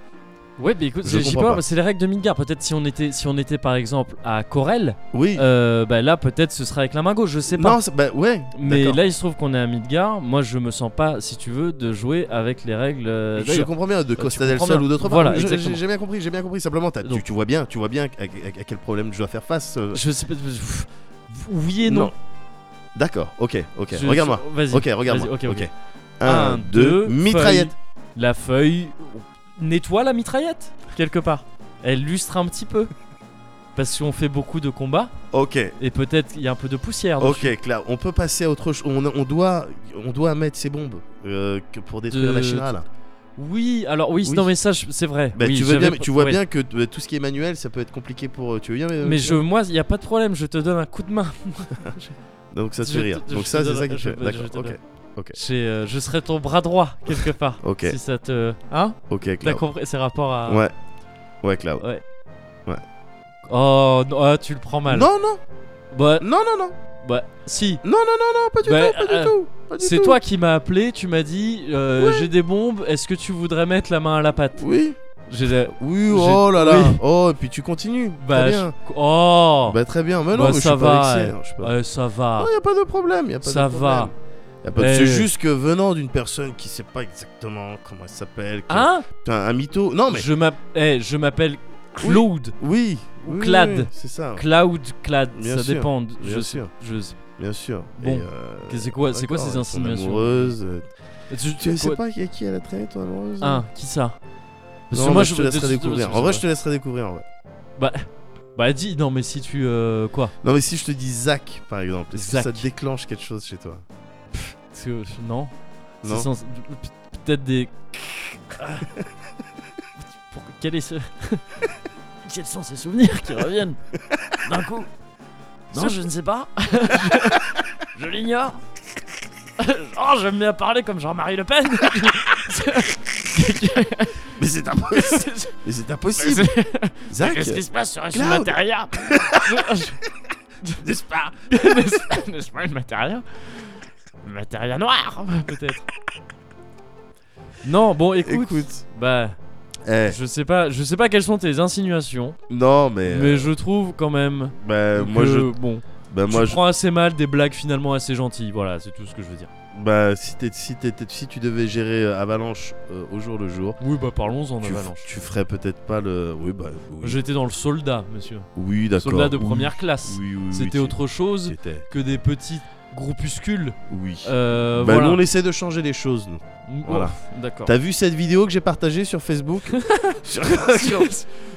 Ouais, mais écoute, Je je sais pas, pas. c'est les règles de Midgard. Peut-être si on était, si on était par exemple à Corel, Oui. euh, bah là peut-être ce serait avec la main gauche, je sais pas. non, bah ouais. mais là il se trouve qu'on est à Midgard. Moi je me sens pas, si tu veux, de jouer avec les règles. euh, je comprends bien de tu Costa del comprends Sol ou d'autres. Voilà. J'ai bien compris, j'ai bien compris. Simplement, tu, Donc- tu vois bien, tu vois bien à, à- à quel problème je dois faire face. euh. Je sais pas. Oui et non. Non. D'accord. Ok. Ok. Regarde-moi. Vas-y. Ok. Regarde-moi. Vas-y, ok, ok. 1, 2, mitraillette. La feuille nettoie la mitraillette quelque part. Elle lustre un petit peu. Parce qu'on fait beaucoup de combats Ok. et peut-être il y a un peu de poussière. dessus. Ok, Claire, on peut passer à autre chose. On, on doit, on doit mettre ces bombes euh, que pour détruire De- la Shinra là. Oui, alors oui, Oui. non mais ça c'est vrai. Bah, Oui, tu, veux bien, j'avais- tu vois ouais. bien que euh, tout ce qui est manuel, ça peut être compliqué pour. euh, Tu veux bien euh, Mais je, moi, il y a pas de problème, je te donne un coup de main. Donc ça te je fait rire. Donc ça, c'est ça qui fait. D'accord. Ok. Ok. Euh, je serai ton bras droit quelque part. Ok. Si ça te, hein? Ok, T'as Claire. compris ces rapports à. Ouais. Ouais, Cloud. Ouais. Ouais. Oh, non, ah, tu le prends mal. Non, non, Bah, non, non, non, bah, si. non, non, non, non, pas du Bah, tout, pas euh, du tout. pas du C'est tout. toi qui m'as appelé, tu m'as dit euh, j'ai des bombes, est-ce que tu voudrais mettre la main à la pâte Oui, J'ai dit, oui, oh là là. oui. Oh, et puis tu continues. bah, très je- bien. oh Bah très bien. Mais non, Bah, mais je ça suis pas va, vexé, ouais. hein, je suis pas- Ouais, ça va. Non, y a pas de problème, y a pas Ça de va. problème. Y a. C'est juste que venant d'une personne qui sait pas exactement comment elle s'appelle, Hein un, un mytho. Non mais Je eh, m'appelle Claude. oui, Ou Clad. oui, c'est ça. Cloud, Clad, Bien ça sûr, dépend. bien je, sûr. je, Bien sûr. Bon. Euh, C'est quoi- c'est quoi ces insinuations amoureuse. euh, tu, Tu sais pas qui, qui elle a traîné ton amoureuse Ah, qui ça Parce Non, que moi je te laisserai découvrir. En vrai, je te laisserai découvrir. En vrai. Bah dis, non mais si tu... euh, quoi Non mais si je te dis Zach par exemple, est-ce que ça déclenche quelque chose chez toi? Que- Non Peut-être des... Pour- Quel est ce... Quels sont ces souvenirs qui reviennent d'un coup? Non, je ne sais pas. je l'ignore. Oh, j'aime bien parler comme Jean-Marie Le Pen. Mais c'est impossible. Mais c'est impossible. Qu'est-ce qui se passe sur matéria N'est-ce pas? N'est-ce pas- n'est-ce pas une matéria Une matéria noire, peut-être. Non, bon, écoute, Écoute. bah, Eh, je sais pas, je sais pas quelles sont tes insinuations, non mais. mais euh, je trouve quand même bah, moi je. bon, Bah tu moi je. prends assez mal des blagues finalement assez gentilles. Voilà, c'est tout ce que je veux dire. Bah si t'es- si t'étais- si tu devais gérer euh, Avalanche euh, au jour le jour. Oui, bah parlons-en Tu, d'Avalanche. tu ferais peut-être pas le. Oui bah. Oui, J'étais dans le soldat, monsieur. oui d'accord. Soldat de Oui. première classe. Oui oui. oui, C'était autre chose C'était. que des petits groupuscules. Oui. Euh, bah voilà. nous on essaie de changer les choses nous. Voilà. D'accord. T'as vu cette vidéo que j'ai partagée sur Facebook Sur- sur-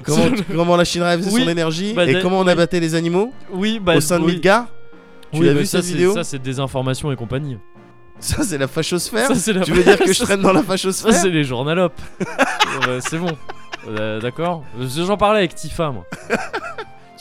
comment, comment la Chine faisait Oui, son énergie bah, et comment on oui. abattait les animaux Oui, bah, au sein de oui. Tu Oui, l'as bah, vu ça, cette c'est- vidéo Ça, c'est des informations et compagnie. Ça c'est la fachosphère Ça, la- Tu veux dire que je ça, traîne dans la Ça, fachosphère c'est les journalopes. C'est bon. Euh, D'accord J'en parlais avec Tifa, moi.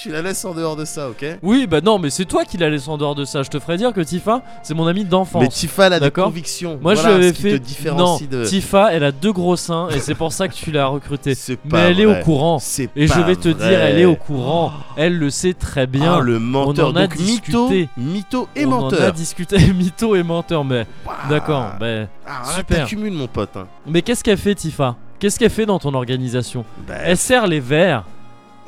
Tu la laisses en dehors de ça, ok Oui, bah non, mais c'est toi qui la laisse en dehors de ça. Je te ferais dire que Tifa, c'est mon amie d'enfance. Mais Tifa elle a des convictions. Moi, Voilà je lui avais ce qui fait. différencie non, de. Tifa, elle a deux gros seins et c'est pour ça que tu l'as recrutée. Mais elle est au courant. Et je vais te vrai. dire, elle est au courant. Elle le sait très bien. Ah, le menteur. On en a Donc discuté. mytho et On en a menteur. discuté, mytho et menteur, mais d'accord. bah, Ah, super. T'accumules mon pote. Hein. Mais qu'est-ce qu'elle fait, Tifa? Qu'est-ce qu'elle fait dans ton organisation? Bah, Elle sert les verres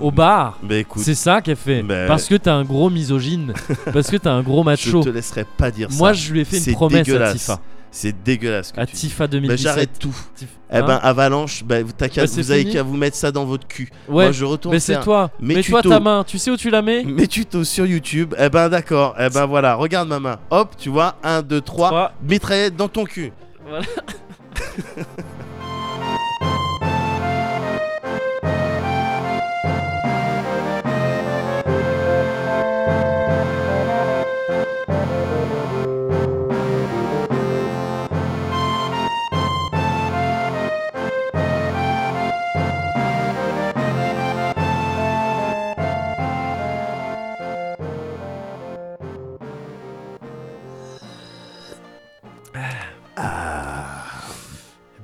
au bar. bah, écoute, C'est ça qu'elle fait. Mais- Parce que t'es un gros misogyne. parce que t'es un gros je macho. te laisserai pas dire ça. Moi, je lui ai fait une promesse à. Tifa. C'est dégueulasse. que À tu. Tifa Bah, 2017. j'arrête tout. Tif- Eh Hein ben, Avalanche, bah, t'as qu'à- Bah, vous avez qu'à vous mettre ça dans votre cul. ouais. Moi, je retourne mais c'est toi. mes Mets-toi tutos. ta main. Tu sais où tu la mets? Mes tutos sur YouTube. Eh ben, d'accord. Eh ben, voilà. Regarde ma main. Hop, tu vois. 1, 2, 3. Trois. Mitraillette dans ton cul. Voilà.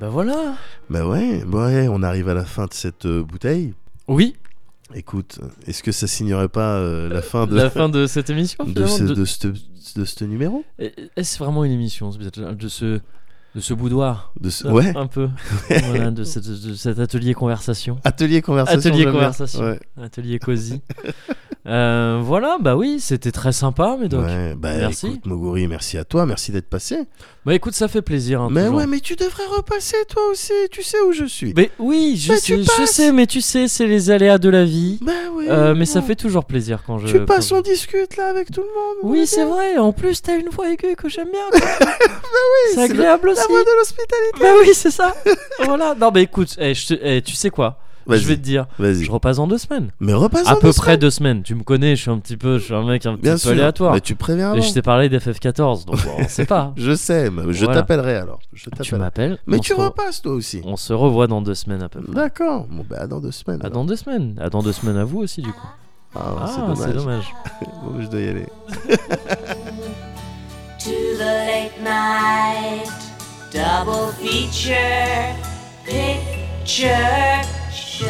Bah voilà. Bah ouais, bah ouais, on arrive à la fin de cette euh, bouteille. Oui. Écoute, est-ce que ça signerait pas euh, la fin de, La fin de cette émission. de, ce, de- de ce- de ce numéro? Est- Est-ce vraiment une émission ce- de ce De ce boudoir? de ce... Ouais. Un peu. voilà, de, cette- de cet atelier conversation. Atelier conversation. Atelier conversation. Ouais. Atelier cosy. Euh, voilà, bah oui, c'était très sympa, Médoc. Ouais, bah Merci. écoute Moguri, merci à toi, merci d'être passé. Bah écoute, ça fait plaisir. hein, mais toujours. ouais, mais tu devrais repasser toi aussi, tu sais où je suis. Mais oui, je Mais sais, je passes. sais, mais tu sais, c'est les aléas de la vie. Bah oui. Euh, mais ça fait toujours plaisir quand je. Tu passes, on discute là avec tout le monde. on Oui, est c'est vrai. En plus, t'as une voix aiguë que j'aime bien. quoi. c'est c'est agréable aussi. La voix de l'hospitalité. Bah oui, c'est ça. voilà. Non, mais écoute, eh, je te- eh, tu sais quoi? Je vais te dire, Vas-y. je repasse en deux semaines. Mais repasse À en peu deux près semaines. deux semaines. Tu me connais, je suis un petit peu, je suis un mec un petit Bien peu sûr. aléatoire. Mais tu préviens Et avant. je t'ai parlé d'FF14, donc bon, on sait pas. Je sais, mais je Voilà. t'appellerai alors. Je tu t'appellerai. m'appelles. Mais on tu se re- repasses toi aussi. On se revoit dans deux semaines à peu près. D'accord. Bon bah dans deux semaines. À alors. dans deux semaines. À dans deux semaines à vous aussi, du coup. Ah, Ah, c'est dommage. c'est dommage. Bon, je dois y aller. to the late night double feature Check Show.